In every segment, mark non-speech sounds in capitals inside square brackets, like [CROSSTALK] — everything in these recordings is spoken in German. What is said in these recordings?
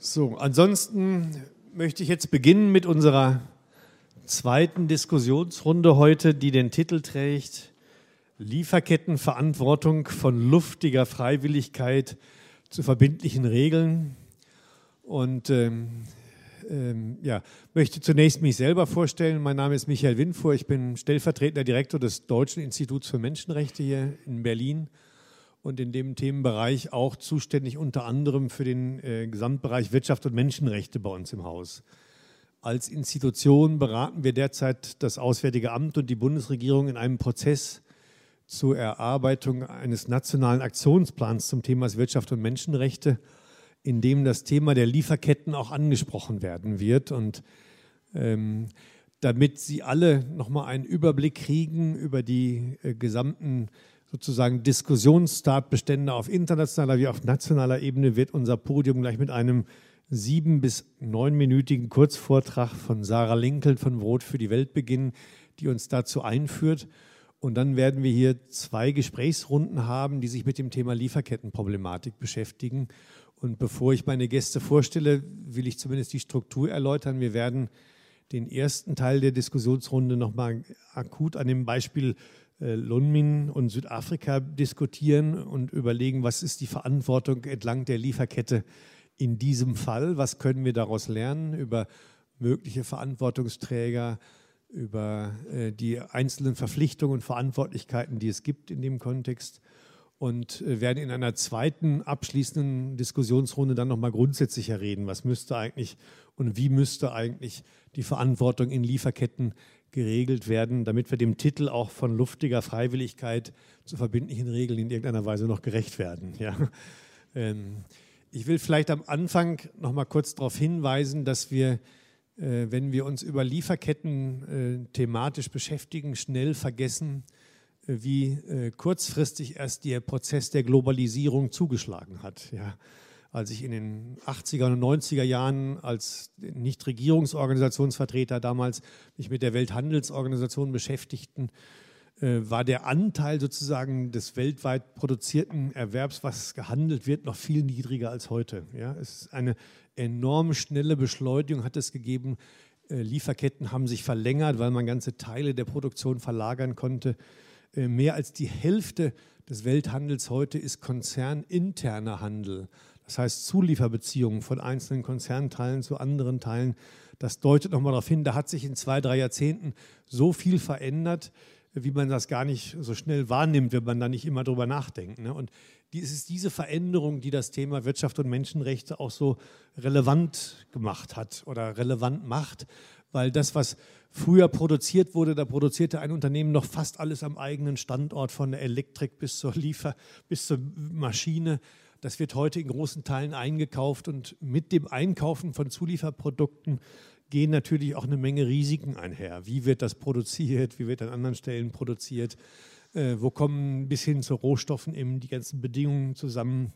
So, ansonsten möchte ich jetzt beginnen mit unserer zweiten Diskussionsrunde heute, die den Titel trägt Lieferkettenverantwortung von luftiger Freiwilligkeit zu verbindlichen Regeln. Und ähm, ähm, ja, möchte zunächst mich selber vorstellen. Mein Name ist Michael Winfuhr. Ich bin stellvertretender Direktor des Deutschen Instituts für Menschenrechte hier in Berlin und in dem Themenbereich auch zuständig unter anderem für den äh, Gesamtbereich Wirtschaft und Menschenrechte bei uns im Haus. Als Institution beraten wir derzeit das Auswärtige Amt und die Bundesregierung in einem Prozess zur Erarbeitung eines nationalen Aktionsplans zum Thema Wirtschaft und Menschenrechte, in dem das Thema der Lieferketten auch angesprochen werden wird. Und ähm, damit Sie alle nochmal einen Überblick kriegen über die äh, gesamten sozusagen Diskussionsstartbestände auf internationaler wie auf nationaler Ebene, wird unser Podium gleich mit einem sieben- bis neunminütigen Kurzvortrag von Sarah Linkel von Brot für die Welt beginnen, die uns dazu einführt. Und dann werden wir hier zwei Gesprächsrunden haben, die sich mit dem Thema Lieferkettenproblematik beschäftigen. Und bevor ich meine Gäste vorstelle, will ich zumindest die Struktur erläutern. Wir werden den ersten Teil der Diskussionsrunde nochmal akut an dem Beispiel äh, Lunmin und Südafrika diskutieren und überlegen, was ist die Verantwortung entlang der Lieferkette in diesem Fall, was können wir daraus lernen über mögliche Verantwortungsträger, über äh, die einzelnen Verpflichtungen und Verantwortlichkeiten, die es gibt in dem Kontext und äh, werden in einer zweiten abschließenden Diskussionsrunde dann nochmal grundsätzlicher reden. Was müsste eigentlich und wie müsste eigentlich die Verantwortung in Lieferketten geregelt werden, damit wir dem Titel auch von luftiger Freiwilligkeit zu verbindlichen Regeln in irgendeiner Weise noch gerecht werden. Ja. Ähm, ich will vielleicht am Anfang nochmal kurz darauf hinweisen, dass wir äh, wenn wir uns über Lieferketten äh, thematisch beschäftigen, schnell vergessen, äh, wie kurzfristig erst der Prozess der Globalisierung zugeschlagen hat. Ja. Als ich in den 80er und 90er Jahren als Nichtregierungsorganisationsvertreter damals mich mit der Welthandelsorganisation beschäftigten, war der Anteil sozusagen des weltweit produzierten Erwerbs, was gehandelt wird, noch viel niedriger als heute. Ja, es ist eine enorm schnelle Beschleunigung hat es gegeben. Äh, Lieferketten haben sich verlängert, weil man ganze Teile der Produktion verlagern konnte. Äh, mehr als die Hälfte des Welthandels heute ist konzerninterner Handel. Das heißt Zulieferbeziehungen von einzelnen Konzernteilen zu anderen Teilen. Das deutet nochmal darauf hin, da hat sich in zwei, drei Jahrzehnten so viel verändert, wie man das gar nicht so schnell wahrnimmt, wenn man da nicht immer drüber nachdenkt. Ne? Und es ist diese Veränderung, die das Thema Wirtschaft und Menschenrechte auch so relevant gemacht hat oder relevant macht, weil das, was früher produziert wurde, da produzierte ein Unternehmen noch fast alles am eigenen Standort, von der Elektrik bis zur Liefer, bis zur Maschine. Das wird heute in großen Teilen eingekauft und mit dem Einkaufen von Zulieferprodukten gehen natürlich auch eine Menge Risiken einher. Wie wird das produziert? Wie wird an anderen Stellen produziert? Äh, wo kommen bis hin zu Rohstoffen eben die ganzen Bedingungen zusammen?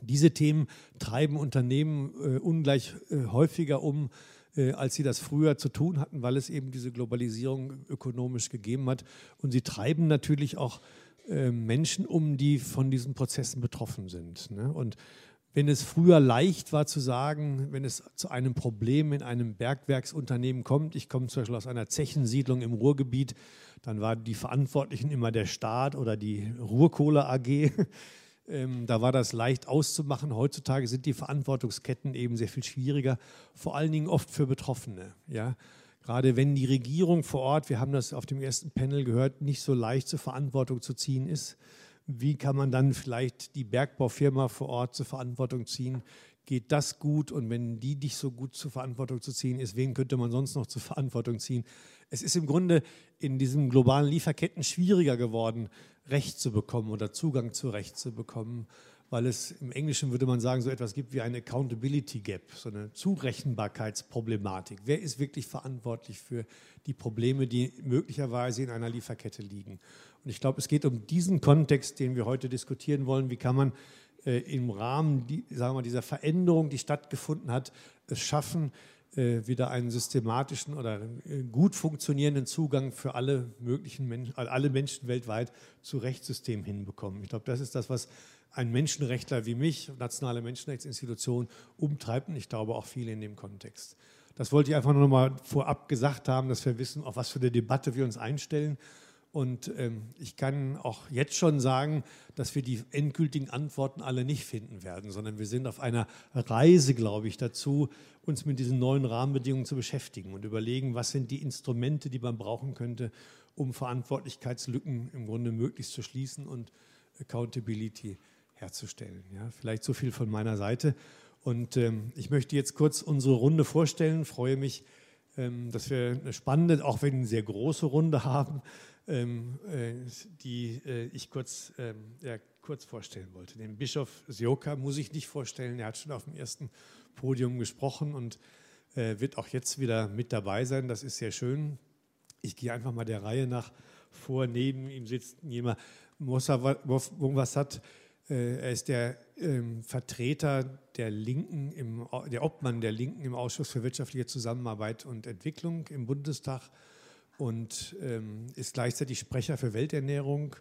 Diese Themen treiben Unternehmen äh, ungleich äh, häufiger um, äh, als sie das früher zu tun hatten, weil es eben diese Globalisierung ökonomisch gegeben hat. Und sie treiben natürlich auch äh, Menschen um, die von diesen Prozessen betroffen sind. Ne? Und wenn es früher leicht war zu sagen, wenn es zu einem Problem in einem Bergwerksunternehmen kommt, ich komme zum Beispiel aus einer Zechensiedlung im Ruhrgebiet, dann waren die Verantwortlichen immer der Staat oder die Ruhrkohle AG. [LAUGHS] Ähm, da war das leicht auszumachen. Heutzutage sind die Verantwortungsketten eben sehr viel schwieriger, vor allen Dingen oft für Betroffene. Ja? Gerade wenn die Regierung vor Ort, wir haben das auf dem ersten Panel gehört, nicht so leicht zur Verantwortung zu ziehen ist wie kann man dann vielleicht die Bergbaufirma vor Ort zur Verantwortung ziehen? Geht das gut? Und wenn die nicht so gut zur Verantwortung zu ziehen ist, wen könnte man sonst noch zur Verantwortung ziehen? Es ist im Grunde in diesen globalen Lieferketten schwieriger geworden, Recht zu bekommen oder Zugang zu Recht zu bekommen, weil es im Englischen würde man sagen, so etwas gibt wie eine Accountability Gap, so eine Zurechenbarkeitsproblematik. Wer ist wirklich verantwortlich für die Probleme, die möglicherweise in einer Lieferkette liegen? Und ich glaube, es geht um diesen Kontext, den wir heute diskutieren wollen. Wie kann man äh, im Rahmen die, sagen wir, dieser Veränderung, die stattgefunden hat, es schaffen, äh, wieder einen systematischen oder äh, gut funktionierenden Zugang für alle möglichen Menschen, alle Menschen weltweit zu Rechtssystemen hinbekommen. Ich glaube, das ist das, was ein Menschenrechtler wie mich, nationale Menschenrechtsinstitution, umtreibt und ich glaube auch viele in dem Kontext. Das wollte ich einfach nur noch mal vorab gesagt haben, dass wir wissen, auf was für eine Debatte wir uns einstellen. Und ähm, ich kann auch jetzt schon sagen, dass wir die endgültigen Antworten alle nicht finden werden, sondern wir sind auf einer Reise, glaube ich, dazu, uns mit diesen neuen Rahmenbedingungen zu beschäftigen und überlegen, was sind die Instrumente, die man brauchen könnte, um Verantwortlichkeitslücken im Grunde möglichst zu schließen und Accountability herzustellen. Ja, vielleicht so viel von meiner Seite. Und ähm, ich möchte jetzt kurz unsere Runde vorstellen. Freue mich, ähm, dass wir eine spannende, auch wenn eine sehr große Runde [LAUGHS] haben, ähm, äh, die äh, ich kurz, ähm, ja, kurz vorstellen wollte. Den Bischof Sioka muss ich nicht vorstellen. Er hat schon auf dem ersten Podium gesprochen und äh, wird auch jetzt wieder mit dabei sein. Das ist sehr schön. Ich gehe einfach mal der Reihe nach vor. Neben ihm sitzt jemand, Mosawat, er ist der ähm, Vertreter der Linken, im, der Obmann der Linken im Ausschuss für wirtschaftliche Zusammenarbeit und Entwicklung im Bundestag und ähm, ist gleichzeitig Sprecher für Welternährung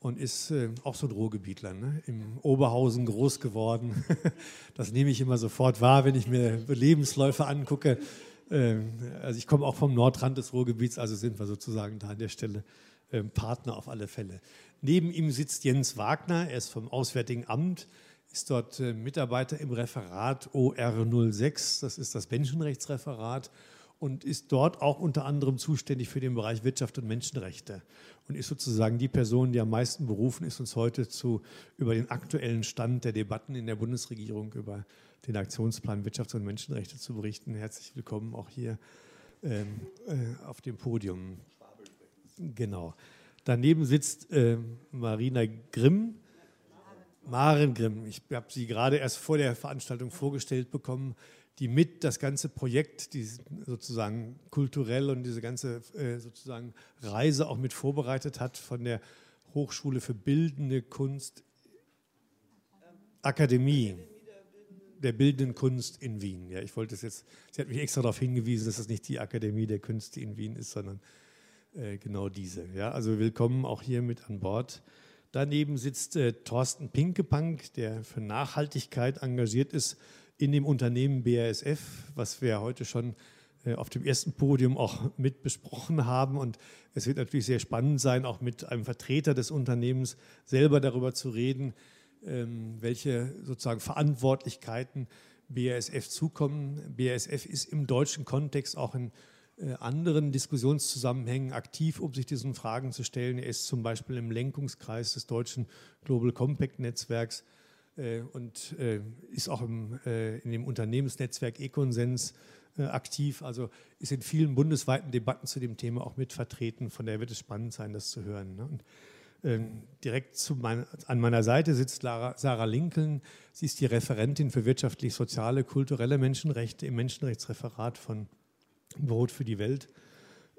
und ist äh, auch so ein Ruhrgebietler, ne? im Oberhausen groß geworden. [LAUGHS] das nehme ich immer sofort wahr, wenn ich mir Lebensläufe angucke. Ähm, also ich komme auch vom Nordrand des Ruhrgebiets, also sind wir sozusagen da an der Stelle ähm, Partner auf alle Fälle. Neben ihm sitzt Jens Wagner, er ist vom Auswärtigen Amt, ist dort äh, Mitarbeiter im Referat OR06, das ist das Menschenrechtsreferat und ist dort auch unter anderem zuständig für den Bereich Wirtschaft und Menschenrechte und ist sozusagen die Person, die am meisten berufen ist, uns heute zu, über den aktuellen Stand der Debatten in der Bundesregierung über den Aktionsplan Wirtschafts- und Menschenrechte zu berichten. Herzlich willkommen auch hier ähm, äh, auf dem Podium. Genau. Daneben sitzt äh, Marina Grimm. Maren Grimm. Ich habe sie gerade erst vor der Veranstaltung vorgestellt bekommen die mit das ganze Projekt, die sozusagen kulturell und diese ganze äh, sozusagen Reise auch mit vorbereitet hat von der Hochschule für Bildende Kunst Akademie der Bildenden Kunst in Wien. Ja, ich wollte es jetzt, sie hat mich extra darauf hingewiesen, dass es nicht die Akademie der Künste in Wien ist, sondern äh, genau diese. Ja, also willkommen auch hier mit an Bord. Daneben sitzt äh, Thorsten Pinkepank, der für Nachhaltigkeit engagiert ist in dem Unternehmen BASF, was wir heute schon äh, auf dem ersten Podium auch [LAUGHS] mit besprochen haben. Und es wird natürlich sehr spannend sein, auch mit einem Vertreter des Unternehmens selber darüber zu reden, ähm, welche sozusagen Verantwortlichkeiten BASF zukommen. BASF ist im deutschen Kontext auch in äh, anderen Diskussionszusammenhängen aktiv, um sich diesen Fragen zu stellen. Er ist zum Beispiel im Lenkungskreis des deutschen Global Compact Netzwerks äh, und äh, ist auch im, äh, in dem Unternehmensnetzwerk Econsens aktiv, also ist in vielen bundesweiten Debatten zu dem Thema auch mit vertreten. Von daher wird es spannend sein, das zu hören. Ne? Und, ähm, direkt mein, an meiner Seite sitzt Lara, Sarah Lincoln. Sie ist die Referentin für wirtschaftlich, soziale, kulturelle Menschenrechte im Menschenrechtsreferat von Brot für die Welt.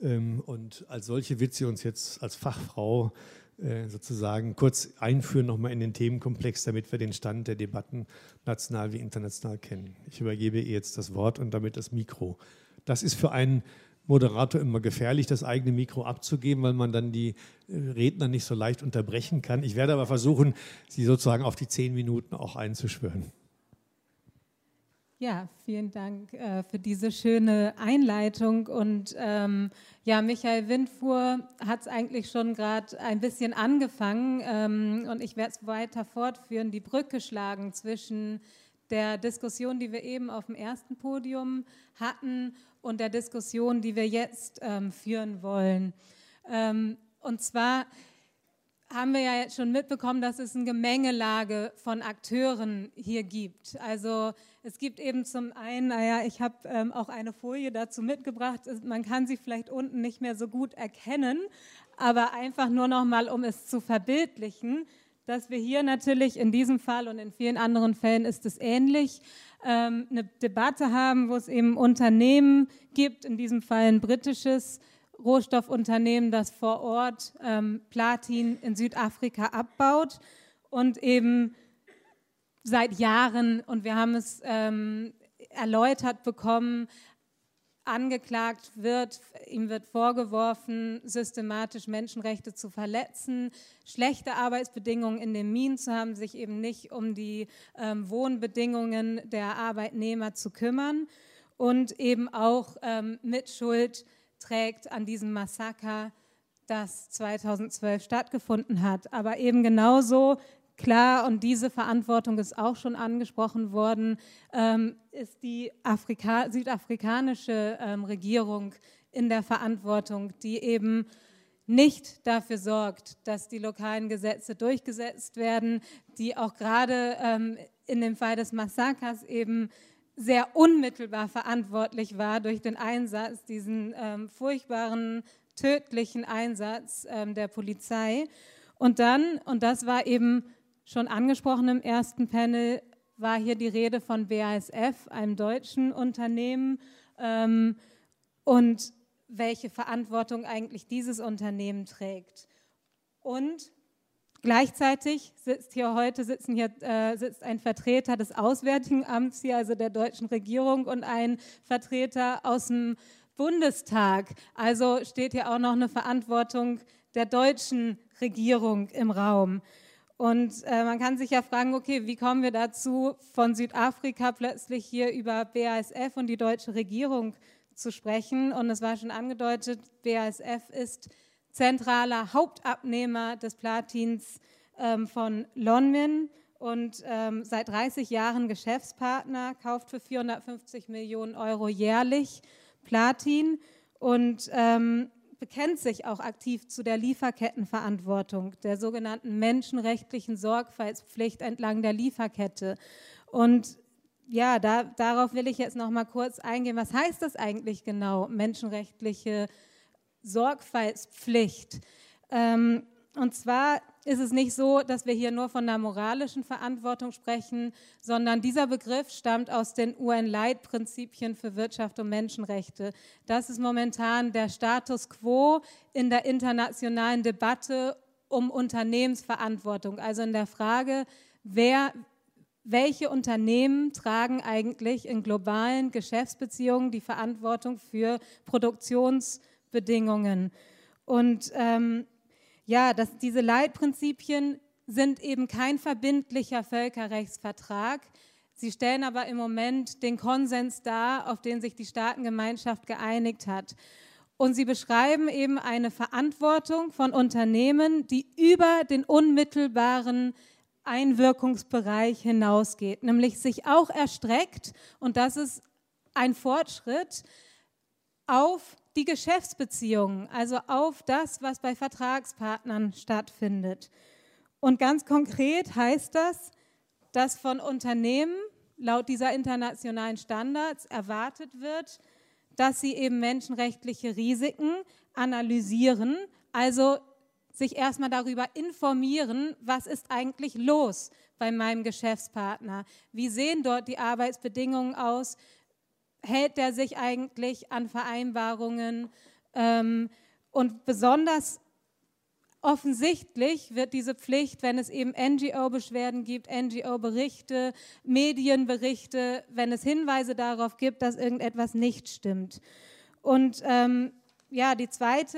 Ähm, und als solche wird sie uns jetzt als Fachfrau äh, sozusagen kurz einführen nochmal in den Themenkomplex, damit wir den Stand der Debatten national wie international kennen. Ich übergebe ihr jetzt das Wort und damit das Mikro. Das ist für einen Moderator immer gefährlich, das eigene Mikro abzugeben, weil man dann die äh, Redner nicht so leicht unterbrechen kann. Ich werde aber versuchen, sie sozusagen auf die zehn Minuten auch einzuschwören. Ja, vielen Dank äh, für diese schöne Einleitung. Und ähm, ja, Michael Windfuhr hat es eigentlich schon gerade ein bisschen angefangen ähm, und ich werde es weiter fortführen, die Brücke schlagen zwischen der Diskussion, die wir eben auf dem ersten Podium hatten und der Diskussion, die wir jetzt ähm, führen wollen. Ähm, und zwar haben wir ja jetzt schon mitbekommen, dass es eine Gemengelage von Akteuren hier gibt. Also es gibt eben zum einen, naja, ich habe ähm, auch eine Folie dazu mitgebracht, man kann sie vielleicht unten nicht mehr so gut erkennen, aber einfach nur noch mal, um es zu verbildlichen, dass wir hier natürlich in diesem Fall und in vielen anderen Fällen ist es ähnlich, ähm, eine Debatte haben, wo es eben Unternehmen gibt, in diesem Fall ein britisches, Rohstoffunternehmen, das vor Ort ähm, Platin in Südafrika abbaut und eben seit Jahren, und wir haben es ähm, erläutert bekommen, angeklagt wird, ihm wird vorgeworfen, systematisch Menschenrechte zu verletzen, schlechte Arbeitsbedingungen in den Minen zu haben, sich eben nicht um die ähm, Wohnbedingungen der Arbeitnehmer zu kümmern und eben auch ähm, Mitschuld trägt an diesem Massaker, das 2012 stattgefunden hat. Aber eben genauso klar, und diese Verantwortung ist auch schon angesprochen worden, ähm, ist die Afrika südafrikanische ähm, Regierung in der Verantwortung, die eben nicht dafür sorgt, dass die lokalen Gesetze durchgesetzt werden, die auch gerade ähm, in dem Fall des Massakers eben sehr unmittelbar verantwortlich war durch den Einsatz, diesen ähm, furchtbaren, tödlichen Einsatz ähm, der Polizei. Und dann, und das war eben schon angesprochen im ersten Panel, war hier die Rede von BASF, einem deutschen Unternehmen, ähm, und welche Verantwortung eigentlich dieses Unternehmen trägt. Und gleichzeitig sitzt hier heute sitzen hier, äh, sitzt ein Vertreter des Auswärtigen Amts hier, also der deutschen Regierung, und ein Vertreter aus dem Bundestag. Also steht hier auch noch eine Verantwortung der deutschen Regierung im Raum. Und äh, man kann sich ja fragen, okay, wie kommen wir dazu, von Südafrika plötzlich hier über BASF und die deutsche Regierung zu sprechen? Und es war schon angedeutet, BASF ist zentraler Hauptabnehmer des Platins ähm, von Lonmin und ähm, seit 30 Jahren Geschäftspartner, kauft für 450 Millionen Euro jährlich Platin und ähm, bekennt sich auch aktiv zu der Lieferkettenverantwortung, der sogenannten menschenrechtlichen Sorgfaltspflicht entlang der Lieferkette. Und ja, da, darauf will ich jetzt noch mal kurz eingehen. Was heißt das eigentlich genau, menschenrechtliche Sorgfaltspflicht? Ähm, und zwar ist es nicht so, dass wir hier nur von einer moralischen Verantwortung sprechen, sondern dieser Begriff stammt aus den UN-Leitprinzipien für Wirtschaft und Menschenrechte. Das ist momentan der Status quo in der internationalen Debatte um Unternehmensverantwortung, also in der Frage, wer, welche Unternehmen tragen eigentlich in globalen Geschäftsbeziehungen die Verantwortung für Produktionsbedingungen. Und ähm, ja, dass diese Leitprinzipien sind eben kein verbindlicher Völkerrechtsvertrag. Sie stellen aber im Moment den Konsens dar, auf den sich die Staatengemeinschaft geeinigt hat. Und sie beschreiben eben eine Verantwortung von Unternehmen, die über den unmittelbaren Einwirkungsbereich hinausgeht, nämlich sich auch erstreckt, und das ist ein Fortschritt, auf die Geschäftsbeziehungen, also auf das, was bei Vertragspartnern stattfindet. Und ganz konkret heißt das, dass von Unternehmen laut dieser internationalen Standards erwartet wird, dass sie eben menschenrechtliche Risiken analysieren, also sich erstmal darüber informieren, was ist eigentlich los bei meinem Geschäftspartner? Wie sehen dort die Arbeitsbedingungen aus? Hält der sich eigentlich an Vereinbarungen? Ähm, und besonders offensichtlich wird diese Pflicht, wenn es eben NGO-Beschwerden gibt, NGO-Berichte, Medienberichte, wenn es Hinweise darauf gibt, dass irgendetwas nicht stimmt. Und ähm, ja, zweite,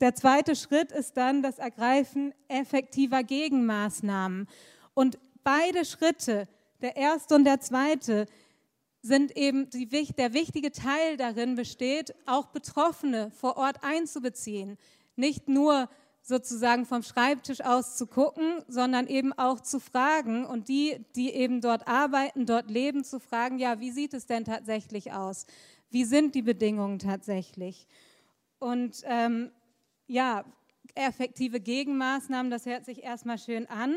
der zweite Schritt ist dann das Ergreifen effektiver Gegenmaßnahmen. Und beide Schritte, der erste und der zweite, sind eben die, der wichtige Teil darin besteht, auch Betroffene vor Ort einzubeziehen. Nicht nur sozusagen vom Schreibtisch aus zu gucken, sondern eben auch zu fragen und die, die eben dort arbeiten, dort leben, zu fragen, ja, wie sieht es denn tatsächlich aus? Wie sind die Bedingungen tatsächlich? Und ähm, ja, effektive Gegenmaßnahmen, das hört sich erstmal schön an.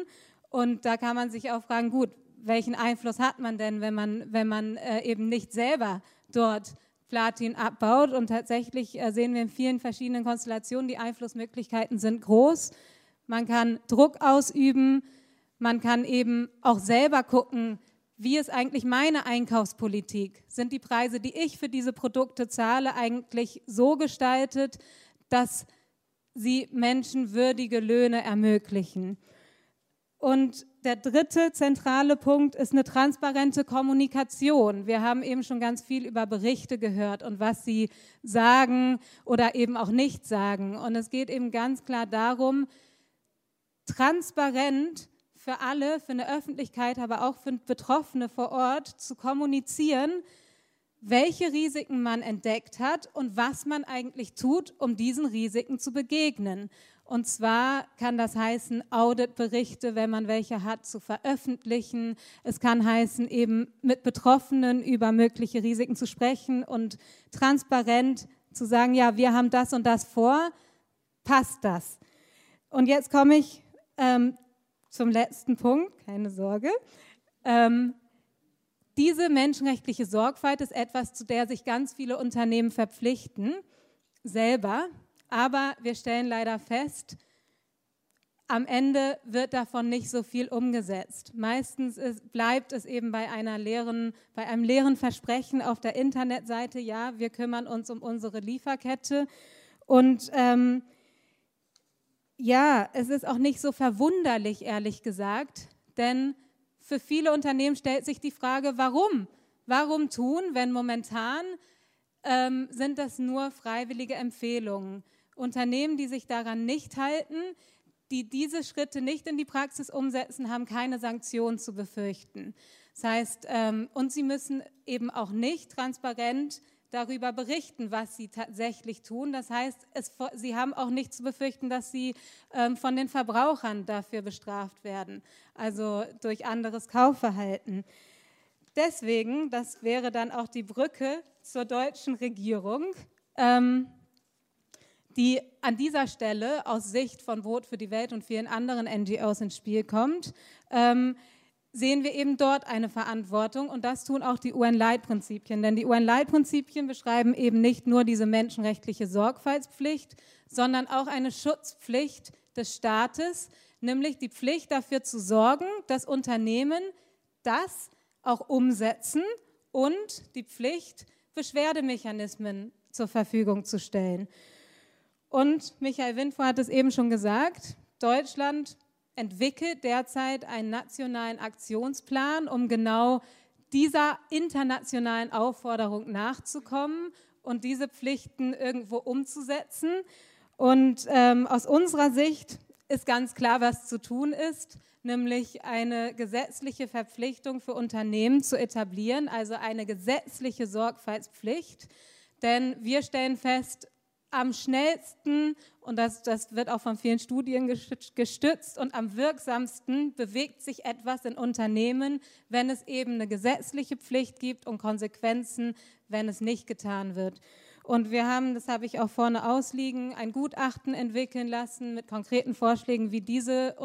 Und da kann man sich auch fragen, gut, welchen Einfluss hat man denn, wenn man, wenn man äh, eben nicht selber dort Platin abbaut? Und tatsächlich äh, sehen wir in vielen verschiedenen Konstellationen, die Einflussmöglichkeiten sind groß. Man kann Druck ausüben, man kann eben auch selber gucken, wie ist eigentlich meine Einkaufspolitik? Sind die Preise, die ich für diese Produkte zahle, eigentlich so gestaltet, dass sie menschenwürdige Löhne ermöglichen? Und der dritte zentrale Punkt ist eine transparente Kommunikation. Wir haben eben schon ganz viel über Berichte gehört und was sie sagen oder eben auch nicht sagen. Und es geht eben ganz klar darum, transparent für alle, für eine Öffentlichkeit, aber auch für Betroffene vor Ort zu kommunizieren, welche Risiken man entdeckt hat und was man eigentlich tut, um diesen Risiken zu begegnen. Und zwar kann das heißen, Auditberichte, wenn man welche hat, zu veröffentlichen. Es kann heißen, eben mit Betroffenen über mögliche Risiken zu sprechen und transparent zu sagen, ja, wir haben das und das vor, passt das? Und jetzt komme ich ähm, zum letzten Punkt, keine Sorge. Ähm, diese menschenrechtliche Sorgfalt ist etwas, zu der sich ganz viele Unternehmen verpflichten, selber. Aber wir stellen leider fest, am Ende wird davon nicht so viel umgesetzt. Meistens ist, bleibt es eben bei, einer leeren, bei einem leeren Versprechen auf der Internetseite, ja, wir kümmern uns um unsere Lieferkette. Und ähm, ja, es ist auch nicht so verwunderlich, ehrlich gesagt, denn für viele Unternehmen stellt sich die Frage, warum? Warum tun, wenn momentan ähm, sind das nur freiwillige Empfehlungen? Unternehmen, die sich daran nicht halten, die diese Schritte nicht in die Praxis umsetzen, haben keine Sanktionen zu befürchten. Das heißt, ähm, und sie müssen eben auch nicht transparent darüber berichten, was sie tatsächlich tun. Das heißt, es, sie haben auch nicht zu befürchten, dass sie ähm, von den Verbrauchern dafür bestraft werden, also durch anderes Kaufverhalten. Deswegen, das wäre dann auch die Brücke zur deutschen Regierung, ähm, die an dieser Stelle aus Sicht von Brot für die Welt und vielen anderen NGOs ins Spiel kommt. Ähm, sehen wir eben dort eine Verantwortung und das tun auch die UN-Leitprinzipien. Denn die UN-Leitprinzipien beschreiben eben nicht nur diese menschenrechtliche Sorgfaltspflicht, sondern auch eine Schutzpflicht des Staates, nämlich die Pflicht dafür zu sorgen, dass Unternehmen das auch umsetzen und die Pflicht, Beschwerdemechanismen zur Verfügung zu stellen. Und Michael Windfuhr hat es eben schon gesagt, Deutschland entwickelt derzeit einen nationalen Aktionsplan, um genau dieser internationalen Aufforderung nachzukommen und diese Pflichten irgendwo umzusetzen. Und ähm, aus unserer Sicht ist ganz klar, was zu tun ist, nämlich eine gesetzliche Verpflichtung für Unternehmen zu etablieren, also eine gesetzliche Sorgfaltspflicht. Denn wir stellen fest, am schnellsten, und das, das wird auch von vielen Studien gestützt, und am wirksamsten bewegt sich etwas in Unternehmen, wenn es eben eine gesetzliche Pflicht gibt und Konsequenzen, wenn es nicht getan wird. Und wir haben, das habe ich auch vorne ausliegen, ein Gutachten entwickeln lassen mit konkreten Vorschlägen, wie diese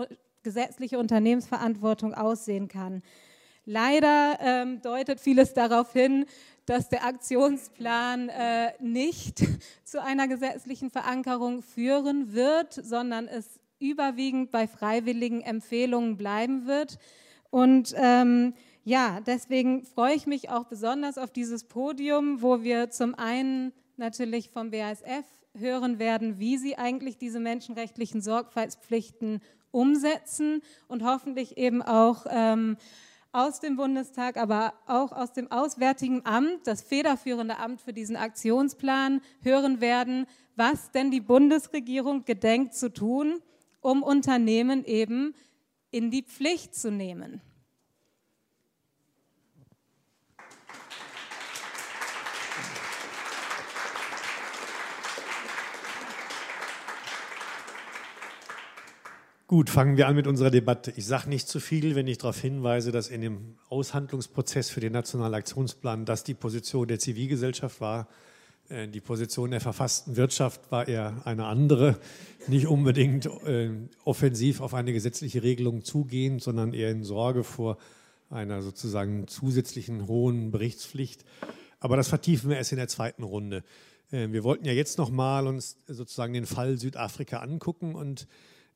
gesetzliche Unternehmensverantwortung aussehen kann. Leider ähm, deutet vieles darauf hin, dass der Aktionsplan äh, nicht [LAUGHS] zu einer gesetzlichen Verankerung führen wird, sondern es überwiegend bei freiwilligen Empfehlungen bleiben wird. Und ähm, ja, deswegen freue ich mich auch besonders auf dieses Podium, wo wir zum einen natürlich vom BASF hören werden, wie sie eigentlich diese menschenrechtlichen Sorgfaltspflichten umsetzen und hoffentlich eben auch ähm, aus dem Bundestag, aber auch aus dem Auswärtigen Amt, das federführende Amt für diesen Aktionsplan, hören werden, was denn die Bundesregierung gedenkt zu tun, um Unternehmen eben in die Pflicht zu nehmen. Gut, fangen wir an mit unserer Debatte. Ich sage nicht zu viel, wenn ich darauf hinweise, dass in dem Aushandlungsprozess für den Nationalen Aktionsplan das die Position der Zivilgesellschaft war. Äh, die Position der verfassten Wirtschaft war eher eine andere, nicht unbedingt äh, offensiv auf eine gesetzliche Regelung zugehen, sondern eher in Sorge vor einer sozusagen zusätzlichen hohen Berichtspflicht. Aber das vertiefen wir erst in der zweiten Runde. Äh, wir wollten ja jetzt noch mal uns sozusagen den Fall Südafrika angucken und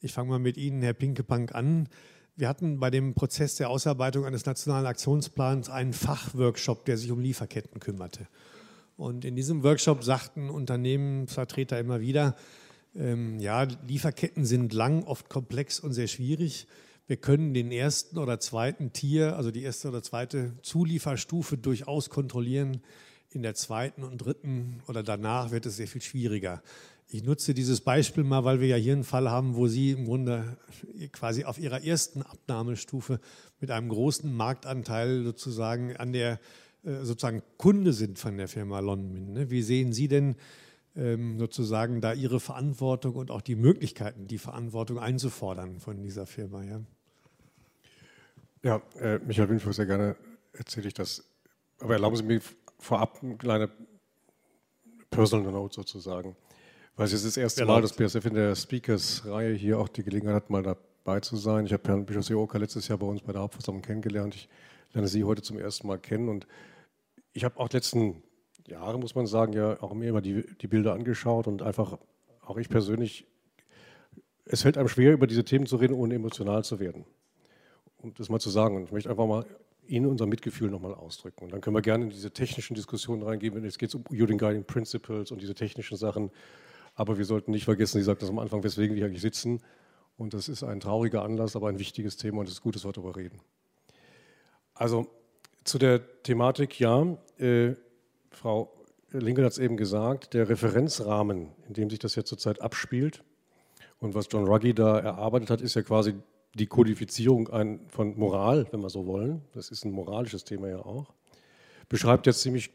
ich fange mal mit Ihnen, Herr Pinkepank, an. Wir hatten bei dem Prozess der Ausarbeitung eines nationalen Aktionsplans einen Fachworkshop, der sich um Lieferketten kümmerte. Und in diesem Workshop sagten Unternehmensvertreter immer wieder, ähm, ja, Lieferketten sind lang, oft komplex und sehr schwierig. wir können den ersten oder zweiten Tier, also die erste oder zweite Zulieferstufe durchaus kontrollieren. In der zweiten und dritten oder danach wird es sehr viel schwieriger. Ich nutze dieses Beispiel mal, weil wir ja hier einen Fall haben, wo Sie im Grunde quasi auf Ihrer ersten Abnahmestufe mit einem großen Marktanteil sozusagen an der äh, sozusagen Kunde sind von der Firma Lonmin. Ne? Wie sehen Sie denn ähm, sozusagen da Ihre Verantwortung und auch die Möglichkeiten, die Verantwortung einzufordern von dieser Firma? Ja, ja äh, Michael Winfrey, sehr gerne erzähle ich das. Aber erlauben Sie mir vorab eine kleine Personal Note sozusagen. Weil es ist das erste Mal, dass BSF in der Speakers-Reihe hier auch die Gelegenheit hat, mal dabei zu sein. Ich habe Herrn Bischof Seoka letztes Jahr bei uns bei der Hauptversammlung kennengelernt. Ich lerne Sie heute zum ersten Mal kennen und ich habe auch die letzten Jahre, muss man sagen, ja auch mir immer die, die Bilder angeschaut und einfach, auch ich persönlich, es fällt einem schwer, über diese Themen zu reden, ohne emotional zu werden. Um das mal zu sagen. Und ich möchte einfach mal Ihnen unser Mitgefühl nochmal ausdrücken. Und dann können wir gerne in diese technischen Diskussionen reingehen, wenn es geht um Union Guiding Principles und diese technischen Sachen. Aber wir sollten nicht vergessen, Sie sagten das am Anfang, weswegen wir eigentlich sitzen. Und das ist ein trauriger Anlass, aber ein wichtiges Thema und es ist gut, dass wir darüber reden. Also zu der Thematik, ja, äh, Frau Lincoln hat es eben gesagt, der Referenzrahmen, in dem sich das jetzt zurzeit abspielt und was John Ruggie da erarbeitet hat, ist ja quasi die Kodifizierung von Moral, wenn wir so wollen. Das ist ein moralisches Thema ja auch. Beschreibt jetzt ziemlich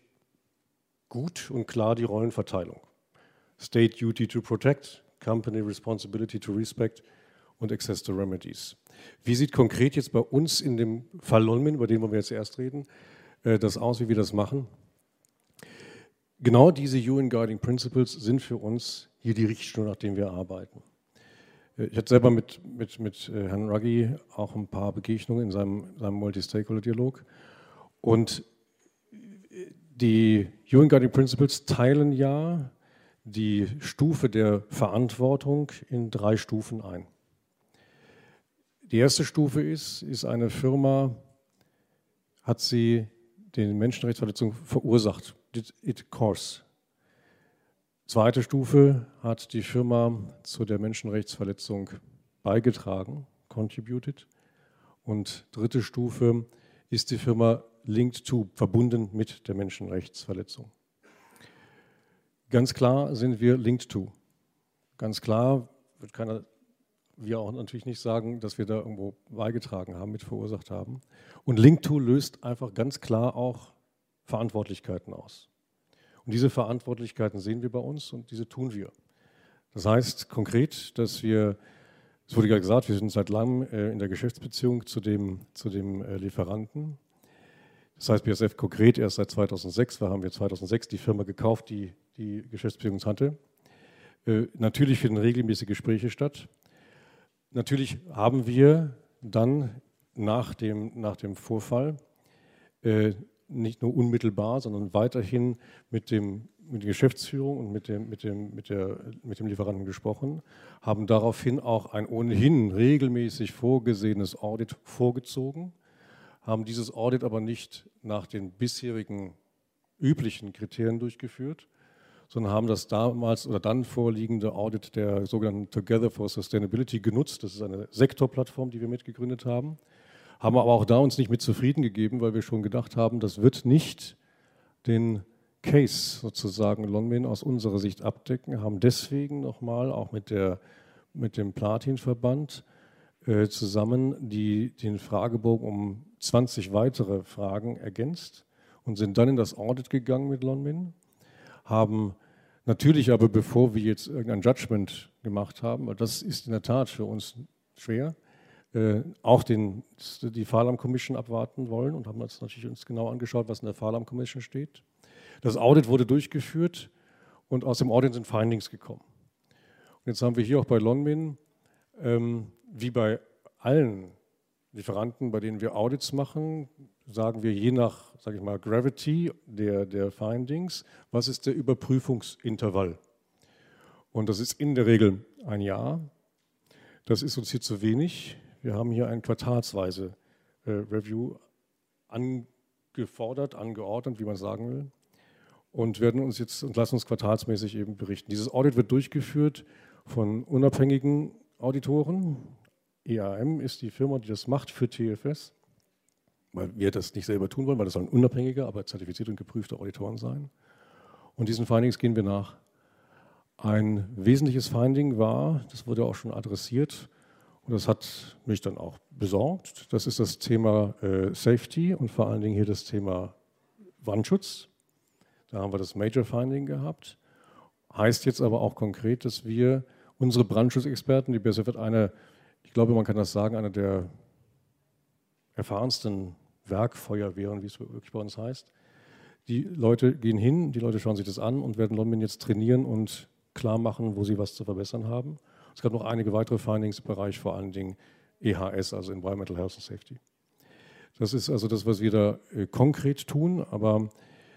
gut und klar die Rollenverteilung. State Duty to Protect, Company Responsibility to Respect und Access to Remedies. Wie sieht konkret jetzt bei uns in dem Fall Lonmin, über den wir jetzt erst reden, äh, das aus, wie wir das machen? Genau diese UN Guiding Principles sind für uns hier die Richtschnur, nach denen wir arbeiten. Äh, ich hatte selber mit, mit, mit äh, Herrn Ruggie auch ein paar Begegnungen in seinem, seinem Multi-Stakeholder-Dialog. Und die UN Guiding Principles teilen ja die Stufe der Verantwortung in drei Stufen ein. Die erste Stufe ist, ist eine Firma, hat sie den Menschenrechtsverletzungen verursacht. Did it cause? Zweite Stufe hat die Firma zu der Menschenrechtsverletzung beigetragen, contributed. Und dritte Stufe ist die Firma linked to, verbunden mit der Menschenrechtsverletzung. Ganz klar sind wir linked to. Ganz klar wird keiner, wir auch natürlich nicht sagen, dass wir da irgendwo beigetragen haben, mit verursacht haben. Und linked to löst einfach ganz klar auch Verantwortlichkeiten aus. Und diese Verantwortlichkeiten sehen wir bei uns und diese tun wir. Das heißt konkret, dass wir, es wurde ja gesagt, wir sind seit langem äh, in der Geschäftsbeziehung zu dem, zu dem äh, Lieferanten. Das heißt, BSF konkret erst seit 2006, da haben wir 2006 die Firma gekauft, die die Geschäftsbeziehung hatte. Äh, natürlich finden regelmäßige Gespräche statt. Natürlich haben wir dann nach dem, nach dem Vorfall äh, nicht nur unmittelbar, sondern weiterhin mit, dem, mit der Geschäftsführung und mit dem, mit, dem, mit, der, mit dem Lieferanten gesprochen, haben daraufhin auch ein ohnehin regelmäßig vorgesehenes Audit vorgezogen, haben dieses Audit aber nicht nach den bisherigen üblichen Kriterien durchgeführt, sondern haben das damals oder dann vorliegende Audit der sogenannten Together for Sustainability genutzt. Das ist eine Sektorplattform, die wir mitgegründet haben. Haben aber auch da uns nicht mit zufrieden gegeben, weil wir schon gedacht haben, das wird nicht den Case sozusagen Lonmin aus unserer Sicht abdecken, haben deswegen nochmal auch mit, der, mit dem Platin-Verband äh, zusammen die, den Fragebogen um 20 weitere Fragen ergänzt und sind dann in das Audit gegangen mit Lonmin, haben natürlich aber, bevor wir jetzt irgendein Judgment gemacht haben, weil das ist in der Tat für uns schwer, äh, auch den, die Farlam Commission abwarten wollen und haben uns natürlich uns genau angeschaut, was in der Farlam Commission steht. Das Audit wurde durchgeführt und aus dem Audit sind Findings gekommen. Und jetzt haben wir hier auch bei Lonmin, ähm, wie bei allen Lieferanten, bei denen wir Audits machen, sagen wir je nach, sage ich mal, Gravity der, der Findings, was ist der Überprüfungsintervall? Und das ist in der Regel ein Jahr. Das ist uns hier zu wenig. Wir haben hier ein quartalsweise äh, Review angefordert, angeordnet, wie man sagen will, und werden uns jetzt und lassen uns quartalsmäßig eben berichten. Dieses Audit wird durchgeführt von unabhängigen Auditoren, EAM ist die Firma, die das macht für TFS, weil wir das nicht selber tun wollen, weil das sollen unabhängige, aber zertifizierte und geprüfte Auditoren sein. Und diesen Findings gehen wir nach. Ein wesentliches Finding war, das wurde auch schon adressiert, und das hat mich dann auch besorgt, das ist das Thema äh, Safety und vor allen Dingen hier das Thema Wandschutz. Da haben wir das Major Finding gehabt. Heißt jetzt aber auch konkret, dass wir unsere Brandschutzexperten, die BSF hat eine, ich glaube, man kann das sagen, eine der erfahrensten Werkfeuerwehren, wie es wirklich bei uns heißt. Die Leute gehen hin, die Leute schauen sich das an und werden London jetzt trainieren und klar machen, wo sie was zu verbessern haben. Es gab noch einige weitere Findings im Bereich vor allen Dingen EHS, also Environmental Health and Safety. Das ist also das, was wir da äh, konkret tun, aber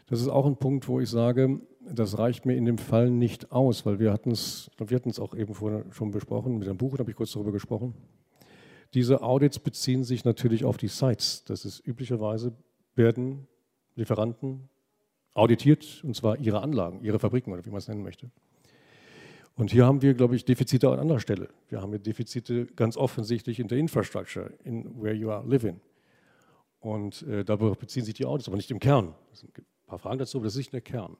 das ist auch ein Punkt, wo ich sage, das reicht mir in dem Fall nicht aus, weil wir hatten es, wir hatten es auch eben vorhin schon besprochen, mit dem Buch habe ich kurz darüber gesprochen. Diese Audits beziehen sich natürlich auf die Sites. Das ist üblicherweise werden Lieferanten auditiert, und zwar ihre Anlagen, ihre Fabriken oder wie man es nennen möchte. Und hier haben wir, glaube ich, Defizite an anderer Stelle. Wir haben hier Defizite ganz offensichtlich in der Infrastructure, in where you are living. Und äh, darauf beziehen sich die Audits, aber nicht im Kern. Das sind ein paar Fragen dazu, aber das ist nicht der Kern.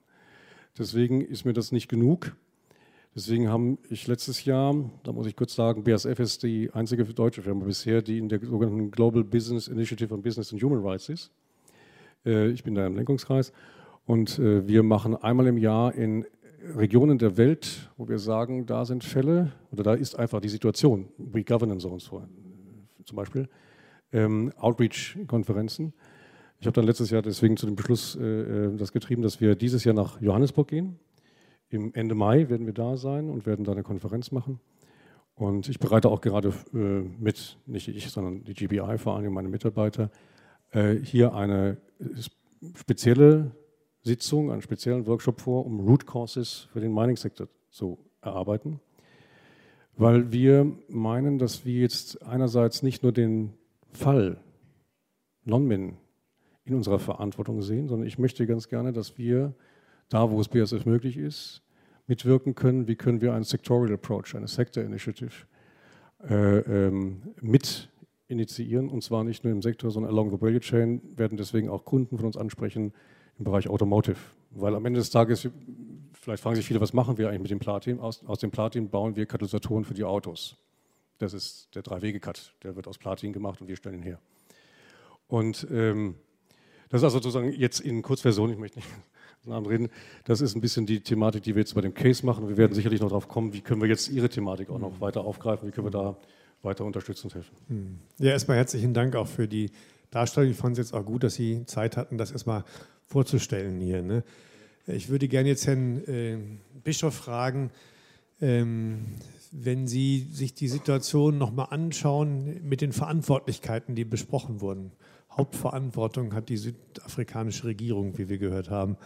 Deswegen ist mir das nicht genug. Deswegen habe ich letztes Jahr, da muss ich kurz sagen, BASF ist die einzige deutsche Firma bisher, die in der sogenannten Global Business Initiative on Business and Human Rights ist. Äh, ich bin da im Lenkungskreis und äh, wir machen einmal im Jahr in Regionen der Welt, wo wir sagen, da sind Fälle oder da ist einfach die Situation, We Governance Zones vor, zum Beispiel, ähm, Outreach-Konferenzen. Ich habe dann letztes Jahr deswegen zu dem Beschluss äh, äh, das getrieben, dass wir dieses Jahr nach Johannesburg gehen. Im Ende Mai werden wir da sein und werden da eine Konferenz machen. Und ich bereite auch gerade äh, mit, nicht ich, sondern die GBI, vor allem meine Mitarbeiter, äh, hier eine spezielle Sitzung, einen speziellen Workshop vor, um Root Causes für den Mining-Sektor zu erarbeiten. Weil wir meinen, dass wir jetzt einerseits nicht nur den Fall Non-Min in unserer Verantwortung sehen, sondern ich möchte ganz gerne, dass wir da, wo es BSF möglich ist, mitwirken können. Wie können wir einen Sectorial Approach, eine Sector Initiative äh, ähm, mit initiieren und zwar nicht nur im Sektor, sondern along the value chain, werden deswegen auch Kunden von uns ansprechen, im Bereich Automotive. Weil am Ende des Tages, vielleicht fragen sich viele, was machen wir eigentlich mit dem Platin? Aus, aus dem Platin bauen wir Katalysatoren für die Autos. Das ist der Drei-Wege-Cut, der wird aus Platin gemacht und wir stellen ihn her. Und ähm, das ist also sozusagen jetzt in Kurzversion, ich möchte nicht [LAUGHS] Namen reden, das ist ein bisschen die Thematik, die wir jetzt bei dem Case machen. Wir werden sicherlich noch darauf kommen, wie können wir jetzt Ihre Thematik auch noch weiter aufgreifen, wie können wir da weiter unterstützen und helfen. Hm. Ja, erstmal herzlichen Dank auch für die Darstellung. Ich fand es jetzt auch gut, dass Sie Zeit hatten, das erstmal vorzustellen hier. Ne? Ich würde gerne jetzt Herrn äh, Bischof fragen, ähm, wenn Sie sich die Situation nochmal anschauen mit den Verantwortlichkeiten, die besprochen wurden. Hauptverantwortung hat die südafrikanische Regierung, wie wir gehört haben.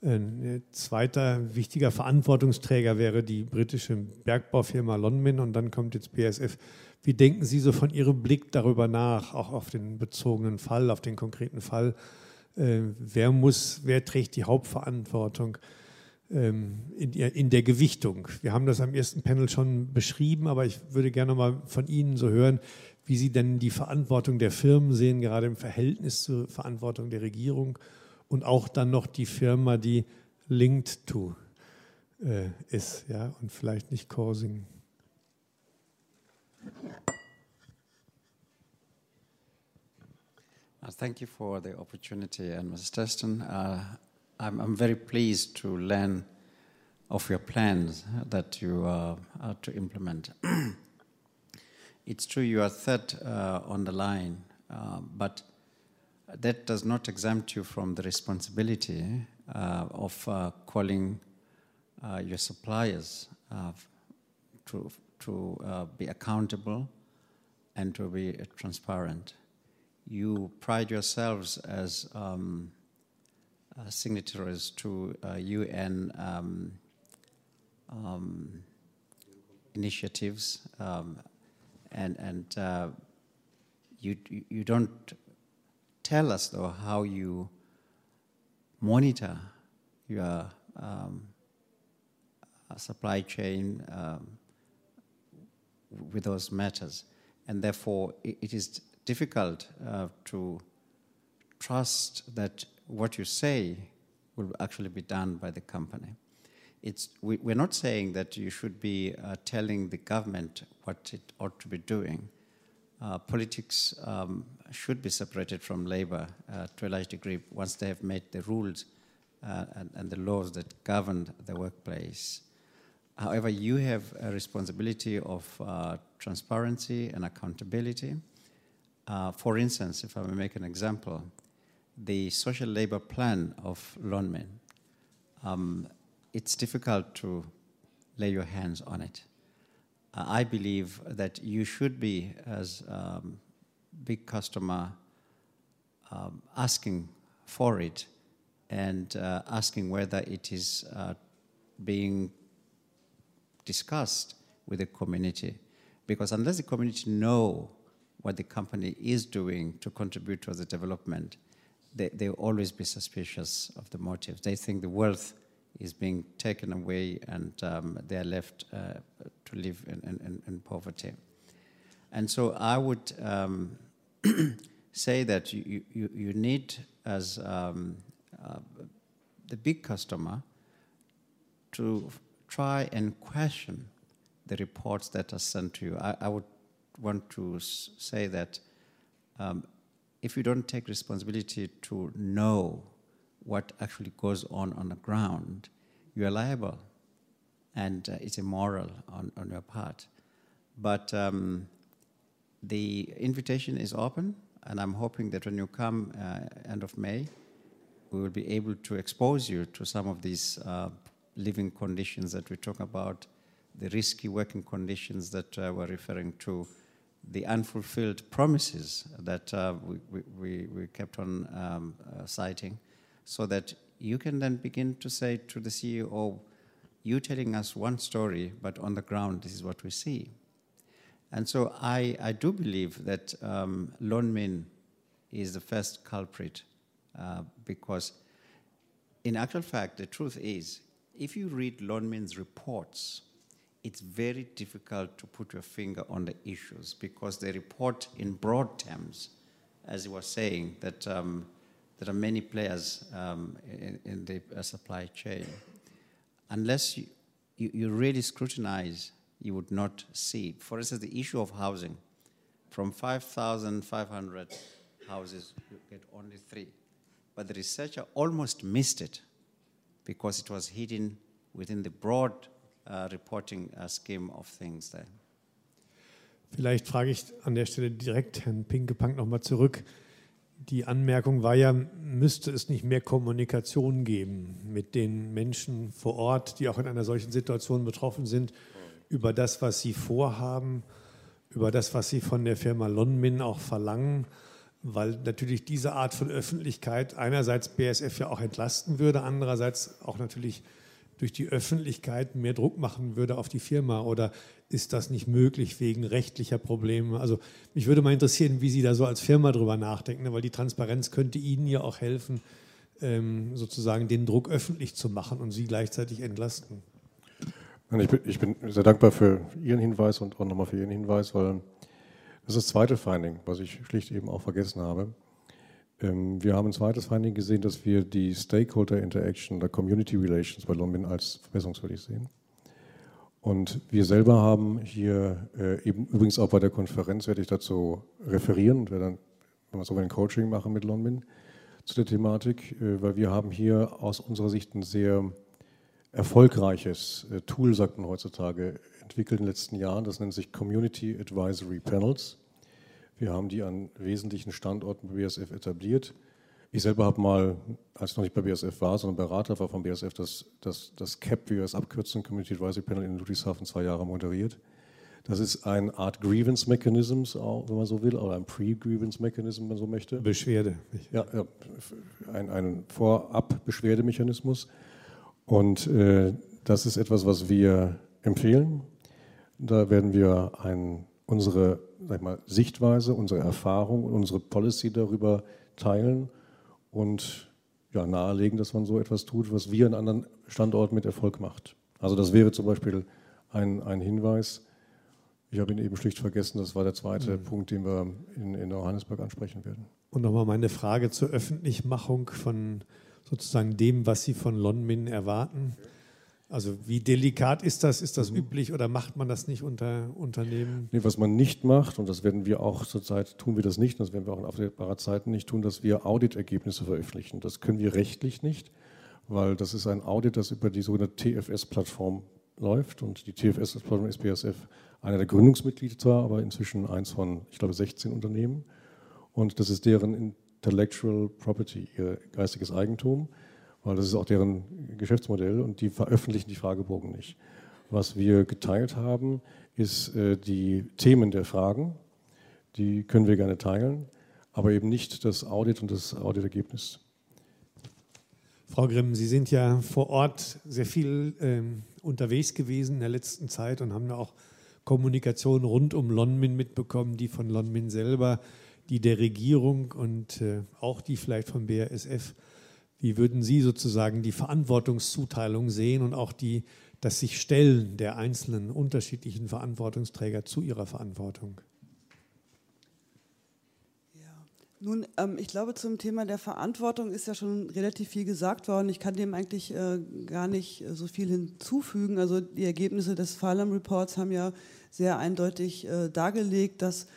Ein zweiter wichtiger Verantwortungsträger wäre die britische Bergbaufirma Lonmin und dann kommt jetzt BSF. Wie denken Sie so von Ihrem Blick darüber nach, auch auf den bezogenen Fall, auf den konkreten Fall? Äh, wer muss, wer trägt die Hauptverantwortung ähm, in, in, der Gewichtung? Wir haben das am ersten Panel schon beschrieben, aber ich würde gerne mal von Ihnen so hören, wie Sie denn die Verantwortung der Firmen sehen, gerade im Verhältnis zur Verantwortung der Regierung und auch dann noch die Firma, die linked to äh, ist, ja, und vielleicht nicht causing. Thank you for the opportunity, and Mrs. Teston. Uh, I'm, I'm, very pleased to learn of your plans that you uh, are to implement. [CLEARS THROAT] it's true you are third uh, on the line, uh, but that does not exempt you from the responsibility uh, of calling your suppliers to, to be accountable and to be transparent. You pride yourselves as um, uh, signatories to uh, UN um, um, initiatives, um, and and uh, you you don't tell us though how you monitor your um, supply chain um, with those matters. and therefore it, it is difficult uh, to trust that what you say will actually be done by the company. It's, we, are not saying that you should be uh, telling the government what it ought to be doing. Uh, politics um, should be separated from labor uh, to a large degree once they have made the rules uh, and, and, the laws that govern the workplace. However, you have a responsibility of uh, transparency and accountability. Uh, for instance, if I may make an example, the social labor plan of Lonmin, um, it's difficult to lay your hands on it. Uh, I believe that you should be, as um, big customer, um, asking for it and uh, asking whether it is uh, being discussed with the community. Because unless the community know what the company is doing to contribute to the development, they, they'll always be suspicious of the motives. They think the wealth is being taken away and um, they are left uh, to live in, in, in, poverty. And so I would um, [CLEARS THROAT] say that you, you, you need, as um, uh, the big customer, to try and question the reports that are sent to you. I, I would want to say that um, if you don't take responsibility to know what actually goes on on the ground, you are liable, and uh, it's immoral on, on your part. But um, the invitation is open, and I'm hoping that when you come uh, end of May, we will be able to expose you to some of these uh, living conditions that we talk about, the risky working conditions that uh, we're referring to, the unfulfilled promises that uh, we, we, we, kept on um, uh, citing, so that you can then begin to say to the CEO, you telling us one story, but on the ground, this is what we see. And so I, I do believe that um, Lonmin is the first culprit uh, because, in actual fact, the truth is if you read Lonmin's reports, it's very difficult to put your finger on the issues because they report in broad terms, as he was saying, that um, there are many players um, in, in, the uh, supply chain. Unless you, you, you, really scrutinize, you would not see. For instance, the issue of housing. From 5,500 houses, you get only three. But the researcher almost missed it because it was hidden within the broad uh, reporting uh, scheme of things there. Vielleicht frage ich an der Stelle direkt Herrn Pinkepank nochmal zurück. Die Anmerkung war ja, müsste es nicht mehr Kommunikation geben mit den Menschen vor Ort, die auch in einer solchen Situation betroffen sind, über das, was sie vorhaben, über das, was sie von der Firma Lonmin auch verlangen weil natürlich diese Art von Öffentlichkeit einerseits BSF ja auch entlasten würde, andererseits auch natürlich durch die Öffentlichkeit mehr Druck machen würde auf die Firma oder ist das nicht möglich wegen rechtlicher Probleme? Also mich würde mal interessieren, wie Sie da so als Firma drüber nachdenken, ne? weil die Transparenz könnte Ihnen ja auch helfen, ähm, sozusagen den Druck öffentlich zu machen und Sie gleichzeitig entlasten. Ich bin, ich bin sehr dankbar für Ihren Hinweis und auch nochmal für Ihren Hinweis, weil das ist das zweite Finding, was ich schlicht eben auch vergessen habe. Ähm, wir haben ein zweites Finding gesehen, dass wir die Stakeholder Interaction oder Community Relations bei Lombin als verbesserungswürdig sehen. Und wir selber haben hier äh, eben übrigens auch bei der Konferenz werde ich dazu referieren und werde dann, wenn wir so ein Coaching machen mit Lonmin zu der Thematik, äh, weil wir haben hier aus unserer Sicht ein sehr erfolgreiches äh, Tool, sagt man heutzutage, entwickelt in den letzten Jahren. Das nennt sich Community Advisory Panels. Wir haben die an wesentlichen Standorten bei BSF etabliert. Ich selber habe mal, als ich noch nicht bei BSF war, sondern Berater war von BSF, das, das, das CAP, wie wir es abkürzen, Community Advisory Panel in Ludwigshafen zwei Jahre moderiert. Das ist eine Art Grievance Mechanism, wenn man so will, oder ein Pre-Grievance Mechanism, wenn man so möchte. Beschwerde. Ja, ja ein, ein Vorab-Beschwerdemechanismus. Und äh, das ist etwas, was wir empfehlen. Da werden wir ein, unsere sag mal, Sichtweise, unsere Erfahrung und unsere Policy darüber teilen und ja, nahelegen, dass man so etwas tut, was wir an anderen Standorten mit Erfolg macht. Also das wäre zum Beispiel ein, ein Hinweis. Ich habe ihn eben schlicht vergessen, das war der zweite mhm. Punkt, den wir in, in Johannesburg ansprechen werden. Und nochmal meine Frage zur Öffentlichmachung von sozusagen dem, was Sie von Lonmin erwarten. Also wie delikat ist das? Ist das mhm. üblich oder macht man das nicht unter Unternehmen? Nee, was man nicht macht, und das werden wir auch zurzeit, tun wir das nicht, das werden wir auch in aufsehbarer Zeit nicht tun, dass wir Auditergebnisse veröffentlichen. Das können wir rechtlich nicht, weil das ist ein Audit, das über die sogenannte TFS-Plattform läuft. Und die TFS-Plattform ist BSF einer der Gründungsmitglieder zwar, aber inzwischen eins von, ich glaube, 16 Unternehmen. Und das ist deren Intellectual Property, ihr geistiges Eigentum weil das ist auch deren Geschäftsmodell und die veröffentlichen die Fragebogen nicht. Was wir geteilt haben, ist äh, die Themen der Fragen, die können wir gerne teilen, aber eben nicht das Audit und das Auditergebnis. Frau Grimm, Sie sind ja vor Ort sehr viel ähm, unterwegs gewesen in der letzten Zeit und haben da auch Kommunikation rund um Lonmin mitbekommen, die von Lonmin selber, die der Regierung und äh, auch die vielleicht vom BASF wie würden Sie sozusagen die Verantwortungszuteilung sehen und auch die, das sich Stellen der einzelnen unterschiedlichen Verantwortungsträger zu ihrer Verantwortung? Nun, ähm, ich glaube, zum Thema der Verantwortung ist ja schon relativ viel gesagt worden. Ich kann dem eigentlich äh, gar nicht äh, so viel hinzufügen. Also die Ergebnisse des Farlam Reports haben ja sehr eindeutig äh, dargelegt, dass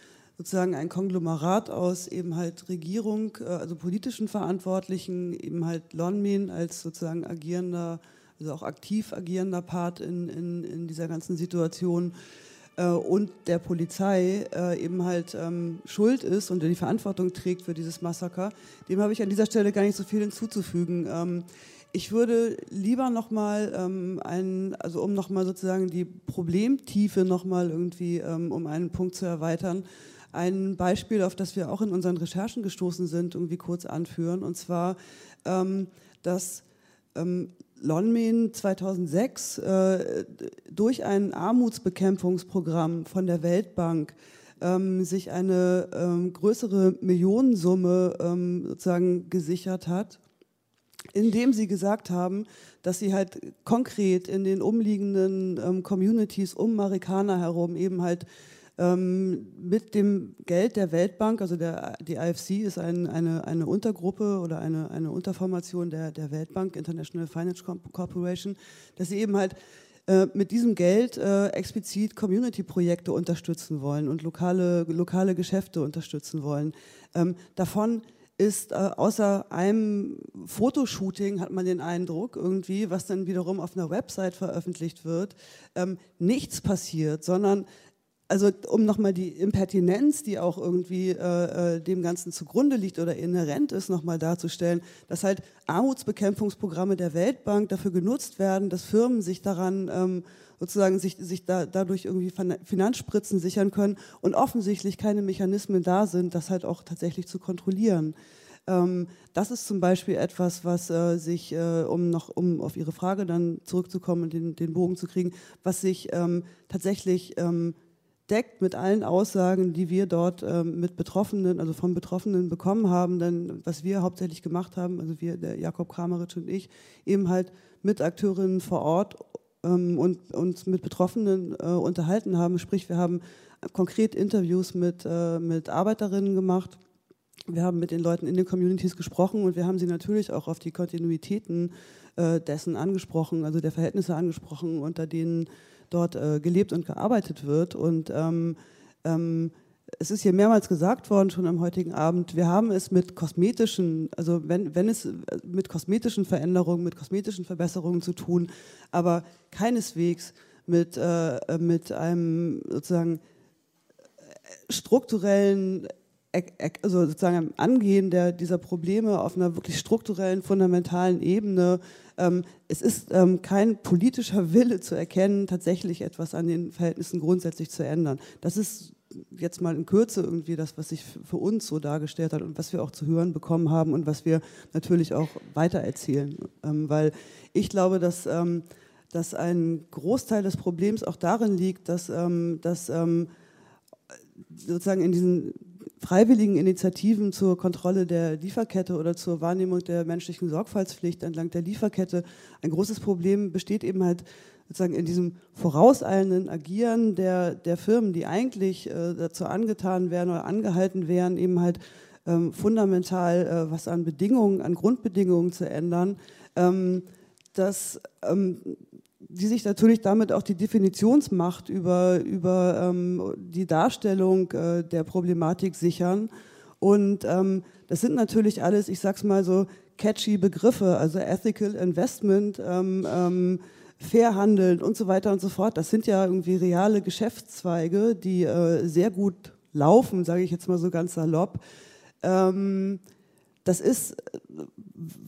sozusagen ein Konglomerat aus eben halt Regierung, äh, also politischen Verantwortlichen, eben halt Lonmin als sozusagen agierender, also auch aktiv agierender Part in, in, in dieser ganzen Situation äh, und der Polizei äh, eben halt ähm, schuld ist und die Verantwortung trägt für dieses Massaker, dem habe ich an dieser Stelle gar nicht so viel hinzuzufügen. Ähm, ich würde lieber nochmal ähm, also um nochmal sozusagen die Problemtiefe nochmal irgendwie, ähm, um einen Punkt zu erweitern, ein Beispiel, auf das wir auch in unseren Recherchen gestoßen sind, irgendwie kurz anführen. Und zwar, ähm, dass ähm, Lonmin 2006 äh, durch ein Armutsbekämpfungsprogramm von der Weltbank ähm, sich eine ähm, größere Millionensumme ähm, sozusagen gesichert hat, indem sie gesagt haben, dass sie halt konkret in den umliegenden ähm, Communities um Marikana herum eben halt mit dem Geld der Weltbank, also der, die IFC ist ein, eine, eine Untergruppe oder eine, eine Unterformation der, der Weltbank, International Finance Corporation, dass sie eben halt äh, mit diesem Geld äh, explizit Community-Projekte unterstützen wollen und lokale, lokale Geschäfte unterstützen wollen. Ähm, davon ist äh, außer einem Fotoshooting, hat man den Eindruck irgendwie, was dann wiederum auf einer Website veröffentlicht wird, ähm, nichts passiert, sondern also um nochmal die Impertinenz, die auch irgendwie äh, äh, dem Ganzen zugrunde liegt oder inhärent ist, nochmal darzustellen, dass halt Armutsbekämpfungsprogramme der Weltbank dafür genutzt werden, dass Firmen sich daran ähm, sozusagen sich, sich da, dadurch irgendwie Finanzspritzen sichern können und offensichtlich keine Mechanismen da sind, das halt auch tatsächlich zu kontrollieren. Ähm, das ist zum Beispiel etwas, was äh, sich, äh, um noch um auf Ihre Frage dann zurückzukommen und den, den Bogen zu kriegen, was sich ähm, tatsächlich ähm, deckt mit allen Aussagen, die wir dort ähm, mit Betroffenen, also von Betroffenen bekommen haben. Denn was wir hauptsächlich gemacht haben, also wir, der Jakob Krameritsch und ich, eben halt mit Akteurinnen vor Ort ähm, und uns mit Betroffenen äh, unterhalten haben. Sprich, wir haben konkret Interviews mit, äh, mit Arbeiterinnen gemacht. Wir haben mit den Leuten in den Communities gesprochen und wir haben sie natürlich auch auf die Kontinuitäten äh, dessen angesprochen, also der Verhältnisse angesprochen, unter denen dort äh, gelebt und gearbeitet wird. Und ähm, ähm, es ist hier mehrmals gesagt worden, schon am heutigen Abend, wir haben es mit kosmetischen, also wenn, wenn es äh, mit kosmetischen Veränderungen, mit kosmetischen Verbesserungen zu tun, aber keineswegs mit, äh, mit einem sozusagen äh, strukturellen also sozusagen Angehen der, dieser Probleme auf einer wirklich strukturellen, fundamentalen Ebene. Ähm, es ist ähm, kein politischer Wille zu erkennen, tatsächlich etwas an den Verhältnissen grundsätzlich zu ändern. Das ist jetzt mal in Kürze irgendwie das, was sich für uns so dargestellt hat und was wir auch zu hören bekommen haben und was wir natürlich auch weitererzählen. Ähm, weil ich glaube, dass, ähm, dass ein Großteil des Problems auch darin liegt, dass, ähm, dass ähm, sozusagen in diesen freiwilligen Initiativen zur Kontrolle der Lieferkette oder zur Wahrnehmung der menschlichen Sorgfaltspflicht entlang der Lieferkette. Ein großes Problem besteht eben halt sozusagen in diesem vorauseilenden Agieren der, der Firmen, die eigentlich äh, dazu angetan werden oder angehalten wären, eben halt ähm, fundamental äh, was an Bedingungen, an Grundbedingungen zu ändern, ähm, dass ähm, die sich natürlich damit auch die Definitionsmacht über, über ähm, die Darstellung äh, der Problematik sichern. Und ähm, das sind natürlich alles, ich sag's mal so, catchy Begriffe, also Ethical Investment, ähm, ähm, Fairhandeln und so weiter und so fort. Das sind ja irgendwie reale Geschäftszweige, die äh, sehr gut laufen, sage ich jetzt mal so ganz salopp. Ähm, das ist äh,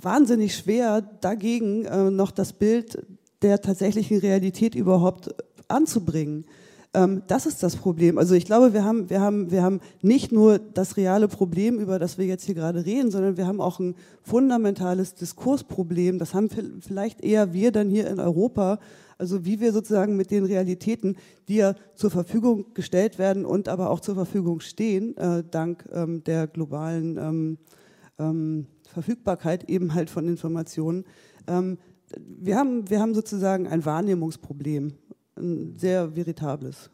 wahnsinnig schwer, dagegen äh, noch das Bild der tatsächlichen Realität überhaupt anzubringen. Ähm, das ist das Problem. Also ich glaube, wir haben, wir, haben, wir haben nicht nur das reale Problem, über das wir jetzt hier gerade reden, sondern wir haben auch ein fundamentales Diskursproblem. Das haben vielleicht eher wir dann hier in Europa. Also wie wir sozusagen mit den Realitäten, die ja zur Verfügung gestellt werden und aber auch zur Verfügung stehen, äh, dank ähm, der globalen ähm, ähm, Verfügbarkeit eben halt von Informationen. Wir, haben, wir haben sozusagen ein Wahrnehmungsproblem ein sehr veritables.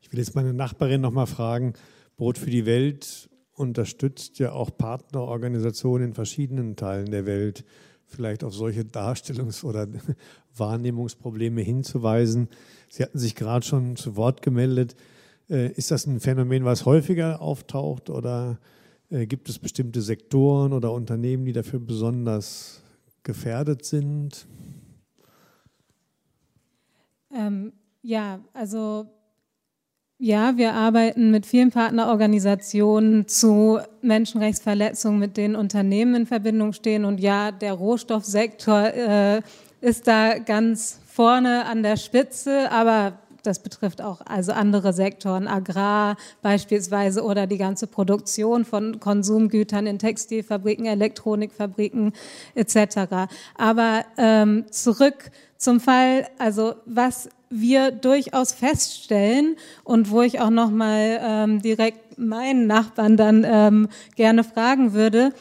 Ich will jetzt meine Nachbarin noch mal fragen. Brot für die Welt unterstützt ja auch Partnerorganisationen in verschiedenen Teilen der Welt, vielleicht auf solche Darstellungs- oder [LAUGHS] Wahrnehmungsprobleme hinzuweisen. Sie hatten sich gerade schon zu Wort gemeldet. Äh, ist das ein Phänomen, was häufiger auftaucht oder äh, gibt es bestimmte Sektoren oder Unternehmen, die dafür besonders gefährdet sind? Ähm, ja, also ja, wir arbeiten mit vielen Partnerorganisationen zu Menschenrechtsverletzungen, mit denen Unternehmen in Verbindung stehen. Und ja, der Rohstoffsektor äh, ist da ganz vorne an der Spitze, aber das betrifft auch also andere Sektoren, Agrar beispielsweise oder die ganze Produktion von Konsumgütern in Textilfabriken, Elektronikfabriken etc. Aber ähm, zurück zum Fall, also was wir durchaus feststellen und wo ich auch noch mal ähm, direkt meinen Nachbarn dann ähm, gerne fragen würde,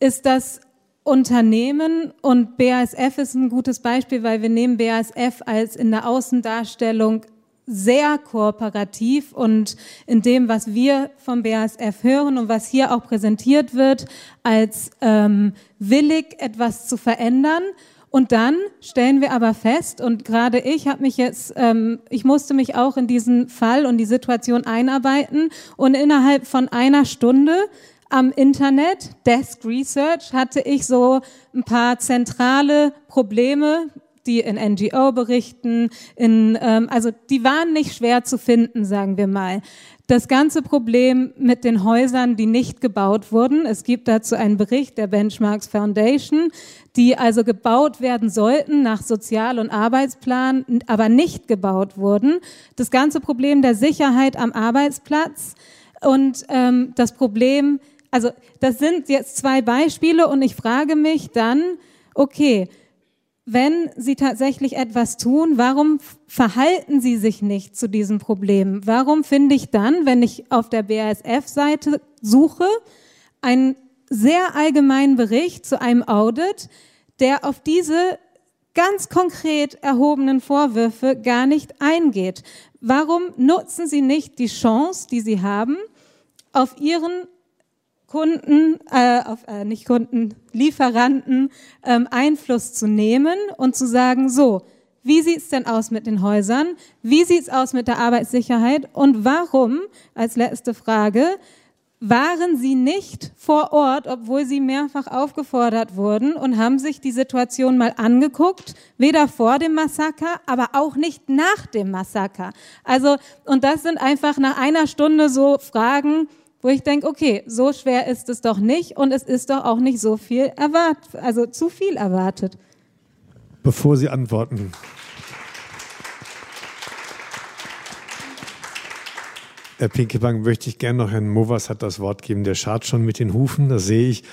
ist, dass Unternehmen und BASF ist ein gutes Beispiel, weil wir nehmen BASF als in der Außendarstellung sehr kooperativ und in dem, was wir vom BASF hören und was hier auch präsentiert wird, als ähm, willig etwas zu verändern. Und dann stellen wir aber fest, und gerade ich habe mich jetzt, ähm, ich musste mich auch in diesen Fall und die Situation einarbeiten und innerhalb von einer Stunde am Internet, Desk Research, hatte ich so ein paar zentrale Probleme die in NGO berichten, in, ähm, also die waren nicht schwer zu finden, sagen wir mal. Das ganze Problem mit den Häusern, die nicht gebaut wurden, es gibt dazu einen Bericht der Benchmarks Foundation, die also gebaut werden sollten nach Sozial- und Arbeitsplan, aber nicht gebaut wurden. Das ganze Problem der Sicherheit am Arbeitsplatz und ähm, das Problem, also das sind jetzt zwei Beispiele und ich frage mich dann, okay, wenn sie tatsächlich etwas tun, warum verhalten sie sich nicht zu diesem Problem? Warum finde ich dann, wenn ich auf der BASF-Seite suche, einen sehr allgemeinen Bericht zu einem Audit, der auf diese ganz konkret erhobenen Vorwürfe gar nicht eingeht? Warum nutzen sie nicht die Chance, die sie haben, auf ihren Kunden, äh, auf, äh, nicht Kunden, Lieferanten ähm, Einfluss zu nehmen und zu sagen, so, wie sieht's denn aus mit den Häusern? Wie sieht's aus mit der Arbeitssicherheit? Und warum, als letzte Frage, waren Sie nicht vor Ort, obwohl Sie mehrfach aufgefordert wurden und haben sich die Situation mal angeguckt, weder vor dem Massaker, aber auch nicht nach dem Massaker. Also, und das sind einfach nach einer Stunde so Fragen, wo ich denke, okay, so schwer ist es doch nicht und es ist doch auch nicht so viel erwartet, also zu viel erwartet. Bevor Sie antworten. Herr Pinkebank, möchte ich gerne noch Herrn Movas hat das Wort geben. Der schart schon mit den Hufen, das sehe ich.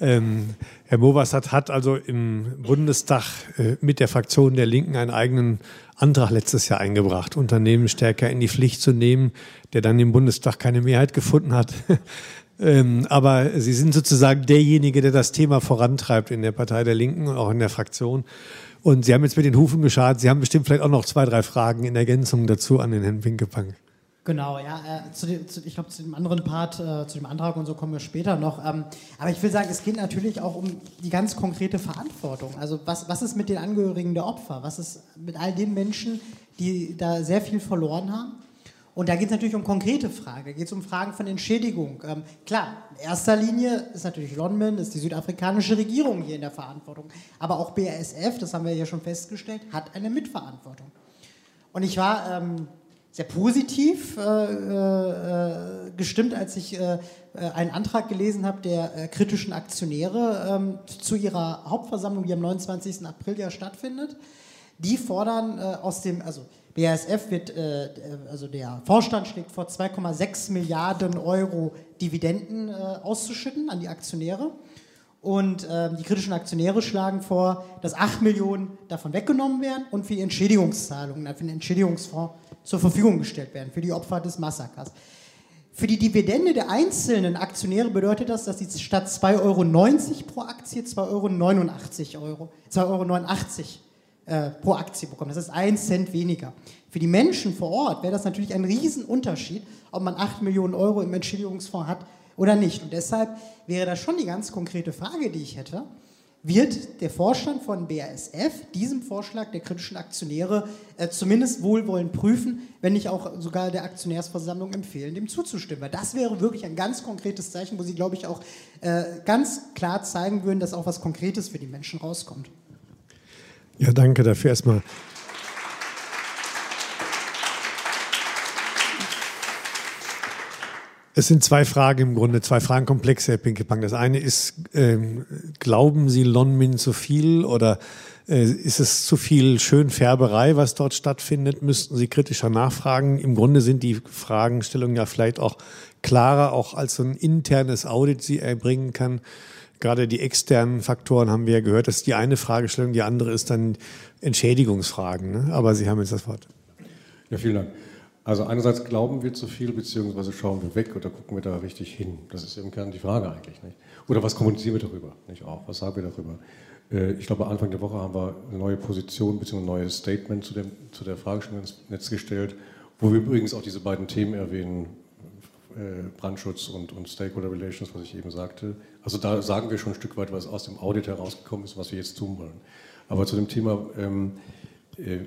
Ähm, Herr Movassat hat also im Bundestag äh, mit der Fraktion der Linken einen eigenen Antrag letztes Jahr eingebracht, Unternehmen stärker in die Pflicht zu nehmen, der dann im Bundestag keine Mehrheit gefunden hat. [LAUGHS] ähm, aber Sie sind sozusagen derjenige, der das Thema vorantreibt in der Partei der Linken und auch in der Fraktion. Und Sie haben jetzt mit den Hufen geschaut. Sie haben bestimmt vielleicht auch noch zwei, drei Fragen in Ergänzung dazu an den Herrn Winkepang. Genau, ja. Äh, zu dem, zu, ich glaube, zu dem anderen Part, äh, zu dem Antrag und so kommen wir später noch. Ähm, aber ich will sagen, es geht natürlich auch um die ganz konkrete Verantwortung. Also was, was ist mit den Angehörigen der Opfer? Was ist mit all den Menschen, die da sehr viel verloren haben? Und da geht es natürlich um konkrete Fragen. Da geht es um Fragen von Entschädigung. Ähm, klar, in erster Linie ist natürlich Lonmin, ist die südafrikanische Regierung hier in der Verantwortung. Aber auch BASF, das haben wir ja schon festgestellt, hat eine Mitverantwortung. Und ich war ähm, sehr positiv äh, äh, gestimmt, als ich äh, äh einen Antrag gelesen habe der äh, kritischen Aktionäre ähm, zu ihrer Hauptversammlung, die am 29. April ja stattfindet. Die fordern äh, aus dem, also BASF wird, äh, also der Vorstand schlägt vor, 2,6 Milliarden Euro Dividenden äh, auszuschütten an die Aktionäre. Und äh, die kritischen Aktionäre schlagen vor, dass 8 Millionen davon weggenommen werden und für Entschädigungszahlungen, für den Entschädigungsfonds zur Verfügung gestellt werden, für die Opfer des Massakers. Für die Dividende der einzelnen Aktionäre bedeutet das, dass sie statt 2,90 Euro pro Aktie 2,89 Euro, 2,89 Euro äh, pro Aktie bekommen. Das ist ein Cent weniger. Für die Menschen vor Ort wäre das natürlich ein Riesenunterschied, ob man 8 Millionen Euro im Entschädigungsfonds hat oder nicht. Und deshalb wäre das schon die ganz konkrete Frage, die ich hätte. Wird der Vorstand von BASF diesem Vorschlag der kritischen Aktionäre äh, zumindest wohlwollend prüfen, wenn nicht auch sogar der Aktionärsversammlung empfehlen, dem zuzustimmen? Weil das wäre wirklich ein ganz konkretes Zeichen, wo Sie, glaube ich, auch äh, ganz klar zeigen würden, dass auch was Konkretes für die Menschen rauskommt. Ja, danke dafür erstmal. Es sind zwei Fragen im Grunde, zwei Fragenkomplexe, Herr Pinkepang. Das eine ist, ähm, glauben Sie Lonmin zu viel oder äh, ist es zu viel Schönfärberei, was dort stattfindet? Müssten Sie kritischer nachfragen? Im Grunde sind die Fragestellungen ja vielleicht auch klarer, auch als so ein internes Audit sie erbringen kann gerade die externen Faktoren haben wir ja gehört, das ist die eine Fragestellung, die andere ist dann Entschädigungsfragen. Ne? Aber Sie haben jetzt das Wort. Ja, vielen Dank. Also einerseits glauben wir zu viel, beziehungsweise schauen wir weg oder gucken wir da richtig hin. Das ist im Kern die Frage eigentlich. Nicht? Oder was kommunizieren wir darüber? Nicht auch? Was sagen wir darüber? Äh, ich glaube, Anfang der Woche haben wir eine neue Position bzw. ein neues Statement zu, dem, zu der Fragestellung ins Netz gestellt, wo wir übrigens auch diese beiden Themen erwähnen, äh, Brandschutz und, und Stakeholder Relations, was ich eben sagte. Also da sagen wir schon ein Stück weit, was aus dem Audit herausgekommen ist, was wir jetzt tun wollen. Aber zu dem Thema, ähm, äh,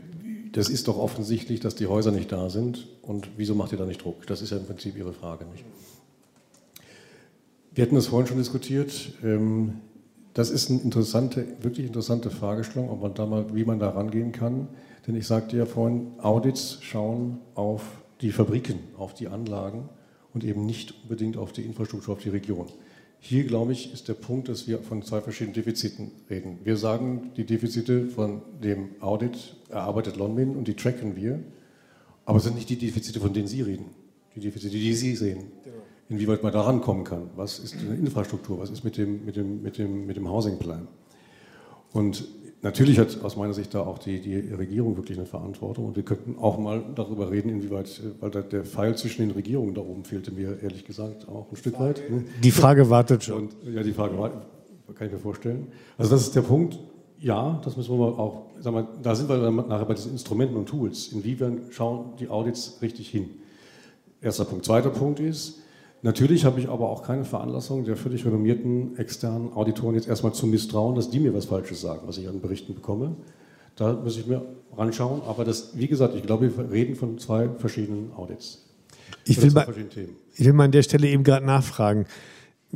das ist doch offensichtlich, dass die Häuser nicht da sind. Und wieso macht ihr da nicht Druck? Das ist ja im Prinzip Ihre Frage. Nicht? Wir hatten das vorhin schon diskutiert. Ähm, das ist eine interessante, wirklich interessante Fragestellung, ob man da mal, wie man da rangehen kann. Denn ich sagte ja vorhin, Audits schauen auf die Fabriken, auf die Anlagen und eben nicht unbedingt auf die Infrastruktur, auf die Region. Hier, glaube ich, ist der Punkt, dass wir von zwei verschiedenen Defiziten reden. Wir sagen, die Defizite von dem Audit erarbeitet Lonmin und die tracken wir, aber es sind nicht die Defizite, von denen Sie reden, die Defizite, die Sie sehen. Genau. Inwieweit man da rankommen kann. Was ist die Infrastruktur? Was ist mit dem, mit dem, mit dem, mit dem Housing Plan? Und natürlich hat aus meiner Sicht da auch die, die Regierung wirklich eine Verantwortung. Und wir könnten auch mal darüber reden, inwieweit, weil der Pfeil zwischen den Regierungen da oben fehlte mir ehrlich gesagt auch ein Stück weit. Ne? Die Frage wartet schon. Und, ja, die Frage kann ich mir vorstellen. Also das ist der Punkt. Ja, das müssen wir mal auch, sag mal, da sind wir dann nachher bei diesen Instrumenten und Tools. Inwiefern schauen die Audits richtig hin? Erster Punkt. Zweiter Punkt ist, Natürlich habe ich aber auch keine Veranlassung der völlig renommierten externen Auditoren jetzt erstmal zu misstrauen, dass die mir was Falsches sagen, was ich an Berichten bekomme. Da muss ich mir ranschauen. Aber das, wie gesagt, ich glaube, wir reden von zwei verschiedenen Audits. Ich will, mal, ich will mal an der Stelle eben gerade nachfragen.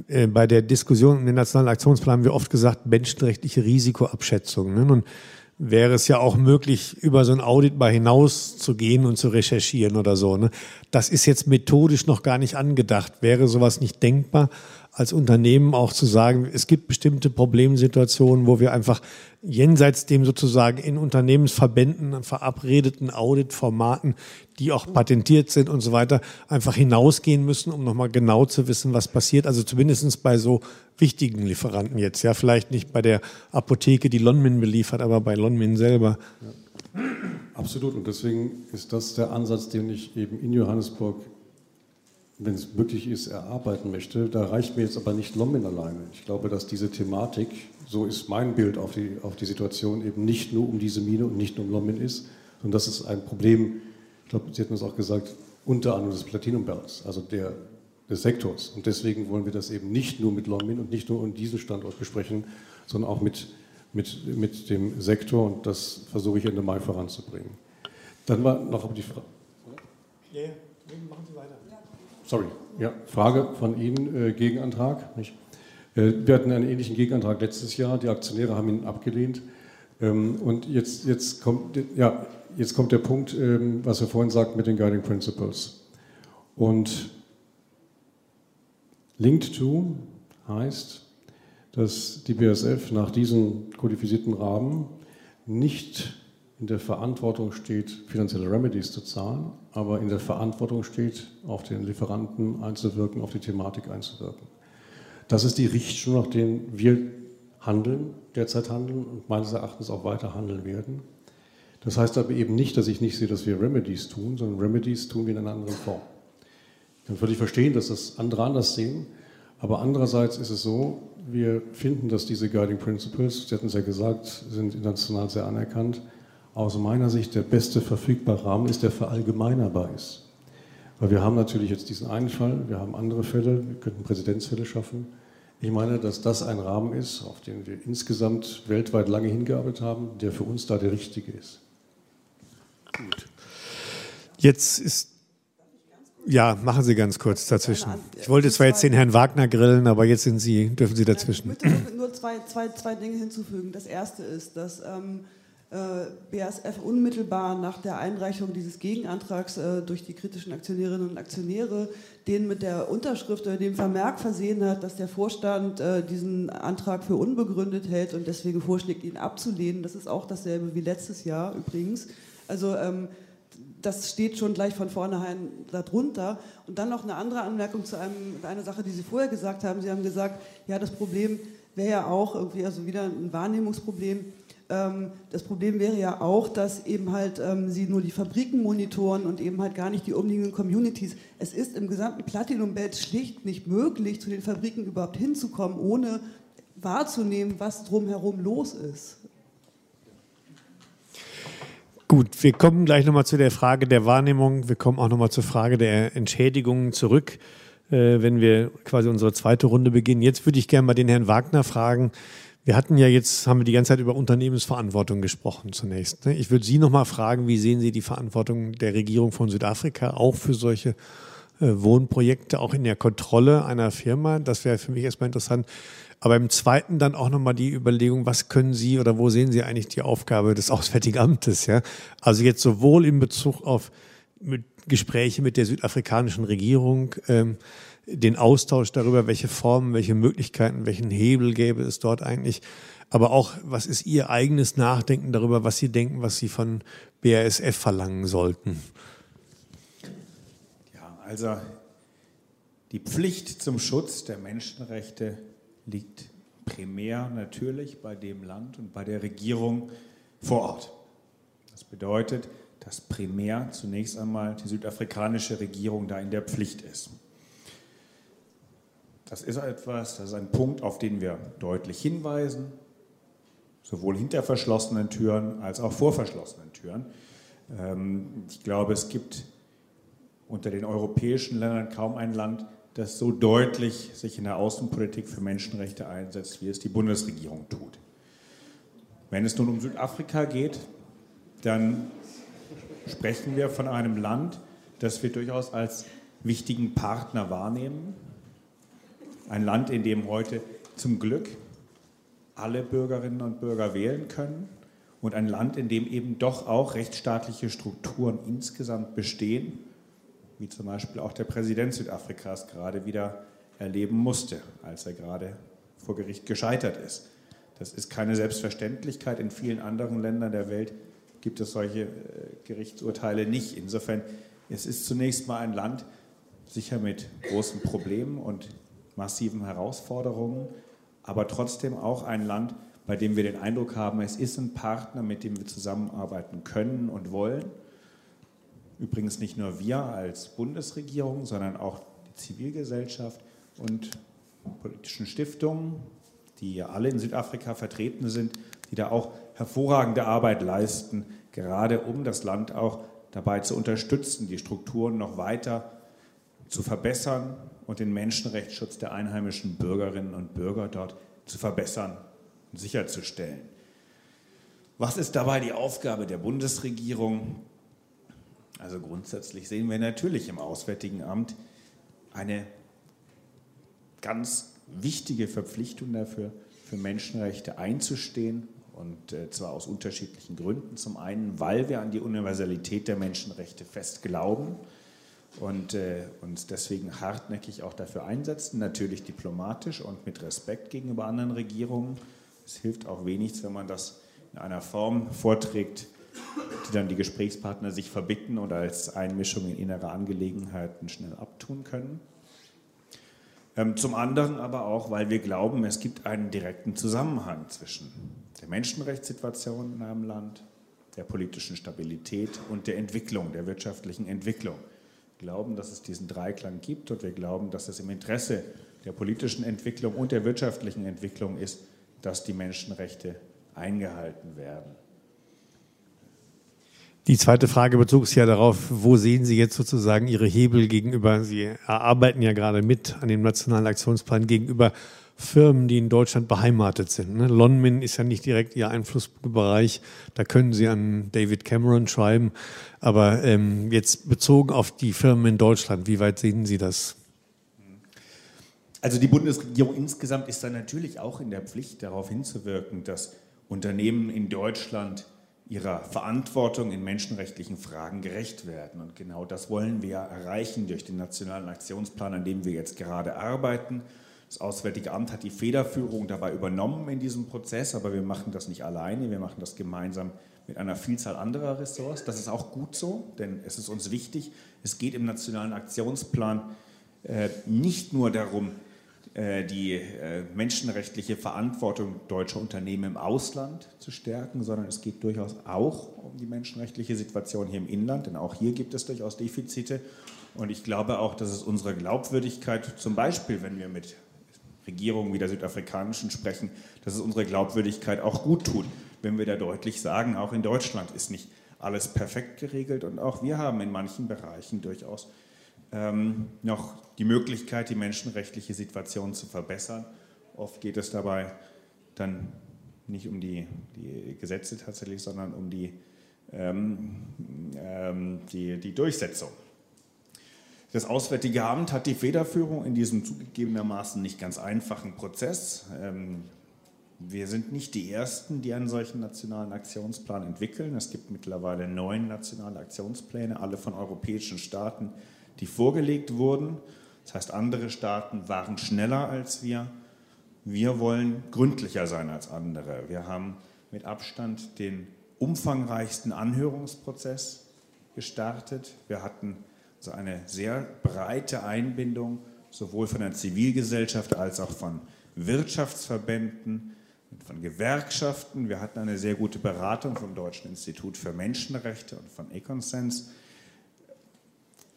Äh, bei der Diskussion um den Nationalen Aktionsplan haben wir oft gesagt, menschenrechtliche Risikoabschätzung. Ne? Und wäre es ja auch möglich, über so ein Audit mal hinaus zu gehen und zu recherchieren oder so. Ne? Das ist jetzt methodisch noch gar nicht angedacht. Wäre sowas nicht denkbar, als Unternehmen auch zu sagen, es gibt bestimmte Problemsituationen, wo wir einfach jenseits dem sozusagen in Unternehmensverbänden verabredeten Auditformaten, die auch patentiert sind und so weiter, einfach hinausgehen müssen, um nochmal genau zu wissen, was passiert. Also zumindestens bei so wichtigen Lieferanten jetzt. Ja, vielleicht nicht bei der Apotheke, die Lonmin beliefert, aber bei Lonmin selber. Ja. Absolut. Und deswegen ist das der Ansatz, den ich eben in Johannesburg, wenn es möglich ist, erarbeiten möchte. Da reicht mir jetzt aber nicht Lonmin alleine. Ich glaube, dass diese Thematik, so ist mein Bild auf die, auf die Situation, eben nicht nur um diese Mine und nicht nur um Lonmin ist, sondern das ist ein Problem, ich glaube, Sie hatten es auch gesagt, unter anderem des Platinumbergs, also der, des Sektors. Und deswegen wollen wir das eben nicht nur mit Lonmin und nicht nur um diesen Standort besprechen, sondern auch mit, mit, mit dem Sektor und das versuche ich Ende Mai voranzubringen. Dann war noch die Frage. Ja, machen Sie weiter. Sorry, ja, Frage von Ihnen, äh, Gegenantrag. Nicht? Äh, wir hatten einen ähnlichen Gegenantrag letztes Jahr, die Aktionäre haben ihn abgelehnt. Ähm, und jetzt, jetzt, kommt, ja, jetzt kommt der Punkt, ähm, was wir vorhin sagten mit den Guiding Principles. Und Linked to heißt, dass die BSF nach diesem kodifizierten Rahmen nicht in der Verantwortung steht, finanzielle Remedies zu zahlen, aber in der Verantwortung steht, auf den Lieferanten einzuwirken, auf die Thematik einzuwirken. Das ist die Richtschnur, nach der wir handeln, derzeit handeln und meines Erachtens auch weiter handeln werden. Das heißt aber eben nicht, dass ich nicht sehe, dass wir Remedies tun, sondern Remedies tun wir in einer anderen Form. Ich kann völlig verstehen, dass das andere anders sehen, aber andererseits ist es so, wir finden, dass diese Guiding Principles, Sie hatten es ja gesagt, sind international sehr anerkannt, aus meiner Sicht der beste verfügbare Rahmen ist, der verallgemeinerbar ist. Weil wir haben natürlich jetzt diesen einen Fall, wir haben andere Fälle, wir könnten Präzedenzfälle schaffen. Ich meine, dass das ein Rahmen ist, auf den wir insgesamt weltweit lange hingearbeitet haben, der für uns da der richtige ist. Gut. Jetzt ist ja, machen Sie ganz kurz dazwischen. Ich wollte zwar jetzt den Herrn Wagner grillen, aber jetzt sind Sie, dürfen Sie dazwischen. Ich möchte nur zwei, zwei, zwei Dinge hinzufügen. Das erste ist, dass ähm, äh, BASF unmittelbar nach der Einreichung dieses Gegenantrags äh, durch die kritischen Aktionärinnen und Aktionäre den mit der Unterschrift oder dem Vermerk versehen hat, dass der Vorstand äh, diesen Antrag für unbegründet hält und deswegen vorschlägt, ihn abzulehnen. Das ist auch dasselbe wie letztes Jahr übrigens. Also ähm, das steht schon gleich von vornherein darunter. Und dann noch eine andere Anmerkung zu einem, einer Sache, die Sie vorher gesagt haben. Sie haben gesagt, ja, das Problem wäre ja auch irgendwie also wieder ein Wahrnehmungsproblem. Ähm, das Problem wäre ja auch, dass eben halt ähm, Sie nur die Fabriken monitoren und eben halt gar nicht die umliegenden Communities. Es ist im gesamten Platinum Belt schlicht nicht möglich, zu den Fabriken überhaupt hinzukommen, ohne wahrzunehmen, was drumherum los ist. Gut, wir kommen gleich nochmal zu der Frage der Wahrnehmung. Wir kommen auch nochmal zur Frage der Entschädigungen zurück, äh, wenn wir quasi unsere zweite Runde beginnen. Jetzt würde ich gerne mal den Herrn Wagner fragen. Wir hatten ja jetzt, haben wir die ganze Zeit über Unternehmensverantwortung gesprochen zunächst. Ne? Ich würde Sie nochmal fragen, wie sehen Sie die Verantwortung der Regierung von Südafrika auch für solche äh, Wohnprojekte, auch in der Kontrolle einer Firma? Das wäre für mich erstmal interessant. Aber im zweiten dann auch nochmal die Überlegung, was können Sie oder wo sehen Sie eigentlich die Aufgabe des Auswärtigen Amtes? Ja? Also jetzt sowohl in Bezug auf mit Gespräche mit der südafrikanischen Regierung, ähm, den Austausch darüber, welche Formen, welche Möglichkeiten, welchen Hebel gäbe es dort eigentlich, aber auch, was ist Ihr eigenes Nachdenken darüber, was Sie denken, was Sie von BASF verlangen sollten? Ja, also die Pflicht zum Schutz der Menschenrechte liegt primär natürlich bei dem Land und bei der Regierung vor Ort. Das bedeutet, dass primär zunächst einmal die südafrikanische Regierung da in der Pflicht ist. Das ist etwas, das ist ein Punkt, auf den wir deutlich hinweisen, sowohl hinter verschlossenen Türen als auch vor verschlossenen Türen. Ähm, ich glaube, es gibt unter den europäischen Ländern kaum ein Land, das so deutlich sich in der Außenpolitik für Menschenrechte einsetzt, wie es die Bundesregierung tut. Wenn es nun um Südafrika geht, dann sprechen wir von einem Land, das wir durchaus als wichtigen Partner wahrnehmen. Ein Land, in dem heute zum Glück alle Bürgerinnen und Bürger wählen können und ein Land, in dem eben doch auch rechtsstaatliche Strukturen insgesamt bestehen wie zum Beispiel auch der Präsident Südafrikas gerade wieder erleben musste, als er gerade vor Gericht gescheitert ist. Das ist keine Selbstverständlichkeit. In vielen anderen Ländern der Welt gibt es solche äh, Gerichtsurteile nicht. Insofern, es ist zunächst mal ein Land sicher mit großen Problemen und massiven Herausforderungen, aber trotzdem auch ein Land, bei dem wir den Eindruck haben, es ist ein Partner, mit dem wir zusammenarbeiten können und wollen. Übrigens nicht nur wir als Bundesregierung, sondern auch die Zivilgesellschaft und politischen Stiftungen, die alle in Südafrika vertreten sind, die da auch hervorragende Arbeit leisten, gerade um das Land auch dabei zu unterstützen, die Strukturen noch weiter zu verbessern und den Menschenrechtsschutz der einheimischen Bürgerinnen und Bürger dort zu verbessern und sicherzustellen. Was ist dabei die Aufgabe der Bundesregierung? Also grundsätzlich sehen wir natürlich im Auswärtigen Amt eine ganz wichtige Verpflichtung dafür, für Menschenrechte einzustehen und äh, zwar aus unterschiedlichen Gründen. Zum einen, weil wir an die Universalität der Menschenrechte fest glauben und äh, uns deswegen hartnäckig auch dafür einsetzen, natürlich diplomatisch und mit Respekt gegenüber anderen Regierungen. Es hilft auch wenig, wenn man das in einer Form vorträgt, die dann die Gesprächspartner sich verbitten oder als Einmischung in innere Angelegenheiten schnell abtun können. Ähm, zum anderen aber auch, weil wir glauben, es gibt einen direkten Zusammenhang zwischen der Menschenrechtssituation in einem Land, der politischen Stabilität und der Entwicklung, der wirtschaftlichen Entwicklung. Wir glauben, dass es diesen Dreiklang gibt und wir glauben, dass es im Interesse der politischen Entwicklung und der wirtschaftlichen Entwicklung ist, dass die Menschenrechte eingehalten werden. Die zweite Frage bezog sich ja darauf, wo sehen Sie jetzt sozusagen Ihre Hebel gegenüber, Sie erarbeiten ja gerade mit an dem Nationalen Aktionsplan gegenüber Firmen, die in Deutschland beheimatet sind. Ne? Lonmin ist ja nicht direkt Ihr Einflussbereich, da können Sie an David Cameron schreiben, aber ähm, jetzt bezogen auf die Firmen in Deutschland, wie weit sehen Sie das? Also die Bundesregierung insgesamt ist dann natürlich auch in der Pflicht, darauf hinzuwirken, dass Unternehmen in Deutschland ihrer Verantwortung in menschenrechtlichen Fragen gerecht werden. Und genau das wollen wir erreichen durch den Nationalen Aktionsplan, an dem wir jetzt gerade arbeiten. Das Auswärtige Amt hat die Federführung dabei übernommen in diesem Prozess, aber wir machen das nicht alleine, wir machen das gemeinsam mit einer Vielzahl anderer Ressorts. Das ist auch gut so, denn es ist uns wichtig. Es geht im Nationalen Aktionsplan äh, nicht nur darum, äh, die äh, menschenrechtliche Verantwortung deutscher Unternehmen im Ausland zu stärken, sondern es geht durchaus auch um die menschenrechtliche Situation hier im Inland, denn auch hier gibt es durchaus Defizite. Und ich glaube auch, dass es unsere Glaubwürdigkeit, zum Beispiel wenn wir mit Regierungen wie der südafrikanischen sprechen, dass es unsere Glaubwürdigkeit auch gut tut, wenn wir da deutlich sagen, auch in Deutschland ist nicht alles perfekt geregelt und auch wir haben in manchen Bereichen durchaus ähm, noch die Möglichkeit, die menschenrechtliche Situation zu verbessern. Oft geht es dabei dann nicht um die, die Gesetze tatsächlich, sondern um die, ähm, ähm, die, die Durchsetzung. Das Auswärtige Amt hat die Federführung in diesem zugegebenermaßen nicht ganz einfachen Prozess. Ähm, wir sind nicht die Ersten, die einen solchen nationalen Aktionsplan entwickeln. Es gibt mittlerweile neun nationale Aktionspläne, alle von europäischen Staaten, die vorgelegt wurden. Das heißt, andere Staaten waren schneller als wir. Wir wollen gründlicher sein als andere. Wir haben mit Abstand den umfangreichsten Anhörungsprozess gestartet. Wir hatten so eine sehr breite Einbindung sowohl von der Zivilgesellschaft als auch von Wirtschaftsverbänden, von Gewerkschaften. Wir hatten eine sehr gute Beratung vom Deutschen Institut für Menschenrechte und von Econsens.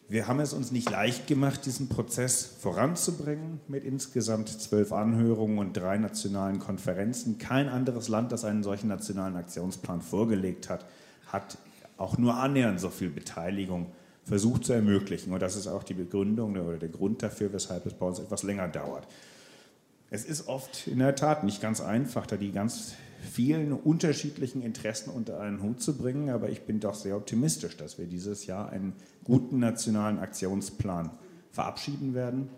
Wir haben es uns nicht leicht gemacht, diesen Prozess voranzubringen mit insgesamt zwölf Anhörungen und drei nationalen Konferenzen. Kein anderes Land, das einen solchen nationalen Aktionsplan vorgelegt hat, hat auch nur annähernd so viel Beteiligung versucht zu ermöglichen. Und das ist auch die Begründung oder der Grund dafür, weshalb es bei uns etwas länger dauert. Es ist oft in der Tat nicht ganz einfach, da die ganz vielen unterschiedlichen Interessen unter einen Hut zu bringen, aber ich bin doch sehr optimistisch, dass wir dieses Jahr einen guten nationalen Aktionsplan verabschieden werden.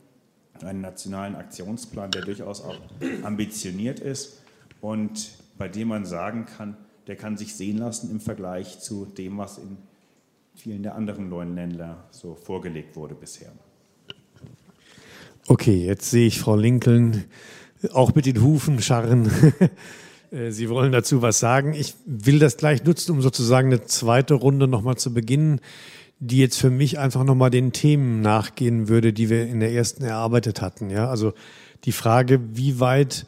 Einen nationalen Aktionsplan, der durchaus auch ambitioniert ist und bei dem man sagen kann, der kann sich sehen lassen im Vergleich zu dem, was in vielen der anderen neuen Länder so vorgelegt wurde bisher. Okay, jetzt sehe ich Frau Lincoln auch mit den Hufen scharren. [LAUGHS] Äh, Sie wollen dazu was sagen. Ich will das gleich nutzen, um sozusagen eine zweite Runde nochmal zu beginnen, die jetzt für mich einfach nochmal den Themen nachgehen würde, die wir in der ersten erarbeitet hatten. Ja, also die Frage, wie weit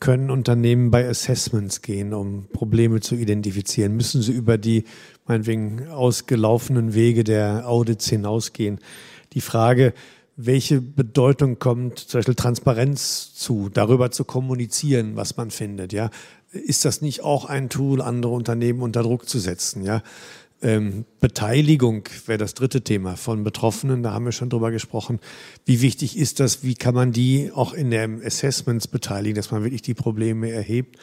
können Unternehmen bei Assessments gehen, um Probleme zu identifizieren? Müssen sie über die meinetwegen ausgelaufenen Wege der Audits hinausgehen? Die Frage, welche Bedeutung kommt zum Beispiel Transparenz zu, darüber zu kommunizieren, was man findet, ja? Ist das nicht auch ein Tool, andere Unternehmen unter Druck zu setzen, ja? Ähm, Beteiligung wäre das dritte Thema von Betroffenen, da haben wir schon drüber gesprochen. Wie wichtig ist das? Wie kann man die auch in den Assessments beteiligen, dass man wirklich die Probleme erhebt?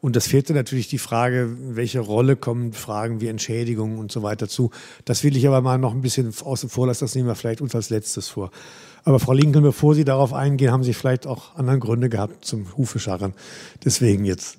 Und das vierte natürlich die Frage, welche Rolle kommen Fragen wie Entschädigung und so weiter zu. Das will ich aber mal noch ein bisschen außen vor lassen, das nehmen wir vielleicht uns als letztes vor. Aber Frau Lincoln, bevor Sie darauf eingehen, haben Sie vielleicht auch andere Gründe gehabt zum Hufescharren. Deswegen jetzt.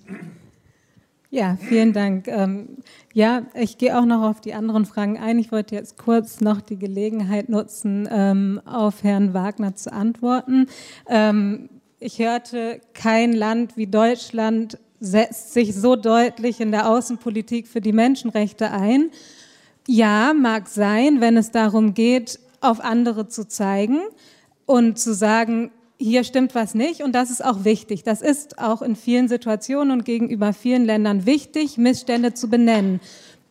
Ja, vielen Dank. Ähm, ja, ich gehe auch noch auf die anderen Fragen ein. Ich wollte jetzt kurz noch die Gelegenheit nutzen, ähm, auf Herrn Wagner zu antworten. Ähm, ich hörte, kein Land wie Deutschland setzt sich so deutlich in der Außenpolitik für die Menschenrechte ein. Ja, mag sein, wenn es darum geht, auf andere zu zeigen und zu sagen, hier stimmt was nicht und das ist auch wichtig. Das ist auch in vielen Situationen und gegenüber vielen Ländern wichtig, Missstände zu benennen.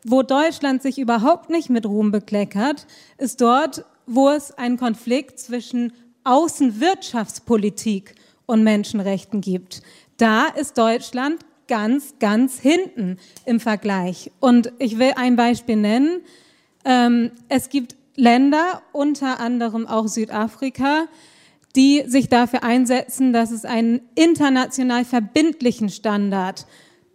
Wo Deutschland sich überhaupt nicht mit Ruhm bekleckert, ist dort, wo es einen Konflikt zwischen Außenwirtschaftspolitik und Menschenrechten gibt. Da ist Deutschland ganz, ganz hinten im Vergleich. Und ich will ein Beispiel nennen. Ähm, es gibt Länder, unter anderem auch Südafrika, die sich dafür einsetzen, dass es einen international verbindlichen Standard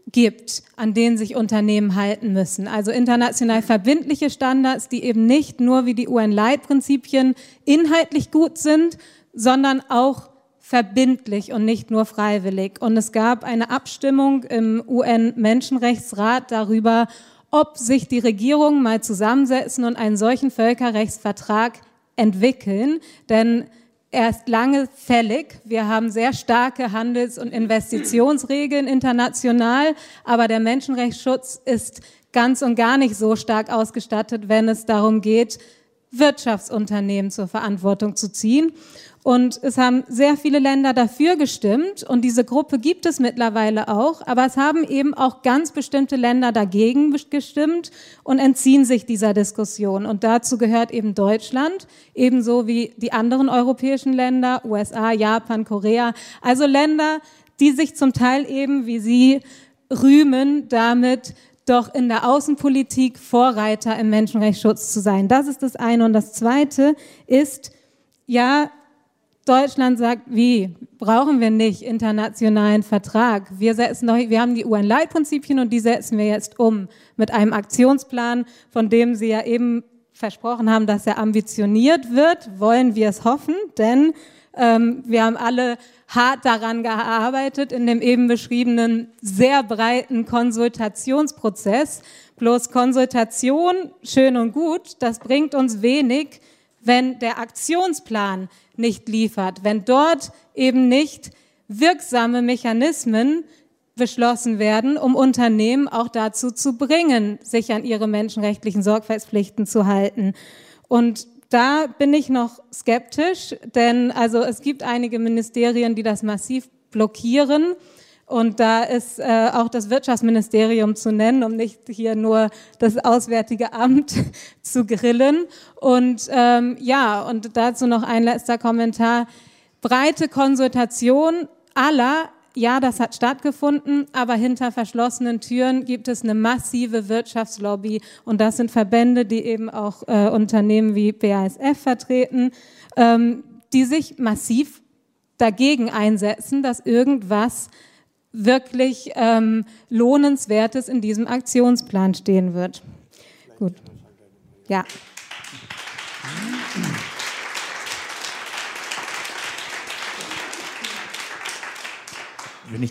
gibt, an den sich Unternehmen halten müssen. Also international verbindliche Standards, die eben nicht nur wie die UN-Leitprinzipien inhaltlich gut sind, sondern auch verbindlich und nicht nur freiwillig. Und es gab eine Abstimmung im UN-Menschenrechtsrat darüber, ob sich die Regierungen mal zusammensetzen und einen solchen Völkerrechtsvertrag entwickeln. Denn er ist lange fällig. Wir haben sehr starke Handels- und Investitionsregeln international, aber der Menschenrechtsschutz ist ganz und gar nicht so stark ausgestattet, wenn es darum geht, Wirtschaftsunternehmen zur Verantwortung zu ziehen. Und es haben sehr viele Länder dafür gestimmt und diese Gruppe gibt es mittlerweile auch, aber es haben eben auch ganz bestimmte Länder dagegen gestimmt und entziehen sich dieser Diskussion. Und dazu gehört eben Deutschland, ebenso wie die anderen europäischen Länder, USA, Japan, Korea, also Länder, die sich zum Teil eben, wie Sie rühmen, damit doch in der Außenpolitik Vorreiter im Menschenrechtsschutz zu sein. Das ist das eine. Und das zweite ist, ja, Deutschland sagt, wie brauchen wir nicht internationalen Vertrag? Wir setzen doch, wir haben die UN-Leitprinzipien und die setzen wir jetzt um mit einem Aktionsplan, von dem Sie ja eben versprochen haben, dass er ambitioniert wird. Wollen wir es hoffen, denn ähm, wir haben alle hart daran gearbeitet in dem eben beschriebenen sehr breiten Konsultationsprozess. Bloß Konsultation, schön und gut, das bringt uns wenig, wenn der Aktionsplan nicht liefert, wenn dort eben nicht wirksame Mechanismen beschlossen werden, um Unternehmen auch dazu zu bringen, sich an ihre menschenrechtlichen Sorgfaltspflichten zu halten. Und da bin ich noch skeptisch, denn also es gibt einige Ministerien, die das massiv blockieren. Und da ist äh, auch das Wirtschaftsministerium zu nennen, um nicht hier nur das Auswärtige Amt [LAUGHS] zu grillen. Und ähm, ja, und dazu noch ein letzter Kommentar. Breite Konsultation aller, ja, das hat stattgefunden, aber hinter verschlossenen Türen gibt es eine massive Wirtschaftslobby. Und das sind Verbände, die eben auch äh, Unternehmen wie BASF vertreten, ähm, die sich massiv dagegen einsetzen, dass irgendwas wirklich ähm, Lohnenswertes in diesem Aktionsplan stehen wird. Gut. Ja.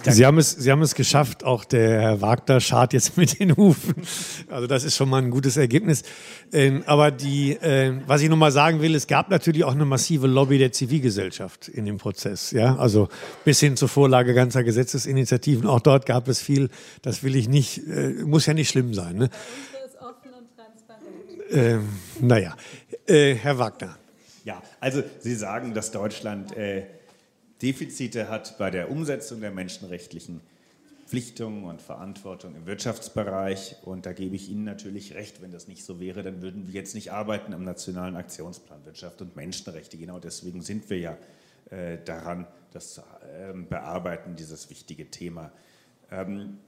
Sie haben, es, Sie haben es geschafft, auch der Herr Wagner schart jetzt [LAUGHS] mit den Hufen. Also das ist schon mal ein gutes Ergebnis. Ähm, aber die, äh, was ich nochmal sagen will, es gab natürlich auch eine massive Lobby der Zivilgesellschaft in dem Prozess. Ja? Also bis hin zur Vorlage ganzer Gesetzesinitiativen. Auch dort gab es viel, das will ich nicht, äh, muss ja nicht schlimm sein. Ne? Ähm, naja, äh, Herr Wagner. Ja, also Sie sagen, dass Deutschland... Äh, Defizite hat bei der Umsetzung der menschenrechtlichen Verpflichtungen und Verantwortung im Wirtschaftsbereich. Und da gebe ich Ihnen natürlich recht, wenn das nicht so wäre, dann würden wir jetzt nicht arbeiten am Nationalen Aktionsplan Wirtschaft und Menschenrechte. Genau deswegen sind wir ja äh, daran, das zu äh, bearbeiten, dieses wichtige Thema. Ähm,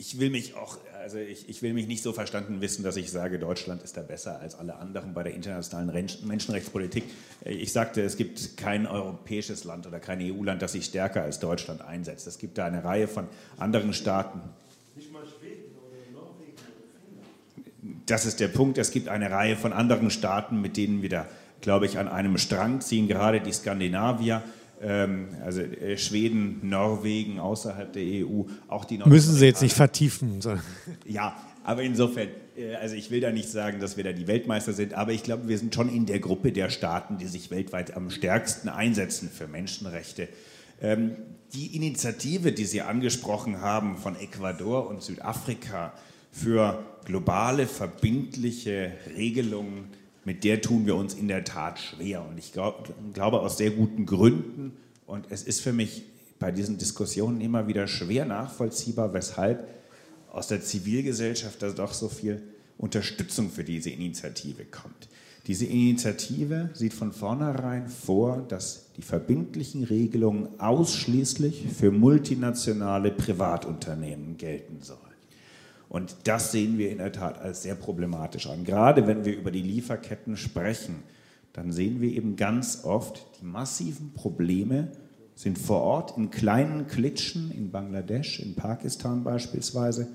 ich will mich auch, also ich, ich, will mich nicht so verstanden wissen, dass ich sage, Deutschland ist da besser als alle anderen bei der internationalen Menschenrechtspolitik. Ich sagte, es gibt kein europäisches Land oder kein EU-Land, das sich stärker als Deutschland einsetzt. Es gibt da eine Reihe von anderen Staaten. Nicht mal Schweden oder Norwegen oder Finnland. Das ist der Punkt. Es gibt eine Reihe von anderen Staaten, mit denen wir da, glaube ich, an einem Strang ziehen, gerade die Skandinavier also äh, Schweden, Norwegen außerhalb der EU, auch die Müssen Sie jetzt nicht vertiefen. [LAUGHS] Ja, aber insofern, äh, also ich will da nicht sagen, dass wir da die Weltmeister sind, aber ich glaube, wir sind schon in der Gruppe der Staaten, die sich weltweit am stärksten einsetzen für Menschenrechte. Ähm, die Initiative, die Sie angesprochen haben von Ecuador und Südafrika für globale, verbindliche Regelungen mit der tun wir uns in der Tat schwer. Und ich glaub, glaube aus sehr guten Gründen. Und es ist für mich bei diesen Diskussionen immer wieder schwer nachvollziehbar, weshalb aus der Zivilgesellschaft da doch so viel Unterstützung für diese Initiative kommt. Diese Initiative sieht von vornherein vor, dass die verbindlichen Regelungen ausschließlich für multinationale Privatunternehmen gelten sollen. Und das sehen wir in der Tat als sehr problematisch an. Gerade wenn wir über die Lieferketten sprechen, dann sehen wir eben ganz oft, die massiven Probleme sind vor Ort in kleinen Klitschen in Bangladesch, in Pakistan beispielsweise.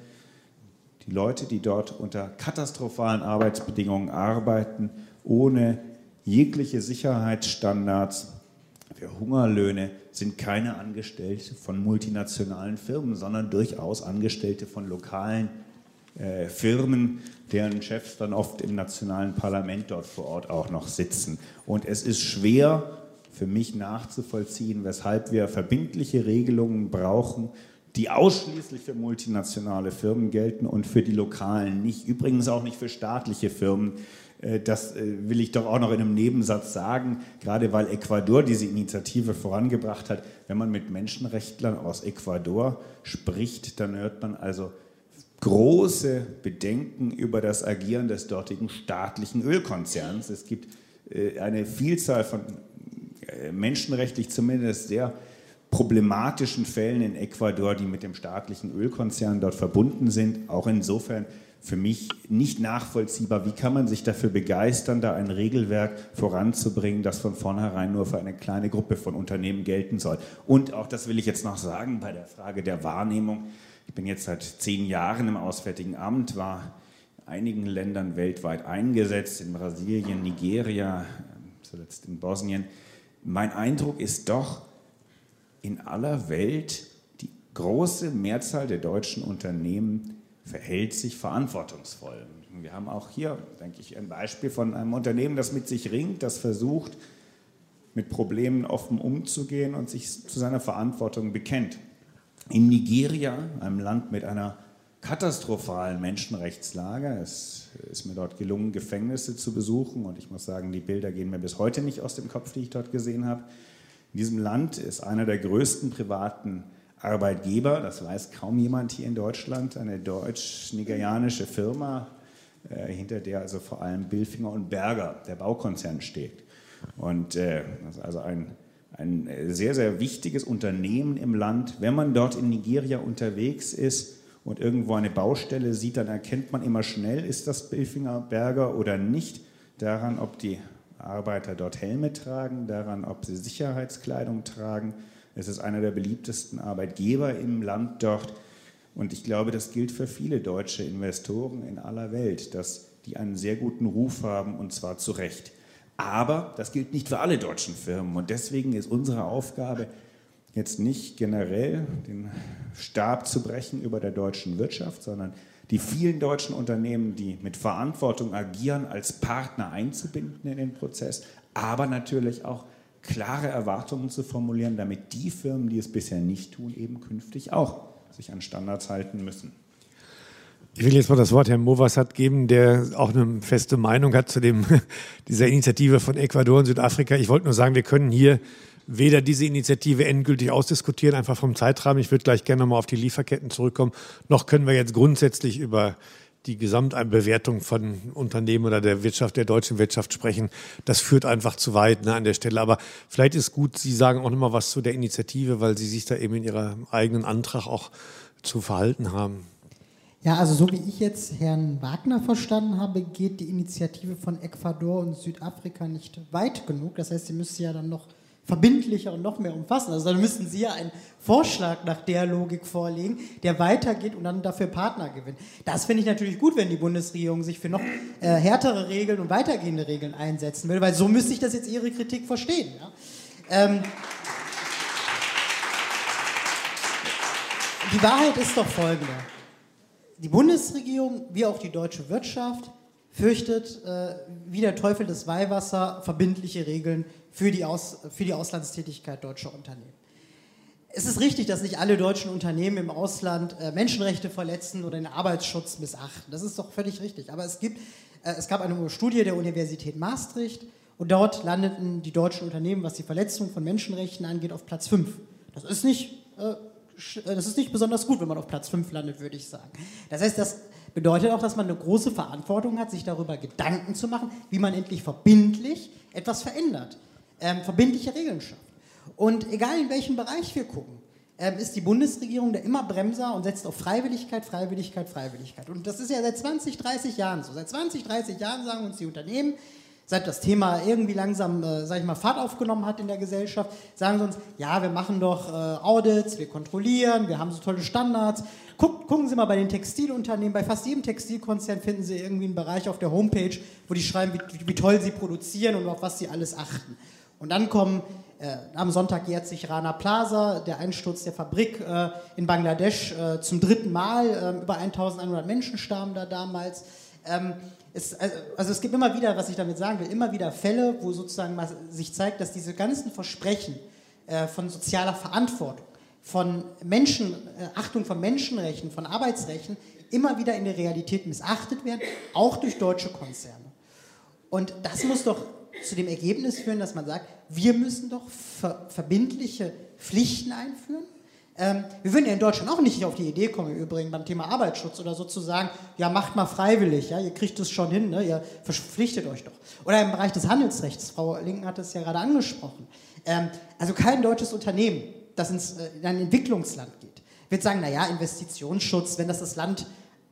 Die Leute, die dort unter katastrophalen Arbeitsbedingungen arbeiten, ohne jegliche Sicherheitsstandards, für Hungerlöhne sind keine Angestellte von multinationalen Firmen, sondern durchaus Angestellte von lokalen äh, Firmen, deren Chefs dann oft im nationalen Parlament dort vor Ort auch noch sitzen. Und es ist schwer für mich nachzuvollziehen, weshalb wir verbindliche Regelungen brauchen, die ausschließlich für multinationale Firmen gelten und für die lokalen nicht. Übrigens auch nicht für staatliche Firmen. Äh, das äh, will ich doch auch noch in einem Nebensatz sagen, gerade weil Ecuador diese Initiative vorangebracht hat. Wenn man mit Menschenrechtlern aus Ecuador spricht, dann hört man also große Bedenken über das Agieren des dortigen staatlichen Ölkonzerns. Es gibt äh, eine Vielzahl von äh, menschenrechtlich zumindest sehr problematischen Fällen in Ecuador, die mit dem staatlichen Ölkonzern dort verbunden sind. Auch insofern für mich nicht nachvollziehbar. Wie kann man sich dafür begeistern, da ein Regelwerk voranzubringen, das von vornherein nur für eine kleine Gruppe von Unternehmen gelten soll? Und auch das will ich jetzt noch sagen bei der Frage der Wahrnehmung. Ich bin jetzt seit zehn Jahren im Auswärtigen Amt, war in einigen Ländern weltweit eingesetzt, in Brasilien, Nigeria, zuletzt in Bosnien. Mein Eindruck ist doch, in aller Welt die große Mehrzahl der deutschen Unternehmen verhält sich verantwortungsvoll. Wir haben auch hier, denke ich, ein Beispiel von einem Unternehmen, das mit sich ringt, das versucht, mit Problemen offen umzugehen und sich zu seiner Verantwortung bekennt. In Nigeria, einem Land mit einer katastrophalen Menschenrechtslage, es ist mir dort gelungen, Gefängnisse zu besuchen und ich muss sagen, die Bilder gehen mir bis heute nicht aus dem Kopf, die ich dort gesehen habe. In diesem Land ist einer der größten privaten Arbeitgeber, das weiß kaum jemand hier in Deutschland, eine deutsch-nigerianische Firma, äh, hinter der also vor allem Billfinger und Berger, der Baukonzern, steht. Und äh, das ist also ein ein sehr, sehr wichtiges Unternehmen im Land. Wenn man dort in Nigeria unterwegs ist und irgendwo eine Baustelle sieht, dann erkennt man immer schnell, ist das Bilfinger Berger oder nicht, daran, ob die Arbeiter dort Helme tragen, daran, ob sie Sicherheitskleidung tragen. Es ist einer der beliebtesten Arbeitgeber im Land dort. Und ich glaube, das gilt für viele deutsche Investoren in aller Welt, dass die einen sehr guten Ruf haben und zwar zu Recht. Aber das gilt nicht für alle deutschen Firmen. Und deswegen ist unsere Aufgabe jetzt nicht generell den Stab zu brechen über der deutschen Wirtschaft, sondern die vielen deutschen Unternehmen, die mit Verantwortung agieren, als Partner einzubinden in den Prozess, aber natürlich auch klare Erwartungen zu formulieren, damit die Firmen, die es bisher nicht tun, eben künftig auch sich an Standards halten müssen. Ich will jetzt mal das Wort Herrn Movassat geben, der auch eine feste Meinung hat zu dem, [LAUGHS] dieser Initiative von Ecuador und Südafrika. Ich wollte nur sagen, wir können hier weder diese Initiative endgültig ausdiskutieren, einfach vom Zeitrahmen. Ich würde gleich gerne nochmal auf die Lieferketten zurückkommen. Noch können wir jetzt grundsätzlich über die Gesamtbewertung von Unternehmen oder der Wirtschaft, der deutschen Wirtschaft sprechen. Das führt einfach zu weit ne, an der Stelle. Aber vielleicht ist gut, Sie sagen auch nochmal was zu der Initiative, weil Sie sich da eben in Ihrem eigenen Antrag auch zu verhalten haben. Ja, also so wie ich jetzt Herrn Wagner verstanden habe, geht die Initiative von Ecuador und Südafrika nicht weit genug. Das heißt, sie müsste ja dann noch verbindlicher und noch mehr umfassen. Also dann müssten Sie ja einen Vorschlag nach der Logik vorlegen, der weitergeht und dann dafür Partner gewinnt. Das finde ich natürlich gut, wenn die Bundesregierung sich für noch äh, härtere Regeln und weitergehende Regeln einsetzen will, weil so müsste ich das jetzt Ihre Kritik verstehen. Ja? Ähm, die Wahrheit ist doch folgende die Bundesregierung wie auch die deutsche Wirtschaft fürchtet äh, wie der Teufel des Weihwasser verbindliche Regeln für die, Aus, für die Auslandstätigkeit deutscher Unternehmen. Es ist richtig, dass nicht alle deutschen Unternehmen im Ausland äh, Menschenrechte verletzen oder den Arbeitsschutz missachten. Das ist doch völlig richtig. Aber es, gibt, äh, es gab eine Studie der Universität Maastricht und dort landeten die deutschen Unternehmen, was die Verletzung von Menschenrechten angeht, auf Platz 5. Das ist nicht äh, das ist nicht besonders gut, wenn man auf Platz 5 landet, würde ich sagen. Das heißt, das bedeutet auch, dass man eine große Verantwortung hat, sich darüber Gedanken zu machen, wie man endlich verbindlich etwas verändert, ähm, verbindliche Regeln schafft. Und egal in welchem Bereich wir gucken, ähm, ist die Bundesregierung da immer Bremser und setzt auf Freiwilligkeit, Freiwilligkeit, Freiwilligkeit. Und das ist ja seit 20, 30 Jahren so. Seit 20, 30 Jahren sagen uns die Unternehmen, seit das Thema irgendwie langsam, äh, sag ich mal, Fahrt aufgenommen hat in der Gesellschaft, sagen sie uns, ja, wir machen doch äh, Audits, wir kontrollieren, wir haben so tolle Standards. Guck, gucken Sie mal bei den Textilunternehmen, bei fast jedem Textilkonzern finden Sie irgendwie einen Bereich auf der Homepage, wo die schreiben, wie, wie toll sie produzieren und auf was sie alles achten. Und dann kommen, äh, am Sonntag jährt sich Rana Plaza, der Einsturz der Fabrik äh, in Bangladesch äh, zum dritten Mal, ähm, über 1100 Menschen starben da damals. Ähm, es, also, also es gibt immer wieder, was ich damit sagen will, immer wieder Fälle, wo sozusagen sich zeigt, dass diese ganzen Versprechen äh, von sozialer Verantwortung, von Menschen, äh, Achtung von Menschenrechten, von Arbeitsrechten immer wieder in der Realität missachtet werden, auch durch deutsche Konzerne. Und das muss doch zu dem Ergebnis führen, dass man sagt, wir müssen doch ver verbindliche Pflichten einführen, ähm, wir würden ja in Deutschland auch nicht auf die Idee kommen, im Übrigen beim Thema Arbeitsschutz oder so zu sagen, ja, macht mal freiwillig, ja, ihr kriegt es schon hin, ne, ihr verpflichtet euch doch. Oder im Bereich des Handelsrechts, Frau Linken hat es ja gerade angesprochen. Ähm, also kein deutsches Unternehmen, das ins, äh, in ein Entwicklungsland geht, wird sagen, naja, Investitionsschutz, wenn das das Land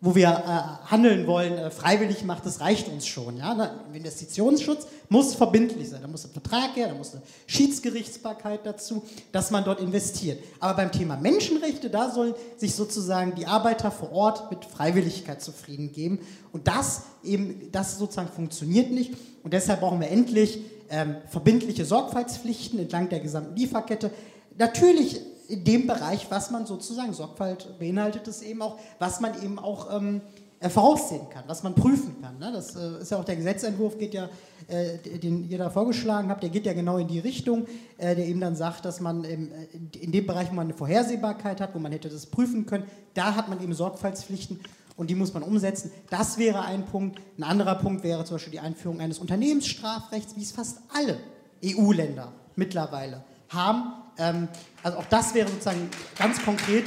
wo wir äh, handeln wollen, äh, freiwillig macht, das reicht uns schon. Ja? Na, Investitionsschutz muss verbindlich sein. Da muss ein Vertrag her, da muss eine Schiedsgerichtsbarkeit dazu, dass man dort investiert. Aber beim Thema Menschenrechte, da sollen sich sozusagen die Arbeiter vor Ort mit Freiwilligkeit zufrieden geben. Und das eben, das sozusagen funktioniert nicht. Und deshalb brauchen wir endlich ähm, verbindliche Sorgfaltspflichten entlang der gesamten Lieferkette. Natürlich in dem Bereich, was man sozusagen, Sorgfalt beinhaltet es eben auch, was man eben auch ähm, äh, voraussehen kann, was man prüfen kann. Ne? Das äh, ist ja auch der Gesetzentwurf, geht ja, äh, den ihr da vorgeschlagen habt, der geht ja genau in die Richtung, äh, der eben dann sagt, dass man im, äh, in dem Bereich, wo man eine Vorhersehbarkeit hat, wo man hätte das prüfen können, da hat man eben Sorgfaltspflichten und die muss man umsetzen. Das wäre ein Punkt. Ein anderer Punkt wäre zum Beispiel die Einführung eines Unternehmensstrafrechts, wie es fast alle EU-Länder mittlerweile haben. Ähm, also auch das wäre sozusagen ganz konkret.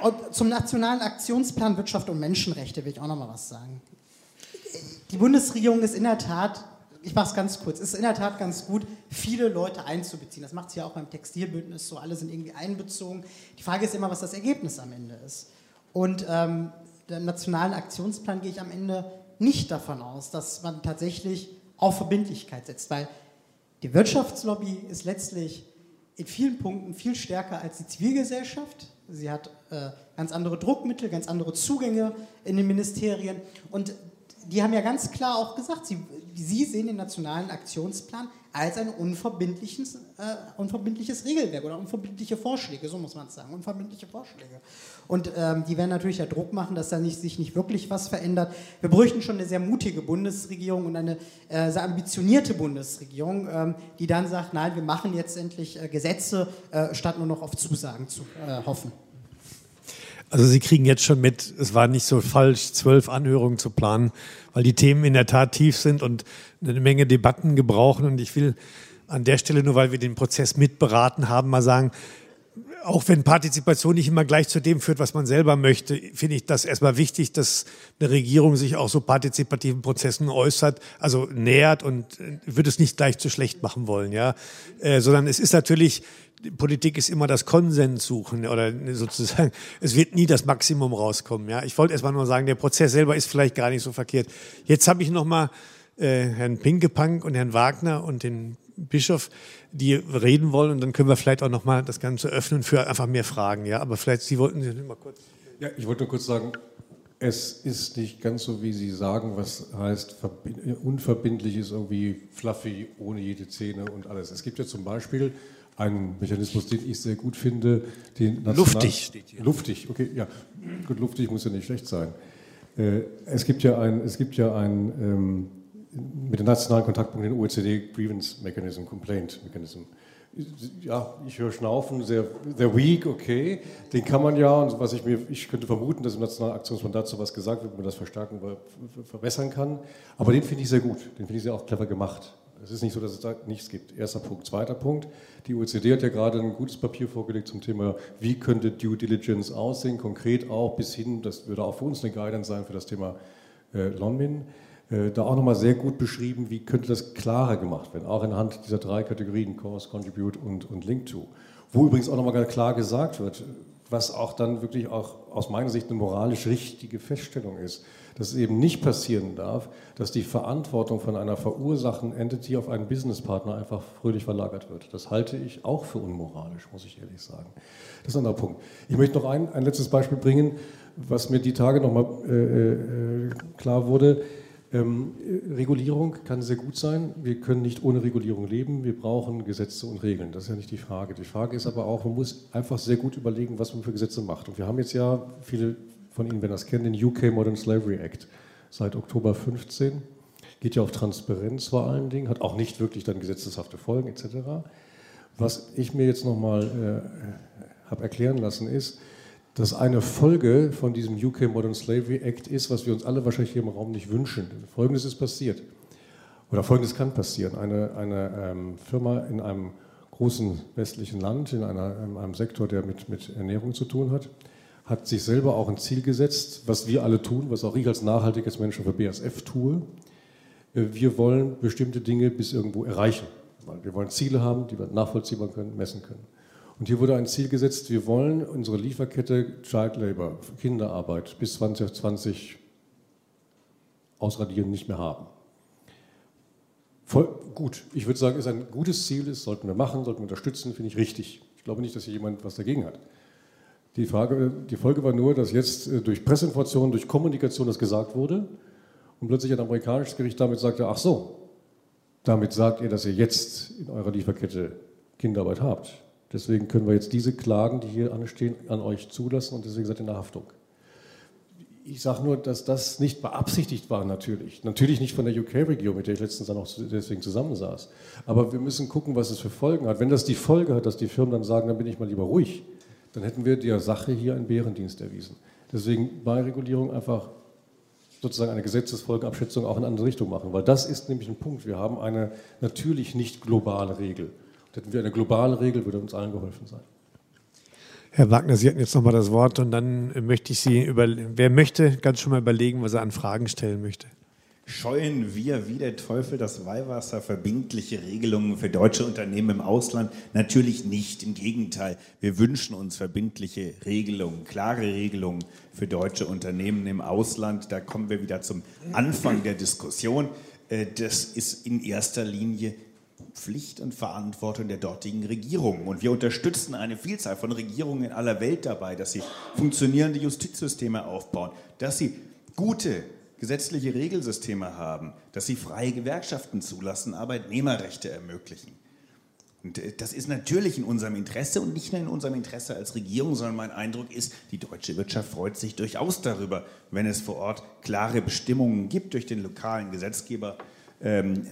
Und zum Nationalen Aktionsplan Wirtschaft und Menschenrechte will ich auch noch mal was sagen. Die Bundesregierung ist in der Tat, ich mache es ganz kurz, ist in der Tat ganz gut, viele Leute einzubeziehen. Das macht sie ja auch beim Textilbündnis so, alle sind irgendwie einbezogen. Die Frage ist immer, was das Ergebnis am Ende ist. Und ähm, im Nationalen Aktionsplan gehe ich am Ende nicht davon aus, dass man tatsächlich auf Verbindlichkeit setzt, weil die Wirtschaftslobby ist letztlich in vielen Punkten viel stärker als die Zivilgesellschaft. Sie hat äh, ganz andere Druckmittel, ganz andere Zugänge in den Ministerien und die haben ja ganz klar auch gesagt, sie, sie sehen den nationalen Aktionsplan als ein unverbindliches, äh, unverbindliches Regelwerk oder unverbindliche Vorschläge, so muss man es sagen, unverbindliche Vorschläge. Und ähm, die werden natürlich ja Druck machen, dass da nicht, sich nicht wirklich was verändert. Wir bräuchten schon eine sehr mutige Bundesregierung und eine äh, sehr ambitionierte Bundesregierung, ähm, die dann sagt, nein, wir machen jetzt endlich äh, Gesetze, äh, statt nur noch auf Zusagen zu äh, hoffen. Also Sie kriegen jetzt schon mit, es war nicht so falsch, zwölf Anhörungen zu planen, weil die Themen in der Tat tief sind und eine Menge Debatten gebrauchen. Und ich will an der Stelle, nur weil wir den Prozess mitberaten haben, mal sagen, auch wenn Partizipation nicht immer gleich zu dem führt, was man selber möchte, finde ich das erstmal wichtig, dass eine Regierung sich auch so partizipativen Prozessen äußert, also nähert und würde es nicht gleich zu schlecht machen wollen, ja, äh, sondern es ist natürlich Politik ist immer das Konsens suchen oder sozusagen, [LAUGHS] es wird nie das Maximum rauskommen. Ja, ich wollte erstmal nur sagen, der Prozess selber ist vielleicht gar nicht so verkehrt. Jetzt habe ich noch mal äh, Herrn Pinkepank und Herrn Wagner und den Bischof, die reden wollen und dann können wir vielleicht auch noch mal das Ganze öffnen für einfach mehr Fragen. Ja, aber vielleicht Sie wollten Sie mal kurz. Ja, ich wollte nur kurz sagen, es ist nicht ganz so, wie Sie sagen, was heißt unverbindlich ist irgendwie fluffy, ohne jede Zähne und alles. Es gibt ja zum Beispiel einen Mechanismus, den ich sehr gut finde. Den luftig steht hier. Luftig, okay, ja. Gut, luftig muss ja nicht schlecht sein. Äh, es gibt ja ein, es gibt ja ein ähm, mit den nationalen Kontaktpunkten den OECD Grievance Mechanism, Complaint Mechanism. Ja, ich höre Schnaufen, sehr, sehr weak, okay. Den kann man ja, und was ich mir, ich könnte vermuten, dass im Nationalen Aktionsmandat so was gesagt wird, man das verstärken, verbessern kann. Aber den finde ich sehr gut. Den finde ich sehr auch clever gemacht. Es ist nicht so, dass es da nichts gibt. Erster Punkt. Zweiter Punkt. Die OECD hat ja gerade ein gutes Papier vorgelegt zum Thema, wie könnte Due Diligence aussehen, konkret auch bis hin, das würde auch für uns eine Guidance sein für das Thema äh, Lonmin. Äh, da auch nochmal sehr gut beschrieben, wie könnte das klarer gemacht werden, auch anhand dieser drei Kategorien, Cause, Contribute und, und Link to. Wo übrigens auch nochmal klar gesagt wird, was auch dann wirklich auch aus meiner Sicht eine moralisch richtige Feststellung ist dass es eben nicht passieren darf, dass die Verantwortung von einer verursachten Entity auf einen Businesspartner einfach fröhlich verlagert wird. Das halte ich auch für unmoralisch, muss ich ehrlich sagen. Das ist ein anderer Punkt. Ich möchte noch ein, ein letztes Beispiel bringen, was mir die Tage nochmal äh, äh, klar wurde. Ähm, Regulierung kann sehr gut sein. Wir können nicht ohne Regulierung leben. Wir brauchen Gesetze und Regeln. Das ist ja nicht die Frage. Die Frage ist aber auch, man muss einfach sehr gut überlegen, was man für Gesetze macht. Und wir haben jetzt ja viele von Ihnen, wenn das kennen, den UK Modern Slavery Act seit Oktober 15. Geht ja auf Transparenz vor allen Dingen, hat auch nicht wirklich dann gesetzeshafte Folgen etc. Was ich mir jetzt nochmal äh, habe erklären lassen ist, dass eine Folge von diesem UK Modern Slavery Act ist, was wir uns alle wahrscheinlich hier im Raum nicht wünschen. Folgendes ist passiert. Oder Folgendes kann passieren. Eine, eine ähm, Firma in einem großen westlichen Land, in, einer, in einem Sektor, der mit, mit Ernährung zu tun hat, hat sich selber auch ein Ziel gesetzt, was wir alle tun, was auch ich als nachhaltiges Menschen für BASF tue. Äh, wir wollen bestimmte Dinge bis irgendwo erreichen. Wir wollen Ziele haben, die wir nachvollziehbar können, messen können. Und hier wurde ein Ziel gesetzt, wir wollen unsere Lieferkette Child Labor, Kinderarbeit, bis 2020 ausradieren nicht mehr haben. Voll gut. Ich würde sagen, ist ein gutes Ziel, das sollten wir machen, sollten wir unterstützen, finde ich richtig. Ich glaube nicht, dass hier jemand was dagegen hat. Die, Frage, die Folge war nur, dass jetzt äh, durch Pressinformation, durch Kommunikation das gesagt wurde und plötzlich ein amerikanisches Gericht damit sagte, ach so, damit sagt ihr, dass ihr jetzt in eurer Lieferkette Kinderarbeit habt. Deswegen können wir jetzt diese Klagen, die hier anstehen, an euch zulassen und deswegen seid ihr in der Haftung. Ich sage nur, dass das nicht beabsichtigt war natürlich. Natürlich nicht von der UK-Regierung, mit der ich letztens dann auch deswegen zusammensaß. Aber wir müssen gucken, was es für Folgen hat. Wenn das die Folge hat, dass die Firmen dann sagen, dann bin ich mal lieber ruhig, dann hätten wir der Sache hier einen Bärendienst erwiesen. Deswegen bei Regulierung einfach sozusagen eine Gesetzesfolgenabschätzung auch in eine andere Richtung machen, weil das ist nämlich ein Punkt. Wir haben eine natürlich nicht globale Regel. hätten wir eine globale Regel, würde uns allen geholfen sein. Herr Wagner, Sie hatten jetzt nochmal das Wort und dann möchte ich Sie über, wer möchte, ganz schon mal überlegen, was er an Fragen stellen möchte scheuen wir wie der Teufel das Weihwasser verbindliche Regelungen für deutsche Unternehmen im Ausland? Natürlich nicht. Im Gegenteil, wir wünschen uns verbindliche Regelungen, klare Regelungen für deutsche Unternehmen im Ausland. Da kommen wir wieder zum Anfang der Diskussion. Äh, das ist in erster Linie Pflicht und Verantwortung der dortigen Regierungen. Und wir unterstützen eine Vielzahl von Regierungen in aller Welt dabei, dass sie funktionierende Justizsysteme aufbauen, dass sie gute gesetzliche Regelsysteme haben, dass sie freie Gewerkschaften zulassen, Arbeitnehmerrechte ermöglichen. Und äh, das ist natürlich in unserem Interesse und nicht nur in unserem Interesse als Regierung, sondern mein Eindruck ist, die deutsche Wirtschaft freut sich durchaus darüber, wenn es vor Ort klare Bestimmungen gibt durch den lokalen Gesetzgeber, ähm,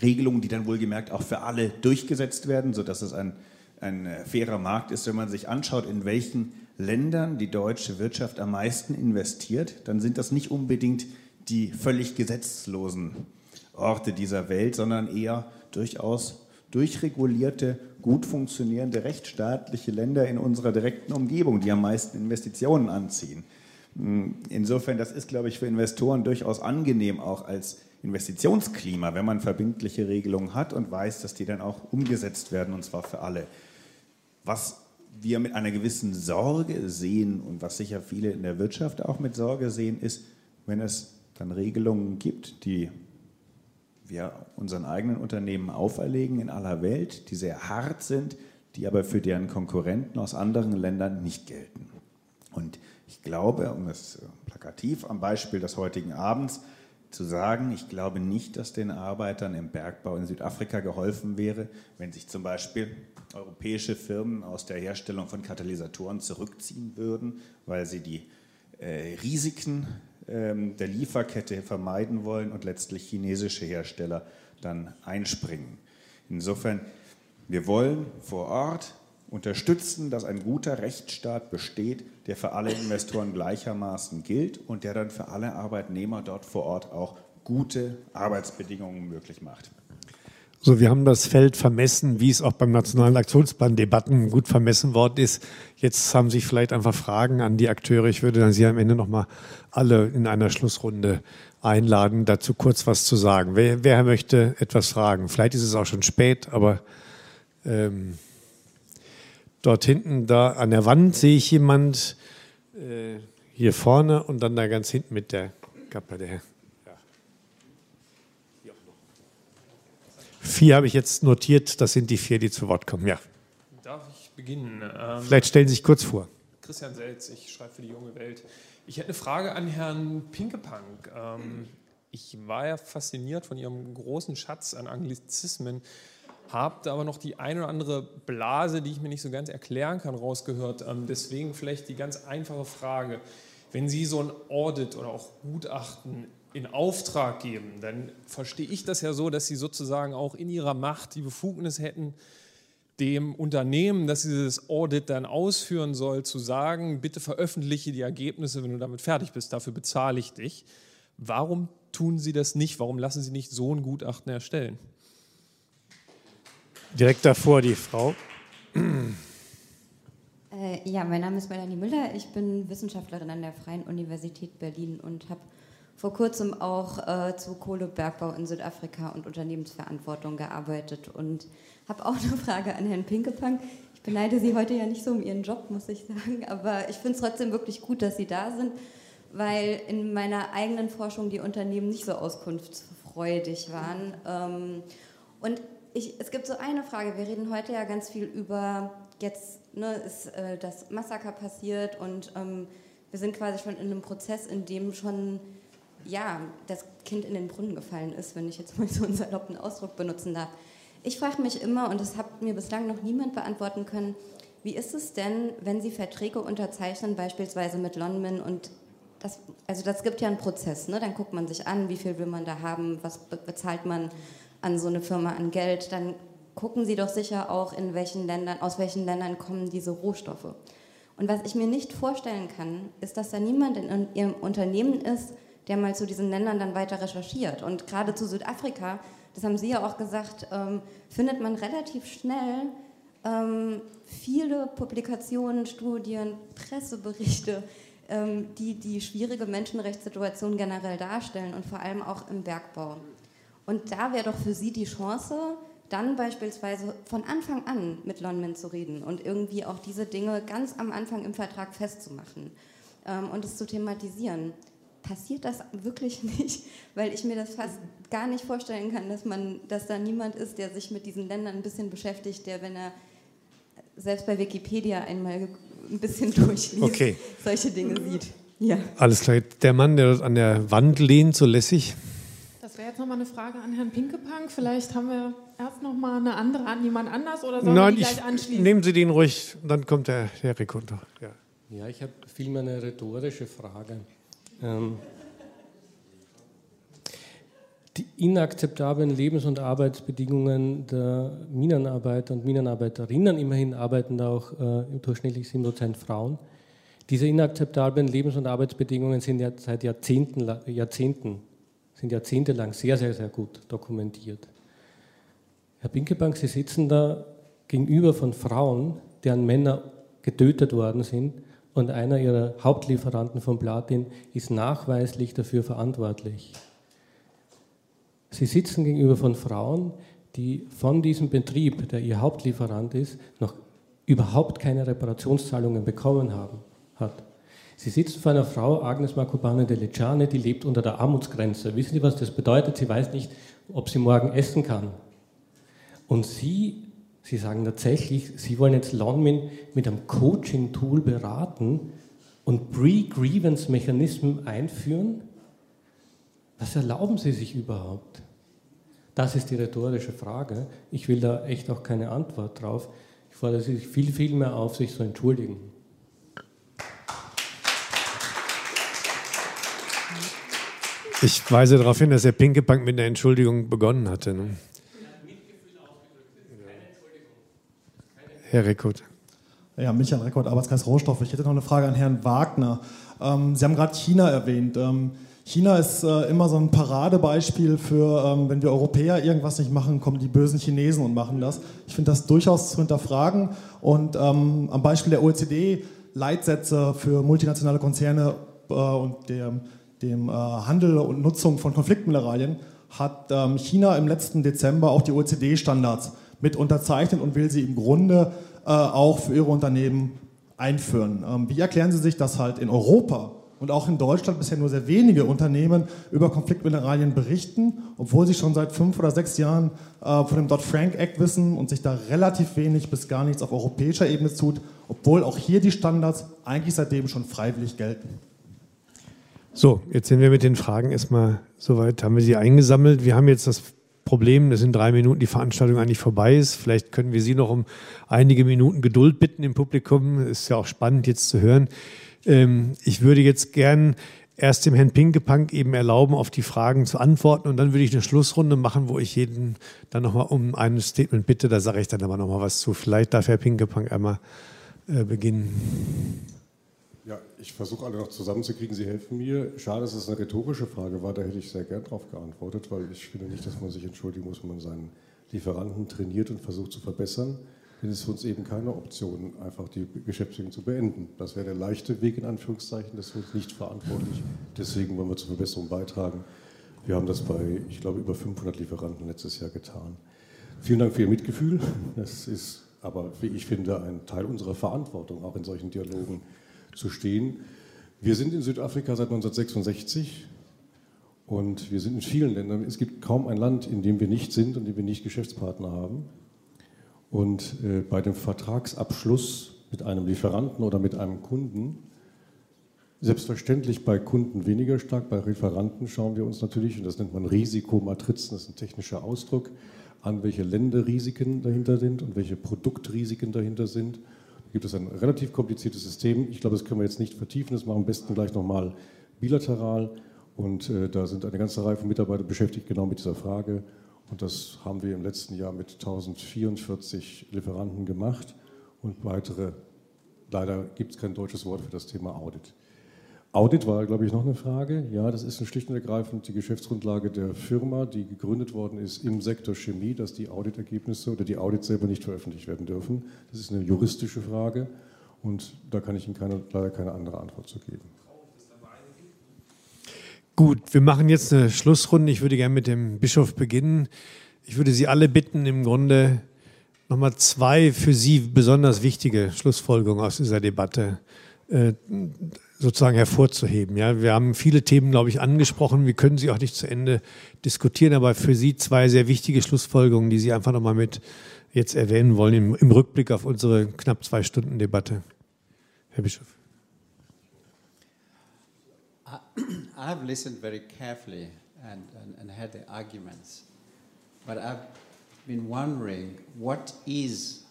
Regelungen, die dann wohlgemerkt auch für alle durchgesetzt werden, sodass es ein, ein äh, fairer Markt ist, wenn man sich anschaut, in welchen Ländern die deutsche Wirtschaft am meisten investiert, dann sind das nicht unbedingt die völlig gesetzlosen Orte dieser Welt, sondern eher durchaus durchregulierte, gut funktionierende rechtsstaatliche Länder in unserer direkten Umgebung, die am meisten Investitionen anziehen. Insofern, das ist, glaube ich, für Investoren durchaus angenehm, auch als Investitionsklima, wenn man verbindliche Regelungen hat und weiß, dass die dann auch umgesetzt werden, und zwar für alle. Was wir mit einer gewissen Sorge sehen und was sicher viele in der Wirtschaft auch mit Sorge sehen, ist, wenn es dann Regelungen gibt, die wir unseren eigenen Unternehmen auferlegen in aller Welt, die sehr hart sind, die aber für deren Konkurrenten aus anderen Ländern nicht gelten. Und ich glaube, um es plakativ am Beispiel des heutigen Abends zu sagen, ich glaube nicht, dass den Arbeitern im Bergbau in Südafrika geholfen wäre, wenn sich zum Beispiel europäische Firmen aus der Herstellung von Katalysatoren zurückziehen würden, weil sie die äh, Risiken der Lieferkette vermeiden wollen und letztlich chinesische Hersteller dann einspringen. Insofern, wir wollen vor Ort unterstützen, dass ein guter Rechtsstaat besteht, der für alle Investoren gleichermaßen gilt und der dann für alle Arbeitnehmer dort vor Ort auch gute Arbeitsbedingungen möglich macht. So, wir haben das Feld vermessen, wie es auch beim Nationalen Aktionsplan Debatten gut vermessen worden ist. Jetzt haben sich vielleicht einfach Fragen an die Akteure. Ich würde dann Sie am Ende nochmal alle in einer Schlussrunde einladen, dazu kurz was zu sagen. Wer, wer möchte etwas fragen? Vielleicht ist es auch schon spät, aber ähm, dort hinten, da an der Wand sehe ich jemand äh, hier vorne und dann da ganz hinten mit der Kappe. Der, Vier habe ich jetzt notiert, das sind die vier, die zu Wort kommen. Ja. Darf ich beginnen? Ähm, Vielleicht stellen Sie sich kurz vor. Christian Selz, ich schreibe für die junge Welt. Ich hätte eine Frage an Herrn Pinkepunk. Ähm, ich war ja fasziniert von Ihrem großen Schatz an Anglizismen, habe aber noch die eine oder andere Blase, die ich mir nicht so ganz erklären kann, rausgehört. Ähm, deswegen vielleicht die ganz einfache Frage. Wenn Sie so ein Audit oder auch Gutachten in Auftrag geben, dann verstehe ich das ja so, dass sie sozusagen auch in ihrer Macht die Befugnis hätten, dem Unternehmen, das dieses Audit dann ausführen soll, zu sagen, bitte veröffentliche die Ergebnisse, wenn du damit fertig bist, dafür bezahle ich dich. Warum tun Sie das nicht? Warum lassen Sie nicht so ein Gutachten erstellen? Direkt davor die Frau. Äh, ja, mein Name ist Melanie Müller. Ich bin Wissenschaftlerin an der Freien Universität Berlin und habe vor kurzem auch äh, zu Kohlebergbau in Südafrika und Unternehmensverantwortung gearbeitet und habe auch eine Frage an Herrn Pinkepang. Ich beneide Sie heute ja nicht so um Ihren Job, muss ich sagen, aber ich finde es trotzdem wirklich gut, dass Sie da sind, weil in meiner eigenen Forschung die Unternehmen nicht so auskunftsfreudig waren. Ähm, und ich, es gibt so eine Frage, wir reden heute ja ganz viel über, jetzt ne, ist äh, das Massaker passiert und ähm, wir sind quasi schon in einem Prozess, in dem schon ja, das Kind in den Brunnen gefallen ist, wenn ich jetzt mal [LAUGHS] so einen saloppen Ausdruck benutzen darf. Ich frage mich immer, und das hat mir bislang noch niemand beantworten können, wie ist es denn, wenn Sie Verträge unterzeichnen, beispielsweise mit Lonmin und das, also das gibt ja einen Prozess, ne? dann guckt man sich an, wie viel will man da haben, was bezahlt man an so eine Firma an Geld, dann gucken Sie doch sicher auch, in welchen Ländern, aus welchen Ländern kommen diese Rohstoffe. Und was ich mir nicht vorstellen kann, ist, dass da niemand in Ihrem Unternehmen ist, der mal zu diesen Ländern dann weiter recherchiert. Und gerade zu Südafrika, das haben Sie ja auch gesagt, ähm, findet man relativ schnell ähm, viele Publikationen, Studien, Presseberichte, ähm, die die schwierige Menschenrechtssituation generell darstellen und vor allem auch im Bergbau. Und da wäre doch für Sie die Chance, dann beispielsweise von Anfang an mit Lonmin zu reden und irgendwie auch diese Dinge ganz am Anfang im Vertrag festzumachen ähm, und es zu thematisieren passiert das wirklich [LAUGHS] nicht, weil ich mir das fast gar nicht vorstellen kann, dass man, dass da niemand ist, der sich mit diesen Ländern ein bisschen beschäftigt, der, wenn er selbst bei Wikipedia einmal ein bisschen [LAUGHS] durchliest, okay. solche Dinge sieht. Ja. Alles klar. Der Mann, der an der Wand lehnt, so lässig. Das wäre jetzt nochmal eine Frage an Herrn Pinkepang. Vielleicht haben wir erst nochmal eine andere an jemand anders oder sollen Nein, wir die gleich anschließen? Nehmen Sie den ruhig, dann kommt der Herr Rekunter. Ja, ja ich habe vielmehr eine rhetorische Frage. Ähm, die inakzeptablen Lebens- und Arbeitsbedingungen der Minenarbeiter und Minenarbeiterinnen, immerhin arbeiten da auch äh, durchschnittlich 7% Frauen, Diese inakzeptablen Lebens- und Arbeitsbedingungen sind ja seit Jahrzehnten, Jahrzehnten, sind jahrzehntelang sehr, sehr, sehr gut dokumentiert. Herr Binkebank, Sie sitzen da gegenüber von Frauen, deren Männer getötet worden sind und einer Ihrer Hauptlieferanten von Platin ist nachweislich dafür verantwortlich. Sie sitzen gegenüber von Frauen, die von diesem Betrieb, der Ihr Hauptlieferant ist, noch überhaupt keine Reparationszahlungen bekommen haben, hat. Sie sitzen vor einer Frau, Agnes Marcobane de Leciane, die lebt unter der Armutsgrenze. Wissen Sie, was das bedeutet? Sie weiß nicht, ob sie morgen essen kann. Und Sie, Sie sagen tatsächlich, Sie wollen jetzt Lonmin mit einem Coaching-Tool beraten und Pre-Grievance-Mechanismen einführen? Was erlauben Sie sich überhaupt? Das ist die rhetorische Frage. Ich will da echt auch keine Antwort drauf. Ich fordere Sie viel, viel mehr auf, sich zu entschuldigen. Ich weise darauf hin, dass der Pinkebank mit einer Entschuldigung begonnen hatte. Ne? Herr Reckert. Ja, Michael Reckert, Arbeitskreis Rohstoffe. Ich hätte noch eine Frage an Herrn Wagner. Ähm, Sie haben gerade China erwähnt. Ähm, China ist äh, immer so ein Paradebeispiel für, ähm, wenn wir Europäer irgendwas nicht machen, kommen die bösen Chinesen und machen das. Ich finde das durchaus zu hinterfragen. Und ähm, am Beispiel der OECD Leitsätze für multinationale Konzerne äh, und dem, dem äh, Handel und Nutzung von Konfliktmineralien hat ähm, China im letzten Dezember auch die OECD-Standards mit unterzeichnet und will sie im Grunde äh, auch für ihre Unternehmen einführen. Ähm, wie erklären Sie sich, dass halt in Europa und auch in Deutschland bisher nur sehr wenige Unternehmen über Konfliktmineralien berichten, obwohl sie schon seit fünf oder sechs Jahren äh, von dem Dodd-Frank-Act wissen und sich da relativ wenig bis gar nichts auf europäischer Ebene tut, obwohl auch hier die Standards eigentlich seitdem schon freiwillig gelten. So, jetzt sind wir mit den Fragen erstmal soweit, haben wir sie eingesammelt. Wir haben jetzt das Problem, dass in drei Minuten die Veranstaltung eigentlich vorbei ist. Vielleicht können wir Sie noch um einige Minuten Geduld bitten im Publikum. Ist ja auch spannend jetzt zu hören. Ähm, ich würde jetzt gern erst dem Herrn Pinkepank eben erlauben, auf die Fragen zu antworten und dann würde ich eine Schlussrunde machen, wo ich jeden dann nochmal um ein Statement bitte. Da sage ich dann aber nochmal was zu. Vielleicht darf Herr Pinkepank einmal äh, beginnen. Ich versuche alle noch zusammenzukriegen. Sie helfen mir. Schade, dass es eine rhetorische Frage war. Da hätte ich sehr gern darauf geantwortet, weil ich finde nicht, dass man sich entschuldigen muss, wenn man seinen Lieferanten trainiert und versucht zu verbessern denn es ist für uns eben keine Option, einfach die Geschäftsbeziehung zu beenden. Das wäre der leichte Weg in Anführungszeichen, das ist für uns nicht verantwortlich. Deswegen wollen wir zur Verbesserung beitragen. Wir haben das bei, ich glaube, über 500 Lieferanten letztes Jahr getan. Vielen Dank für Ihr Mitgefühl. Das ist aber, wie ich finde, ein Teil unserer Verantwortung, auch in solchen Dialogen zu stehen. Wir sind in Südafrika seit 1966 und wir sind in vielen Ländern. Es gibt kaum ein Land, in dem wir nicht sind und in dem wir nicht Geschäftspartner haben. Und äh, bei dem Vertragsabschluss mit einem Lieferanten oder mit einem Kunden, selbstverständlich bei Kunden weniger stark, bei Lieferanten schauen wir uns natürlich, und das nennt man Risikomatrizen, das ist ein technischer Ausdruck, an, welche Länderrisiken dahinter sind und welche Produktrisiken dahinter sind. Gibt es ein relativ kompliziertes System. Ich glaube, das können wir jetzt nicht vertiefen, das machen wir am besten gleich nochmal bilateral. Und äh, da sind eine ganze Reihe von Mitarbeitern beschäftigt genau mit dieser Frage. Und das haben wir im letzten Jahr mit 1044 Lieferanten gemacht und weitere, leider gibt es kein deutsches Wort für das Thema Audit. Audit war, glaube ich, noch eine Frage. Ja, das ist schlicht und ergreifend die Geschäftsgrundlage der Firma, die gegründet worden ist im Sektor Chemie, dass die Auditergebnisse oder die Audits selber nicht veröffentlicht werden dürfen. Das ist eine juristische Frage und da kann ich Ihnen keine, leider keine andere Antwort zu geben. Gut, wir machen jetzt eine Schlussrunde. Ich würde gerne mit dem Bischof beginnen. Ich würde Sie alle bitten, im Grunde nochmal zwei für Sie besonders wichtige Schlussfolgerungen aus dieser Debatte äh, sozusagen hervorzuheben. Ja, wir haben viele Themen, glaube ich, angesprochen. Wir können sie auch nicht zu Ende diskutieren, aber für Sie zwei sehr wichtige Schlussfolgerungen, die Sie einfach nochmal mit jetzt erwähnen wollen im, im Rückblick auf unsere knapp zwei Stunden Debatte. Herr Bischof. I have listened very carefully and, and, and had the arguments, but I've been wondering what is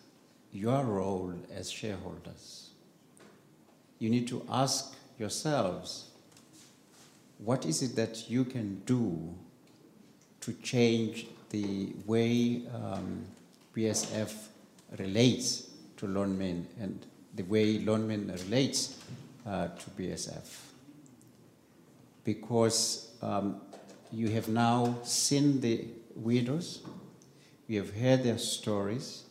your role as shareholders? You need to ask yourselves what is it that you can do to change the way um, BSF relates to Lonmin and the way Lonmin relates uh, to BSF because um, you have now seen the widows, you have heard their stories.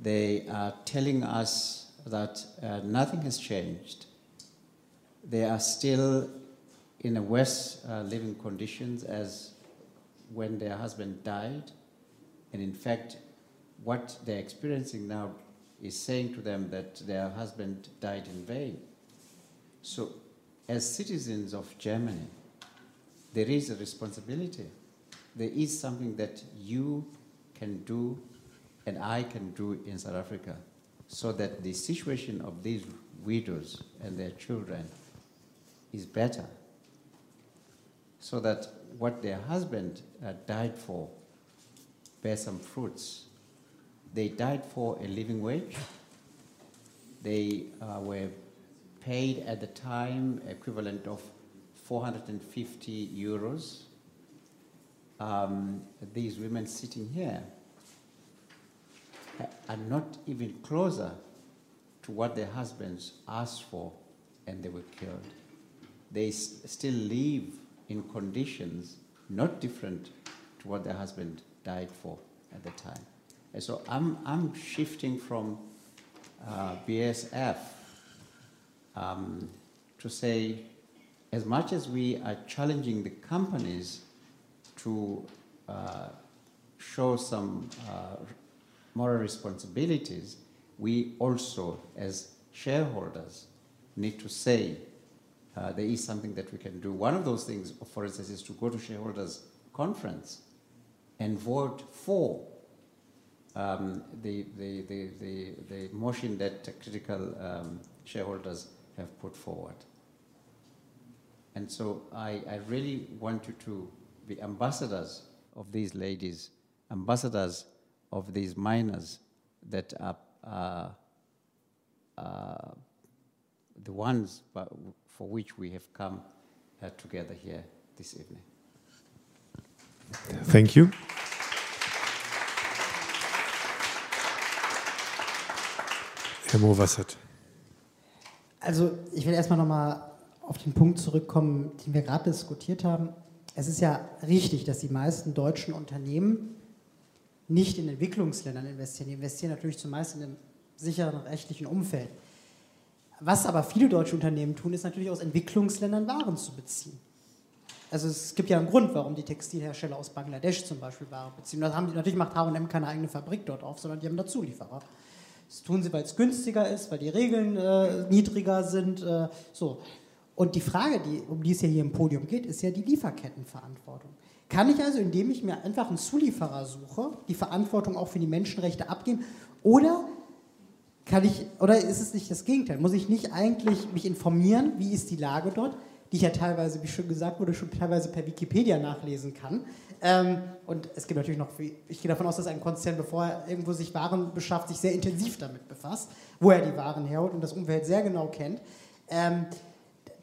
They are telling us that uh, nothing has changed. They are still in a worse uh, living conditions as when their husband died. And in fact, what they're experiencing now is saying to them that their husband died in vain. So, as citizens of Germany, there is a responsibility. There is something that you can do and I can do in South Africa so that the situation of these widows and their children is better. So that what their husband uh, died for bear some fruits. They died for a living wage. They uh, were paid at the time equivalent of 450 euros. Um, these women sitting here are not even closer to what their husbands asked for and they were killed. They still live in conditions not different to what their husband died for at the time. And so I'm, I'm shifting from uh, BSF um, to say, as much as we are challenging the companies to uh, show some uh, moral responsibilities, we also, as shareholders, need to say uh, there is something that we can do. One of those things, for instance, is to go to shareholders' conference and vote for um, the, the, the, the, the motion that critical um, shareholders have put forward. And so I, I really want you to be ambassadors of these ladies, ambassadors of these miners that are uh, uh, the ones by- for which we have come uh, together here this evening. Thank you. Herr Mowassert. Also ich will erstmal nochmal auf den Punkt zurückkommen, den wir gerade diskutiert haben. Es ist ja richtig, dass die meisten deutschen Unternehmen nicht in Entwicklungsländern investieren. Die investieren natürlich zumeist in einem sicheren rechtlichen Umfeld. Was aber viele deutsche Unternehmen tun, ist natürlich aus Entwicklungsländern Waren zu beziehen. Also es gibt ja einen Grund, warum die Textilhersteller aus Bangladesch zum Beispiel Ware beziehen. Das haben die, natürlich macht H&M keine eigene Fabrik dort auf, sondern die haben da Zulieferer. Das tun sie, weil es günstiger ist, weil die Regeln äh, niedriger sind. Äh, so. Und die Frage, die, um die es ja hier im Podium geht, ist ja die Lieferkettenverantwortung. Kann ich also, indem ich mir einfach einen Zulieferer suche, die Verantwortung auch für die Menschenrechte abgeben? Oder kann ich, oder ist es nicht das Gegenteil? Muss ich nicht eigentlich mich informieren, wie ist die Lage dort, die ich ja teilweise, wie schon gesagt wurde, schon teilweise per Wikipedia nachlesen kann? Ähm, und es gibt natürlich noch, ich gehe davon aus, dass ein Konzern, bevor er irgendwo sich Waren beschafft, sich sehr intensiv damit befasst, wo er die Waren herholt und das Umfeld sehr genau kennt. Ähm,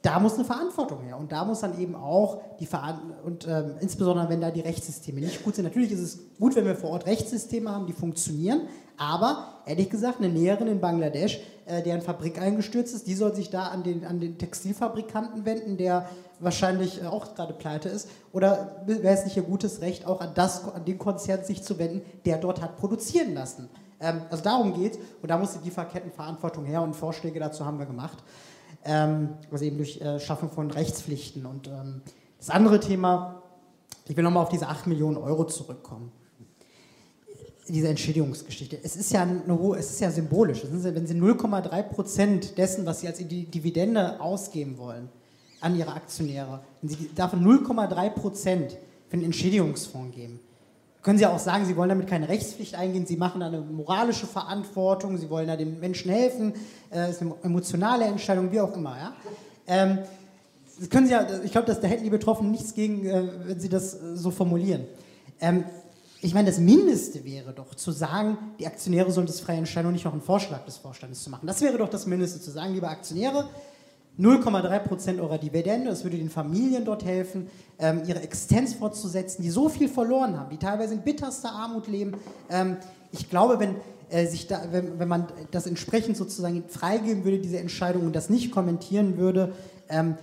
da muss eine Verantwortung her und da muss dann eben auch die Verantwortung, und ähm, insbesondere wenn da die Rechtssysteme nicht gut sind. Natürlich ist es gut, wenn wir vor Ort Rechtssysteme haben, die funktionieren, aber ehrlich gesagt, eine Näherin in Bangladesch, äh, deren Fabrik eingestürzt ist, die soll sich da an den, an den Textilfabrikanten wenden, der wahrscheinlich äh, auch gerade pleite ist. Oder wäre es nicht ihr gutes Recht, auch an, das, an den Konzern sich zu wenden, der dort hat produzieren lassen? Ähm, also darum geht es und da muss die Lieferkettenverantwortung her und Vorschläge dazu haben wir gemacht also eben durch äh, Schaffen von Rechtspflichten. Und ähm, das andere Thema, ich will nochmal auf diese 8 Millionen Euro zurückkommen. Diese Entschädigungsgeschichte. Es ist ja, eine es ist ja symbolisch. Wenn Sie 0,3 Prozent dessen, was Sie als Di- Dividende ausgeben wollen, an Ihre Aktionäre, wenn Sie davon 0,3 Prozent für einen Entschädigungsfonds geben, können Sie auch sagen, Sie wollen damit keine Rechtspflicht eingehen, Sie machen da eine moralische Verantwortung, Sie wollen da den Menschen helfen, äh, ist eine emotionale Entscheidung, wie auch immer. Ja? Ähm, können Sie ja, ich glaube, da hätten die Betroffenen nichts gegen, äh, wenn Sie das äh, so formulieren. Ähm, ich meine, das Mindeste wäre doch zu sagen, die Aktionäre sollen das frei entscheiden und nicht noch einen Vorschlag des Vorstandes zu machen. Das wäre doch das Mindeste, zu sagen, liebe Aktionäre, 0,3 Prozent eurer Dividende, das würde den Familien dort helfen, ähm, ihre Existenz fortzusetzen, die so viel verloren haben, die teilweise in bitterster Armut leben. Ähm, ich glaube, wenn äh, sich da, wenn, wenn man das entsprechend sozusagen freigeben würde, diese Entscheidung und das nicht kommentieren würde, ähm,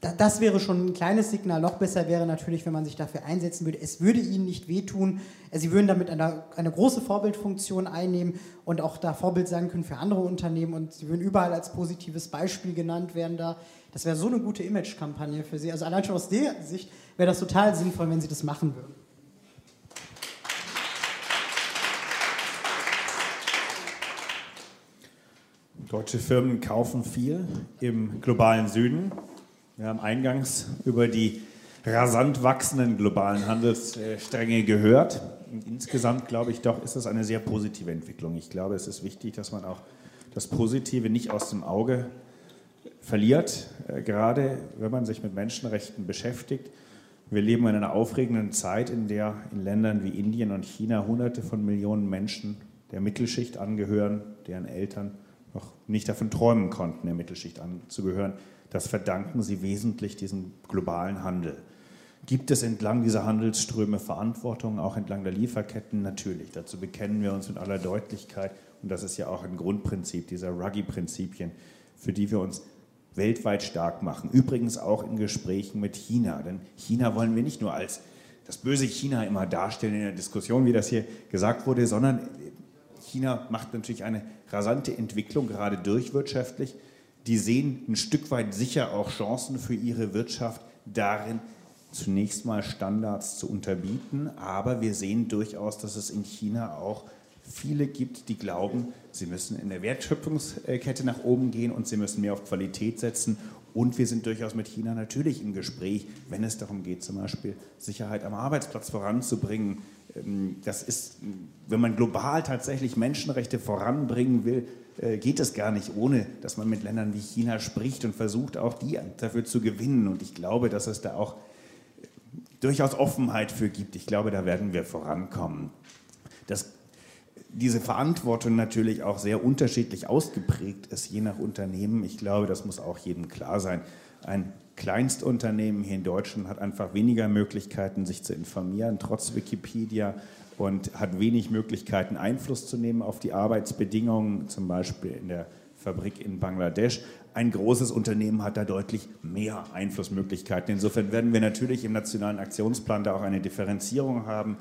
das wäre schon ein kleines Signal. Noch besser wäre natürlich, wenn man sich dafür einsetzen würde. Es würde ihnen nicht wehtun. Sie würden damit eine, eine große Vorbildfunktion einnehmen und auch da Vorbild sein können für andere Unternehmen. Und sie würden überall als positives Beispiel genannt werden da. Das wäre so eine gute Image-Kampagne für sie. Also allein schon aus der Sicht wäre das total sinnvoll, wenn sie das machen würden. Deutsche Firmen kaufen viel im globalen Süden. Wir haben eingangs über die rasant wachsenden globalen Handelsstränge gehört. Insgesamt glaube ich doch, ist das eine sehr positive Entwicklung. Ich glaube, es ist wichtig, dass man auch das Positive nicht aus dem Auge verliert, äh, gerade wenn man sich mit Menschenrechten beschäftigt. Wir leben in einer aufregenden Zeit, in der in Ländern wie Indien und China Hunderte von Millionen Menschen der Mittelschicht angehören, deren Eltern noch nicht davon träumen konnten, der Mittelschicht anzugehören. Das verdanken sie wesentlich diesem globalen Handel. Gibt es entlang dieser Handelsströme Verantwortung, auch entlang der Lieferketten? Natürlich. Dazu bekennen wir uns mit aller Deutlichkeit. Und das ist ja auch ein Grundprinzip dieser Ruggie-Prinzipien, für die wir uns weltweit stark machen. Übrigens auch in Gesprächen mit China. Denn China wollen wir nicht nur als das böse China immer darstellen in der Diskussion, wie das hier gesagt wurde, sondern China macht natürlich eine rasante Entwicklung gerade durchwirtschaftlich die sehen ein Stück weit sicher auch Chancen für ihre Wirtschaft darin, zunächst mal Standards zu unterbieten. Aber wir sehen durchaus, dass es in China auch viele gibt, die glauben, sie müssen in der Wertschöpfungskette nach oben gehen und sie müssen mehr auf Qualität setzen. Und wir sind durchaus mit China natürlich im Gespräch, wenn es darum geht, zum Beispiel Sicherheit am Arbeitsplatz voranzubringen. Ähm, das ist, wenn man global tatsächlich Menschenrechte voranbringen will, geht es gar nicht, ohne dass man mit Ländern wie China spricht und versucht, auch die dafür zu gewinnen. Und ich glaube, dass es da auch äh, durchaus Offenheit für gibt. Ich glaube, da werden wir vorankommen. Dass diese Verantwortung natürlich auch sehr unterschiedlich ausgeprägt ist, je nach Unternehmen. Ich glaube, das muss auch jedem klar sein. Ein Kleinstunternehmen hier in Deutschland hat einfach weniger Möglichkeiten, sich zu informieren, trotz Wikipedia und hat wenig Möglichkeiten, Einfluss zu nehmen auf die Arbeitsbedingungen, zum Beispiel in der Fabrik in Bangladesch. Ein großes Unternehmen hat da deutlich mehr Einflussmöglichkeiten. Insofern werden wir natürlich im Nationalen Aktionsplan da auch eine Differenzierung haben.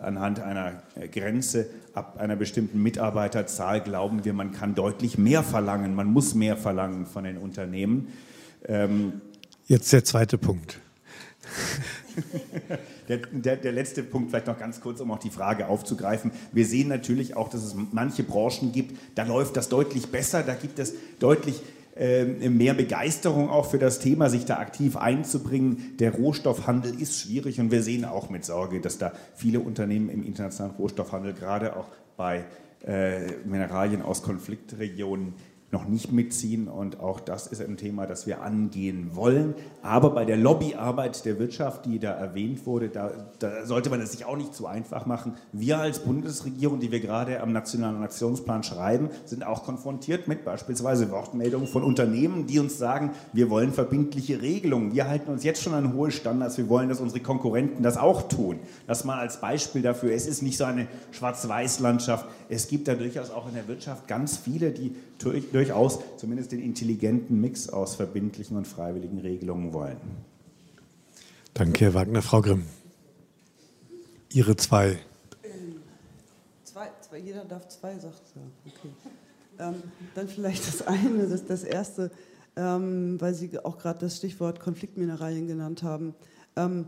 Anhand einer Grenze ab einer bestimmten Mitarbeiterzahl glauben wir, man kann deutlich mehr verlangen, man muss mehr verlangen von den Unternehmen. Ähm Jetzt der zweite Punkt. [LAUGHS] Der, der, der, letzte Punkt vielleicht noch ganz kurz, um auch die Frage aufzugreifen. Wir sehen natürlich auch, dass es manche Branchen gibt, da läuft das deutlich besser, da gibt es deutlich äh, mehr Begeisterung auch für das Thema, sich da aktiv einzubringen. Der Rohstoffhandel ist schwierig und wir sehen auch mit Sorge, dass da viele Unternehmen im internationalen Rohstoffhandel, gerade auch bei äh, Mineralien aus Konfliktregionen, noch nicht mitziehen. Und auch das ist ein Thema, das wir angehen wollen. Aber bei der Lobbyarbeit der Wirtschaft, die da erwähnt wurde, da, da sollte man es sich auch nicht zu einfach machen. Wir als Bundesregierung, die wir gerade am Nationalen Aktionsplan schreiben, sind auch konfrontiert mit beispielsweise Wortmeldungen von Unternehmen, die uns sagen, wir wollen verbindliche Regelungen. Wir halten uns jetzt schon an hohe Standards. Wir wollen, dass unsere Konkurrenten das auch tun. Das mal als Beispiel dafür. Es ist nicht so eine Schwarz-Weiß-Landschaft. Es gibt da durchaus auch in der Wirtschaft ganz viele, die durchaus zumindest den intelligenten Mix aus verbindlichen und freiwilligen Regelungen wollen. Danke, Herr Wagner. Frau Grimm, Ihre zwei. Zwei, zwei jeder darf zwei, sagt sie. Okay. Ähm, dann vielleicht das eine, das, das erste, ähm, weil Sie auch gerade das Stichwort Konfliktmineralien genannt haben. Ähm,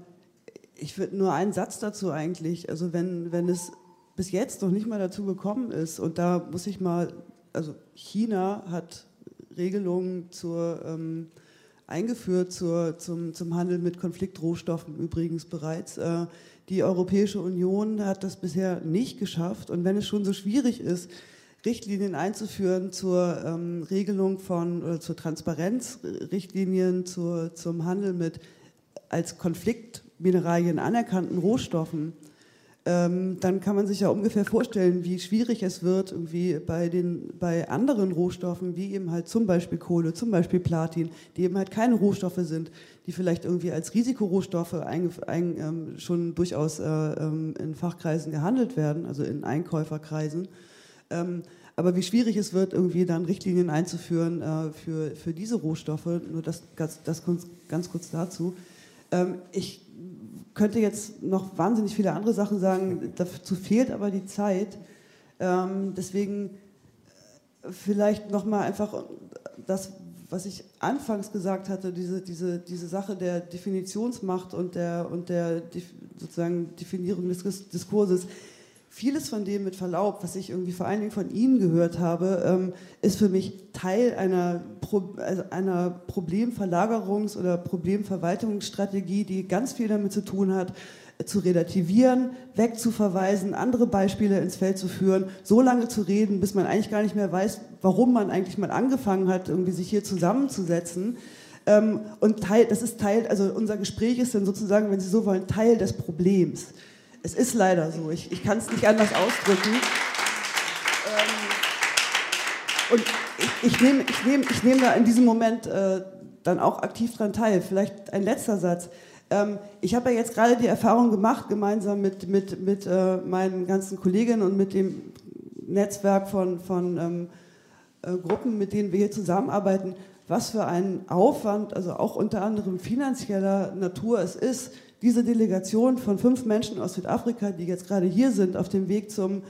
ich würde nur einen Satz dazu eigentlich. Also wenn, wenn es bis jetzt noch nicht mal dazu gekommen ist, und da muss ich mal also China hat Regelungen zur, ähm, eingeführt zur, zum, zum Handel mit Konfliktrohstoffen übrigens bereits. Äh, die Europäische Union hat das bisher nicht geschafft. Und wenn es schon so schwierig ist, Richtlinien einzuführen zur ähm, Regelung von oder zur Transparenzrichtlinien zur, zum Handel mit als Konfliktmineralien anerkannten Rohstoffen, ähm, dann kann man sich ja ungefähr vorstellen, wie schwierig es wird, irgendwie bei, den, bei anderen Rohstoffen, wie eben halt zum Beispiel Kohle, zum Beispiel Platin, die eben halt keine Rohstoffe sind, die vielleicht irgendwie als Risikorohstoffe ein, ein, ähm, schon durchaus äh, ähm, in Fachkreisen gehandelt werden, also in Einkäuferkreisen. Ähm, aber wie schwierig es wird, irgendwie dann Richtlinien einzuführen äh, für, für diese Rohstoffe, nur das, das, das ganz kurz dazu. Ähm, ich könnte jetzt noch wahnsinnig viele andere Sachen sagen, dazu fehlt aber die Zeit. Ähm, deswegen äh, vielleicht nochmal einfach das, was ich anfangs gesagt hatte, diese, diese, diese Sache der Definitionsmacht und der, und der sozusagen Definierung des Diskurses vieles von dem mit Verlaub, was ich irgendwie vor allen Dingen von Ihnen gehört habe, ähm, ist für mich Teil einer, Pro also einer Problemverlagerungs- oder Problemverwaltungsstrategie, die ganz viel damit zu tun hat, äh, zu relativieren, wegzuverweisen, andere Beispiele ins Feld zu führen, so lange zu reden, bis man eigentlich gar nicht mehr weiß, warum man eigentlich mal angefangen hat, irgendwie sich hier zusammenzusetzen. Ähm, und Teil, das ist Teil, also unser Gespräch ist dann sozusagen, wenn Sie so wollen, Teil des Problems. Es ist leider so. Ich, ich kann es nicht anders ausdrücken. Ähm, und ich, ich nehme ich nehm, ich nehm da in diesem Moment äh, dann auch aktiv dran teil. Vielleicht ein letzter Satz. Ähm, ich habe ja jetzt gerade die Erfahrung gemacht, gemeinsam mit, mit, mit äh, meinen ganzen Kolleginnen und mit dem Netzwerk von, von ähm, äh, Gruppen, mit denen wir hier zusammenarbeiten, was für ein Aufwand, also auch unter anderem finanzieller Natur es ist, diese Delegation von fünf Menschen aus Südafrika, die jetzt gerade hier sind, auf dem Weg zum,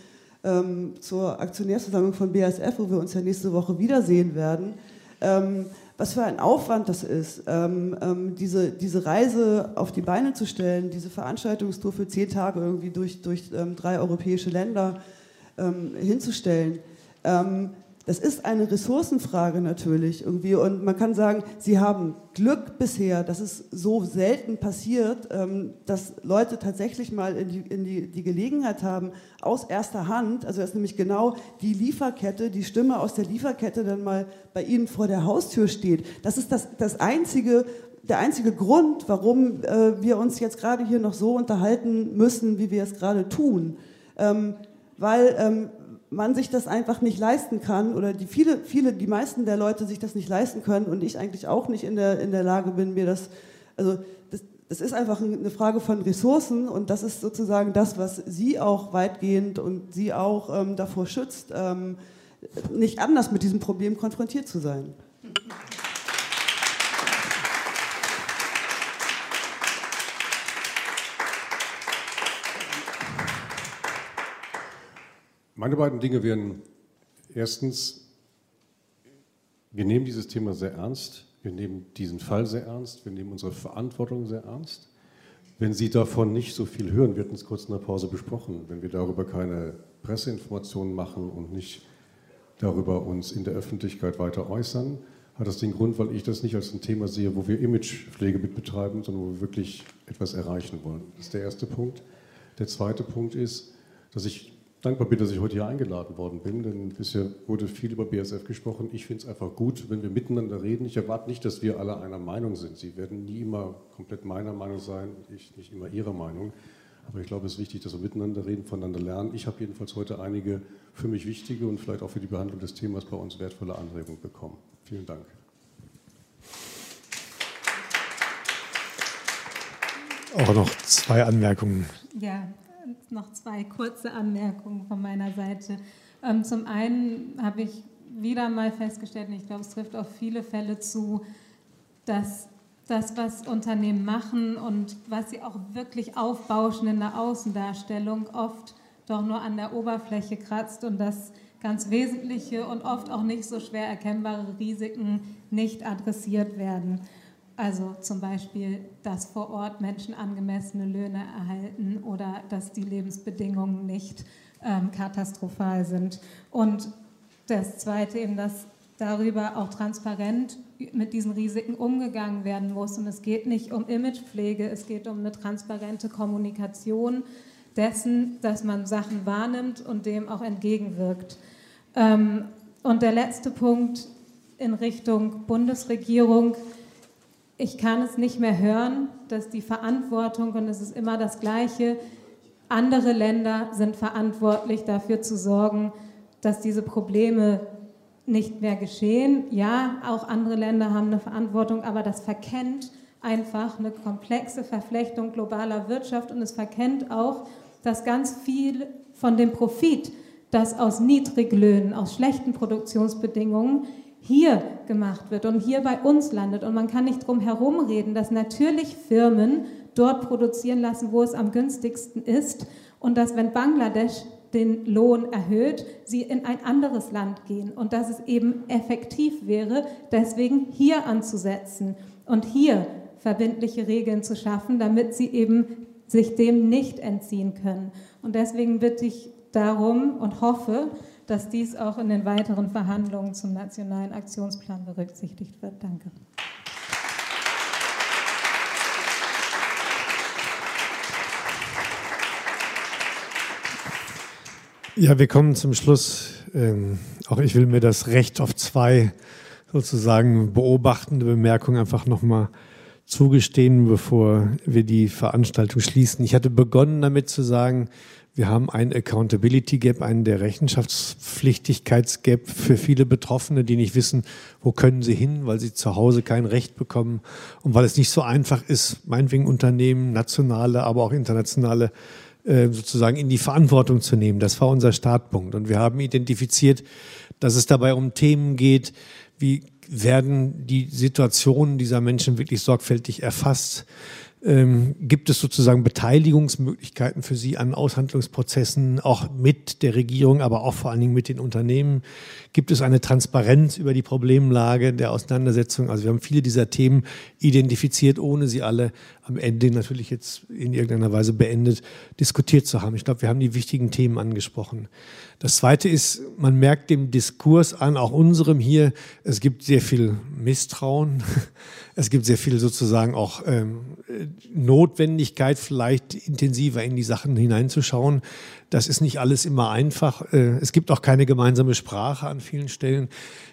ähm, zur Aktionärsversammlung von BASF, wo wir uns ja nächste Woche wiedersehen werden, ähm, was für ein Aufwand das ist, ähm, ähm diese, diese Reise auf die Beine zu stellen, diese Veranstaltungstour für zehn Tage irgendwie durch, durch ähm, drei europäische Länder ähm, hinzustellen. Das ist eine Ressourcenfrage natürlich irgendwie. Und man kann sagen, sie haben Glück bisher, dass es so selten passiert, ähm, dass Leute tatsächlich mal in die, in die, die Gelegenheit haben, aus erster Hand, also dass nämlich genau die Lieferkette, die Stimme aus der Lieferkette dann mal bei ihnen vor der Haustür steht. Das ist das, das einzige, der einzige Grund, warum äh, wir uns jetzt gerade hier noch so unterhalten müssen, wie wir es gerade tun. Ähm, weil ähm, man sich das einfach nicht leisten kann oder die viele, viele, die meisten der Leute sich das nicht leisten können und ich eigentlich auch nicht in der, in der Lage bin, mir das, also das, das ist einfach eine Frage von Ressourcen und das ist sozusagen das, was Sie auch weitgehend und Sie auch ähm, davor schützt, ähm, nicht anders mit diesem Problem konfrontiert zu sein. [LAUGHS] Meine beiden Dinge wären erstens, wir nehmen dieses Thema sehr ernst, wir nehmen diesen Fall sehr ernst, wir nehmen unsere Verantwortung sehr ernst. Wenn Sie davon nicht so viel hören, wir hatten es kurz in der Pause besprochen, wenn wir darüber keine Presseinformationen machen und nicht darüber uns in der Öffentlichkeit weiter äußern, hat das den Grund, weil ich das nicht als ein Thema sehe, wo wir Imagepflege mit betreiben, sondern wo wir wirklich etwas erreichen wollen. Das ist der erste Punkt. Der zweite Punkt ist, dass ich dankbar bin, dass ich heute hier eingeladen worden bin, denn bisher wurde viel über BSF gesprochen. Ich finde es einfach gut, wenn wir miteinander reden. Ich erwarte nicht, dass wir alle einer Meinung sind. Sie werden nie immer komplett meiner Meinung sein, ich nicht immer Ihrer Meinung. Aber ich glaube, es ist wichtig, dass wir miteinander reden, voneinander lernen. Ich habe jedenfalls heute einige für mich wichtige und vielleicht auch für die Behandlung des Themas bei uns wertvolle Anregungen bekommen. Vielen Dank. Auch noch zwei Anmerkungen. Ja, noch zwei kurze Anmerkungen von meiner Seite. Ähm, zum einen habe ich wieder mal festgestellt, und ich glaube, es trifft auf viele Fälle zu, dass das, was Unternehmen machen und was sie auch wirklich aufbauschen in der Außendarstellung, oft doch nur an der Oberfläche kratzt und dass ganz wesentliche und oft auch nicht so schwer erkennbare Risiken nicht adressiert werden. Also zum Beispiel, dass vor Ort Menschen angemessene Löhne erhalten oder dass die Lebensbedingungen nicht ähm, katastrophal sind. Und das Zweite eben, dass darüber auch transparent mit diesen Risiken umgegangen werden muss. Und es geht nicht um Imagepflege, es geht um eine transparente Kommunikation dessen, dass man Sachen wahrnimmt und dem auch entgegenwirkt. Ähm, und der letzte Punkt in Richtung Bundesregierung ich kann es nicht mehr hören, dass die Verantwortung, und es ist immer das Gleiche, andere Länder sind verantwortlich dafür zu sorgen, dass diese Probleme nicht mehr geschehen. Ja, auch andere Länder haben eine Verantwortung, aber das verkennt einfach eine komplexe Verflechtung globaler Wirtschaft und es verkennt auch, dass ganz viel von dem Profit, das aus Niedriglöhnen, aus schlechten Produktionsbedingungen hier gemacht wird und hier bei uns landet. Und man kann nicht drum herum reden, dass natürlich Firmen dort produzieren lassen, wo es am günstigsten ist und dass, wenn Bangladesch den Lohn erhöht, sie in ein anderes Land gehen und dass es eben effektiv wäre, deswegen hier anzusetzen und hier verbindliche Regeln zu schaffen, damit sie eben sich dem nicht entziehen können. Und deswegen bitte ich darum und hoffe, dass dies auch in den weiteren Verhandlungen zum nationalen Aktionsplan berücksichtigt wird. Danke. Ja, wir kommen zum Schluss. Ähm, auch ich will mir das Recht auf zwei sozusagen beobachtende Bemerkungen einfach nochmal zugestehen, bevor wir die Veranstaltung schließen. Ich hatte begonnen damit zu sagen, wir haben ein Accountability Gap, einen der Rechenschaftspflichtigkeitsgap für viele Betroffene, die nicht wissen, wo können sie hin, weil sie zu Hause kein Recht bekommen und weil es nicht so einfach ist, meinetwegen Unternehmen, nationale, aber auch internationale äh, sozusagen in die Verantwortung zu nehmen. Das war unser Startpunkt. Und wir haben identifiziert, dass es dabei um Themen geht, wie werden die Situationen dieser Menschen wirklich sorgfältig erfasst? Ähm, gibt es sozusagen Beteiligungsmöglichkeiten für Sie an Aushandlungsprozessen, auch mit der Regierung, aber auch vor allen Dingen mit den Unternehmen? Gibt es eine Transparenz über die Problemlage der Auseinandersetzung? Also wir haben viele dieser Themen identifiziert, ohne sie alle am Ende natürlich jetzt in irgendeiner Weise beendet diskutiert zu haben. Ich glaube, wir haben die wichtigen Themen angesprochen. Das Zweite ist, man merkt dem Diskurs an, auch unserem hier, es gibt sehr viel Misstrauen, [LAUGHS] es gibt sehr viel sozusagen auch ähm, Notwendigkeit, vielleicht intensiver in die Sachen hineinzuschauen. Das ist nicht alles immer einfach. Äh, es gibt auch keine gemeinsame Sprache an vielen Stellen,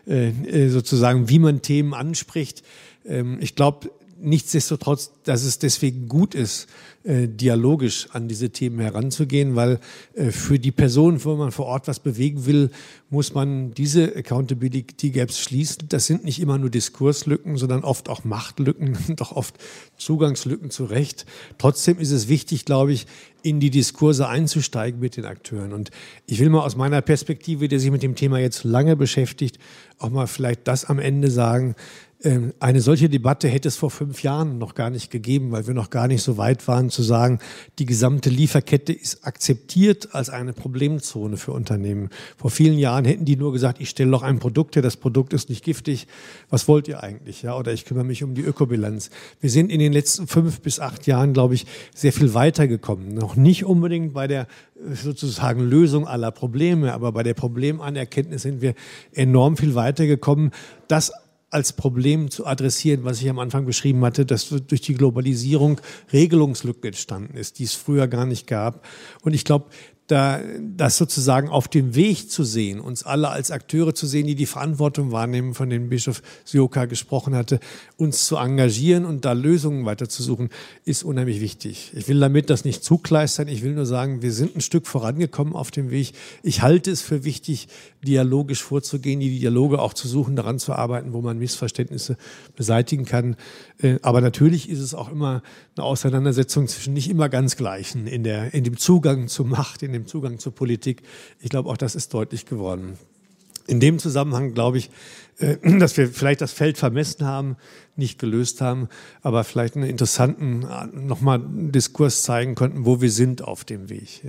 äh, äh, sozusagen, wie man Themen anspricht. Ähm, ich glaube, nichtsdestotrotz, dass es deswegen gut ist, äh, dialogisch an diese Themen heranzugehen, weil äh, für die Person, wo man vor Ort was bewegen will, muss man diese Accountability Gaps schließen. Das sind nicht immer nur Diskurslücken, sondern oft auch Machtlücken, [LAUGHS] doch oft Zugangslücken zu Recht. Trotzdem ist es wichtig, glaube ich, in die Diskurse einzusteigen mit den Akteuren. Und ich will mal aus meiner Perspektive, der sich mit dem Thema jetzt lange beschäftigt, auch mal vielleicht das am Ende sagen, eine solche Debatte hätte es vor fünf Jahren noch gar nicht gegeben, weil wir noch gar nicht so weit waren zu sagen, die gesamte Lieferkette ist akzeptiert als eine Problemzone für Unternehmen. Vor vielen Jahren hätten die nur gesagt, ich stelle noch ein Produkt her, das Produkt ist nicht giftig. Was wollt ihr eigentlich? Ja, oder ich kümmere mich um die Ökobilanz. Wir sind in den letzten fünf bis acht Jahren, glaube ich, sehr viel weitergekommen. Noch nicht unbedingt bei der sozusagen Lösung aller Probleme, aber bei der Problemanerkenntnis sind wir enorm viel weitergekommen. Das als Problem zu adressieren, was ich am Anfang beschrieben hatte, dass durch die Globalisierung Regelungslücken entstanden ist, die es früher gar nicht gab. Und ich glaube, da, das sozusagen auf dem Weg zu sehen, uns alle als Akteure zu sehen, die die Verantwortung wahrnehmen, von denen Bischof Sioka gesprochen hatte, uns zu engagieren und da Lösungen weiterzusuchen, ist unheimlich wichtig. Ich will damit das nicht zukleistern, ich will nur sagen, wir sind ein Stück vorangekommen auf dem Weg. Ich halte es für wichtig, dialogisch vorzugehen, die Dialoge auch zu suchen, daran zu arbeiten, wo man Missverständnisse beseitigen kann. Äh, aber natürlich ist es auch immer eine Auseinandersetzung zwischen nicht immer ganz Gleichen in, der, in dem Zugang zur Macht, in dem Zugang zur Politik. Ich glaube, auch das ist deutlich geworden. In dem Zusammenhang glaube ich, äh, [CLEARS THROAT] dass wir vielleicht das Feld vermessen haben, nicht gelöst haben, aber vielleicht einen interessanten äh, nochmal Diskurs zeigen konnten, wo wir sind auf dem Weg.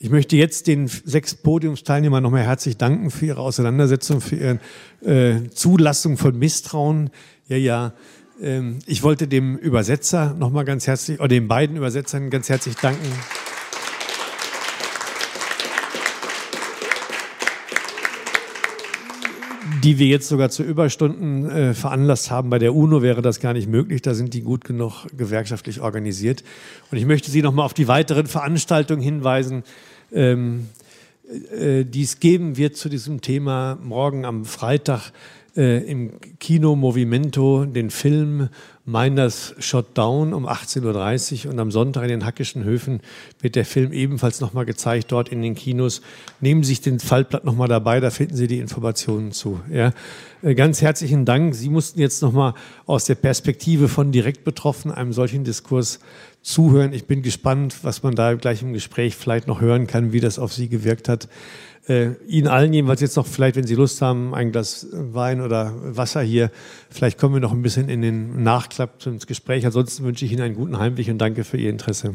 Ich möchte jetzt den sechs Podiumsteilnehmern nochmal herzlich danken für ihre Auseinandersetzung, für ihre äh, Zulassung von Misstrauen. Ja, ja. Ähm, ich wollte dem Übersetzer nochmal ganz herzlich, oder den beiden Übersetzern ganz herzlich danken. Die wir jetzt sogar zu Überstunden äh, veranlasst haben. Bei der UNO wäre das gar nicht möglich. Da sind die gut genug gewerkschaftlich organisiert. Und ich möchte Sie noch mal auf die weiteren Veranstaltungen hinweisen, ähm, äh, die es geben wird zu diesem Thema morgen am Freitag äh, im Kino Movimento, den Film Minders Shot Down um 18.30 Uhr und am Sonntag in den Hackischen Höfen wird der Film ebenfalls nochmal gezeigt, dort in den Kinos. Nehmen Sie sich den Faltblatt nochmal dabei, da finden Sie die Informationen zu. Ja. Äh, ganz herzlichen Dank. Sie mussten jetzt nochmal aus der Perspektive von direkt betroffen einem solchen Diskurs zuhören. Ich bin gespannt, was man da gleich im Gespräch vielleicht noch hören kann, wie das auf Sie gewirkt hat. Äh, Ihnen allen jedenfalls jetzt noch vielleicht, wenn Sie Lust haben, ein Glas Wein oder Wasser hier. Vielleicht kommen wir noch ein bisschen in den Nachklapp ins Gespräch. Ansonsten wünsche ich Ihnen einen guten Heimweg und danke für Ihr Interesse.